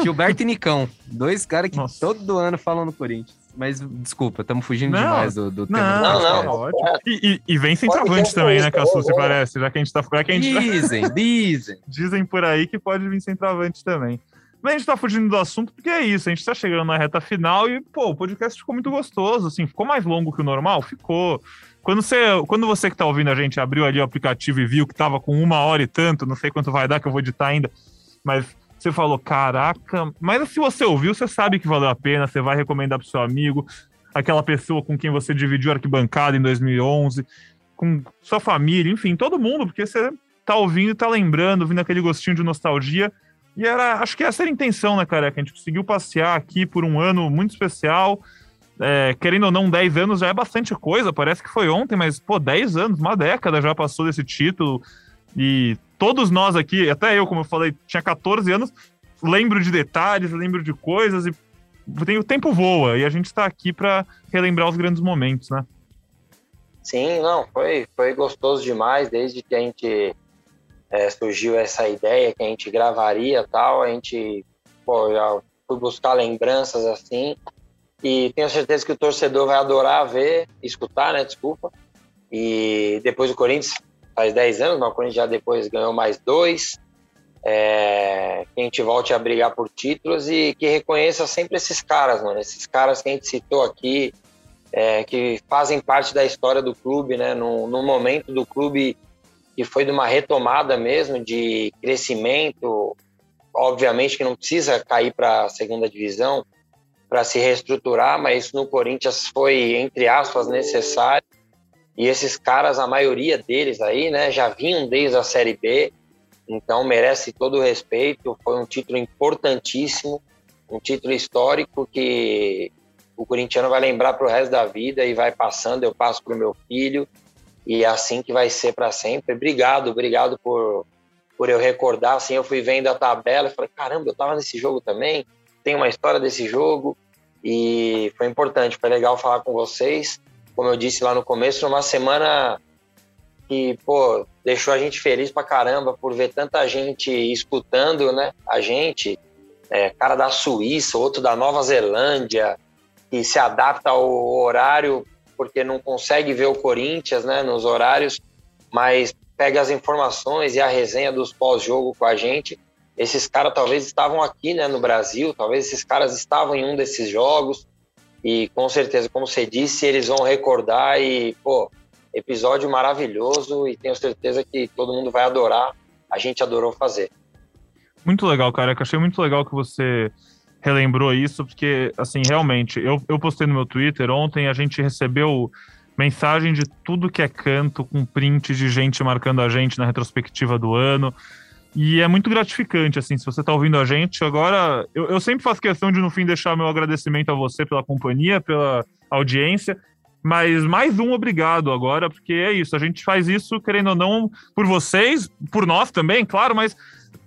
G: Gilberto e Nicão, dois caras que todo ano falam no Corinthians. Mas desculpa, estamos fugindo
F: Não,
G: demais do, do tema.
F: Não,
G: do
F: não, não. ótimo. E, e- e vem centroavante também, né, Cassu, se parece? Já que a gente tá. Já que a gente
G: Dizem, dizem.
F: Dizem por aí que pode vir centroavante também. Mas a gente tá fugindo do assunto porque é isso, a gente tá chegando na reta final e, pô, o podcast ficou muito gostoso, assim, ficou mais longo que o normal? Ficou. Quando você, quando você que tá ouvindo a gente abriu ali o aplicativo e viu que tava com uma hora e tanto, não sei quanto vai dar, que eu vou editar ainda, mas você falou, caraca, mas se você ouviu, você sabe que valeu a pena, você vai recomendar pro seu amigo, aquela pessoa com quem você dividiu a arquibancada em 2011, com sua família, enfim, todo mundo, porque você tá ouvindo e tá lembrando, vindo aquele gostinho de nostalgia. E era, acho que essa era a intenção, né, careca? A gente conseguiu passear aqui por um ano muito especial. É, querendo ou não, 10 anos já é bastante coisa, parece que foi ontem, mas, pô, 10 anos, uma década já passou desse título. E todos nós aqui, até eu, como eu falei, tinha 14 anos, lembro de detalhes, lembro de coisas e tem, o tempo voa. E a gente está aqui para relembrar os grandes momentos, né?
I: Sim, não, foi, foi gostoso demais desde que a gente é, surgiu essa ideia que a gente gravaria tal, a gente pô, já fui buscar lembranças assim e tenho certeza que o torcedor vai adorar ver, escutar, né, desculpa. E depois o Corinthians faz 10 anos, mas o Corinthians já depois ganhou mais dois. É, que a gente volte a brigar por títulos e que reconheça sempre esses caras, mano, esses caras que a gente citou aqui, é, que fazem parte da história do clube, né? No, no momento do clube que foi de uma retomada mesmo, de crescimento, obviamente que não precisa cair para a segunda divisão, para se reestruturar, mas isso no Corinthians foi, entre aspas, necessário. E esses caras, a maioria deles aí, né, já vinham desde a Série B, então merece todo o respeito. Foi um título importantíssimo, um título histórico que o corintiano vai lembrar para o resto da vida e vai passando. Eu passo para o meu filho e é assim que vai ser para sempre. Obrigado, obrigado por, por eu recordar. Assim, eu fui vendo a tabela e falei: caramba, eu estava nesse jogo também tem uma história desse jogo e foi importante, foi legal falar com vocês. Como eu disse lá no começo, uma semana que, pô, deixou a gente feliz pra caramba por ver tanta gente escutando, né? A gente, é, cara da Suíça, outro da Nova Zelândia, que se adapta ao horário porque não consegue ver o Corinthians, né? Nos horários, mas pega as informações e a resenha dos pós-jogo com a gente esses caras talvez estavam aqui né, no Brasil, talvez esses caras estavam em um desses jogos e com certeza, como você disse, eles vão recordar e, pô, episódio maravilhoso e tenho certeza que todo mundo vai adorar. A gente adorou fazer.
F: Muito legal, cara. Eu achei muito legal que você relembrou isso, porque, assim, realmente, eu, eu postei no meu Twitter ontem, a gente recebeu mensagem de tudo que é canto, com print de gente marcando a gente na retrospectiva do ano. E é muito gratificante, assim, se você está ouvindo a gente. Agora, eu, eu, sempre faço questão de, no fim, deixar meu agradecimento a você pela companhia, pela audiência. Mas mais um obrigado agora, porque é isso. A gente faz isso, querendo ou não, por vocês, por nós também, claro, mas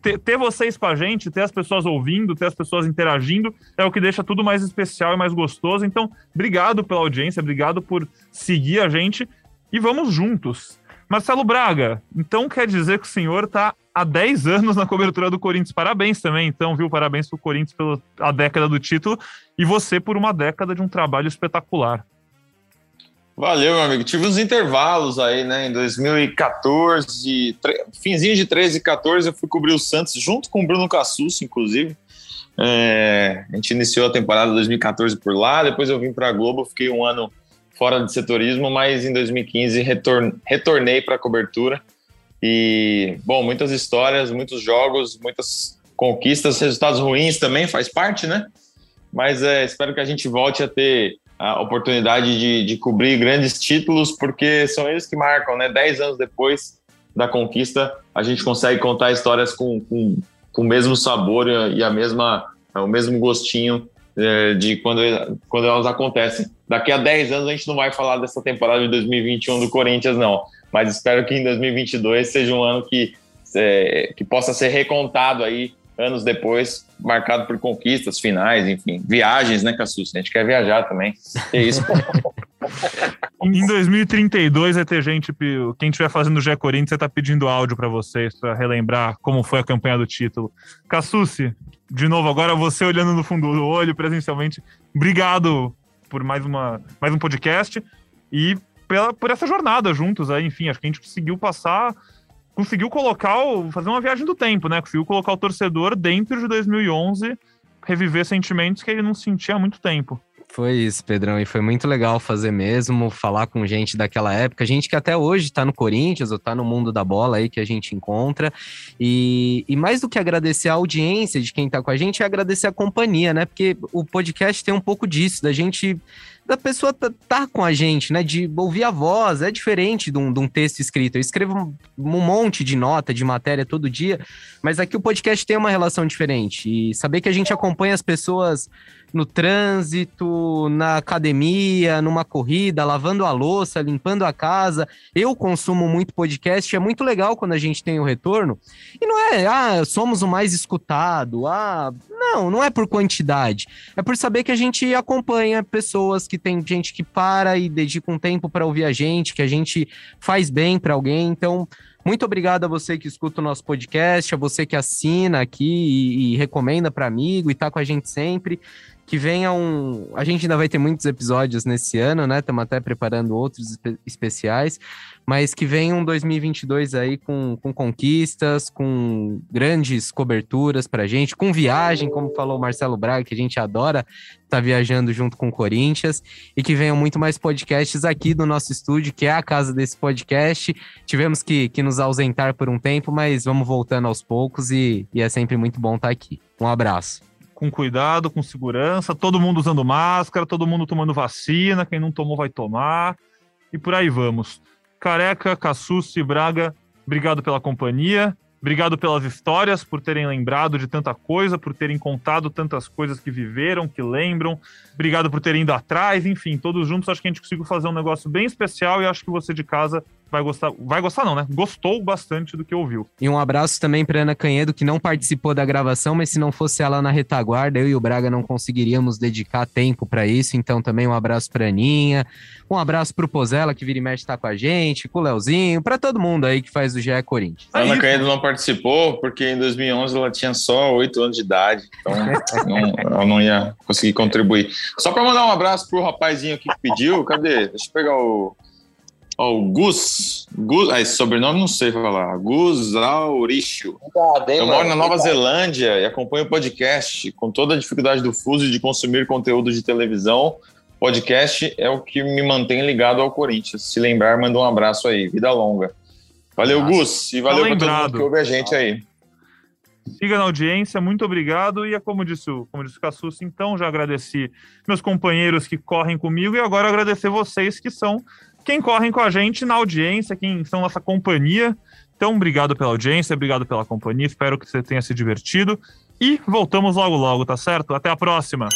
F: ter, ter vocês com a gente, ter as pessoas ouvindo, ter as pessoas interagindo, é o que deixa tudo mais especial e mais gostoso. Então, obrigado pela audiência, obrigado por seguir a gente e vamos juntos. Marcelo Braga, então quer dizer que o senhor está há 10 anos na cobertura do Corinthians. Parabéns também, então, viu? Parabéns pro Corinthians pela década do título e você por uma década de um trabalho espetacular.
H: Valeu, meu amigo. Tive uns intervalos aí, né? Em 2014, tre... finzinho de 13 e 14, eu fui cobrir o Santos junto com o Bruno Cassus, inclusive. É... A gente iniciou a temporada 2014 por lá, depois eu vim para a Globo, fiquei um ano fora de setorismo, mas em 2015 retorn... retornei para a cobertura e, bom, muitas histórias, muitos jogos, muitas conquistas, resultados ruins também faz parte, né? Mas é, espero que a gente volte a ter a oportunidade de, de cobrir grandes títulos, porque são eles que marcam, né? Dez anos depois da conquista, a gente consegue contar histórias com, com, com o mesmo sabor e a mesma, o mesmo gostinho é, de quando, quando elas acontecem. Daqui a 10 anos a gente não vai falar dessa temporada de 2021 do Corinthians, não mas espero que em 2022 seja um ano que, é, que possa ser recontado aí anos depois, marcado por conquistas, finais, enfim, viagens, né, Cassus? A gente quer viajar também. É isso.
F: em 2032 vai ter gente, quem estiver fazendo o Gé Corinthians, você tá pedindo áudio para vocês, para relembrar como foi a campanha do título. Cassucci, de novo, agora você olhando no fundo do olho presencialmente, obrigado por mais, uma, mais um podcast e pela, por essa jornada juntos aí, enfim, acho que a gente conseguiu passar, conseguiu colocar, o, fazer uma viagem do tempo, né? Conseguiu colocar o torcedor dentro de 2011, reviver sentimentos que ele não sentia há muito tempo.
G: Foi isso, Pedrão, e foi muito legal fazer mesmo, falar com gente daquela época, gente que até hoje tá no Corinthians ou tá no mundo da bola aí que a gente encontra. E, e mais do que agradecer a audiência de quem tá com a gente, é agradecer a companhia, né? Porque o podcast tem um pouco disso, da gente da pessoa tá, tá, com a gente, né? De ouvir a voz, é diferente de um, de um texto escrito. Eu escrevo um, um, monte de nota, de matéria todo dia, mas aqui o podcast tem uma relação diferente. E saber que a gente acompanha as pessoas no trânsito, na academia, numa corrida, lavando a louça, limpando a casa. Eu consumo muito podcast, é muito legal quando a gente tem o retorno. E não é, ah, somos o mais escutado, ah, não, não é por quantidade. É por saber que a gente acompanha pessoas, que tem gente que para e dedica um tempo para ouvir a gente, que a gente faz bem para alguém. Então, muito obrigado a você que escuta o nosso podcast, a você que assina aqui e, e recomenda para amigo e tá com a gente sempre que venha um. A gente ainda vai ter muitos episódios nesse ano, né? Estamos até preparando outros espe especiais, mas que venha um 2022 aí com, com conquistas, com grandes coberturas para gente, com viagem, como falou o Marcelo Braga, que a gente adora estar tá viajando junto com o Corinthians, e que venham muito mais podcasts aqui do nosso estúdio, que é a casa desse podcast. Tivemos que, que nos ausentar por um tempo, mas vamos voltando aos poucos e, e é sempre muito bom estar tá aqui. Um abraço.
F: Com cuidado, com segurança, todo mundo usando máscara, todo mundo tomando vacina, quem não tomou vai tomar, e por aí vamos. Careca, Cassucci, Braga, obrigado pela companhia. Obrigado pelas histórias, por terem lembrado de tanta coisa, por terem contado tantas coisas que viveram, que lembram. Obrigado por terem ido atrás, enfim, todos juntos acho que a gente conseguiu fazer um negócio bem especial e acho que você de casa vai gostar. Vai gostar, não, né? Gostou bastante do que ouviu.
G: E um abraço também para Ana Canhedo, que não participou da gravação, mas se não fosse ela na retaguarda, eu e o Braga não conseguiríamos dedicar tempo para isso. Então, também um abraço para Aninha, um abraço para o Pozella, que vira e mexe tá com a gente, com o Leozinho, para todo mundo aí que faz o GE Corinthians.
H: A Ana Canhedo não participou porque em 2011 ela tinha só 8 anos de idade, então não, ela não ia conseguir contribuir. Só para mandar um abraço pro rapazinho aqui que pediu, cadê? Deixa eu pegar o Ó, o Gus, Gus, ah, esse sobrenome não sei falar, Gus Auricio. Eu moro na Nova Zelândia e acompanho o podcast com toda a dificuldade do fuso de consumir conteúdo de televisão. Podcast é o que me mantém ligado ao Corinthians. Se lembrar, manda um abraço aí. Vida longa. Valeu, Nossa. Gus, e valeu tá para todo mundo que ouve a gente aí.
F: Siga na audiência, muito obrigado. E é como disse o, como disse o Cassus, então já agradeci meus companheiros que correm comigo e agora agradecer vocês que são quem correm com a gente na audiência, quem são nossa companhia. Então, obrigado pela audiência, obrigado pela companhia. Espero que você tenha se divertido. E voltamos logo logo, tá certo? Até a próxima!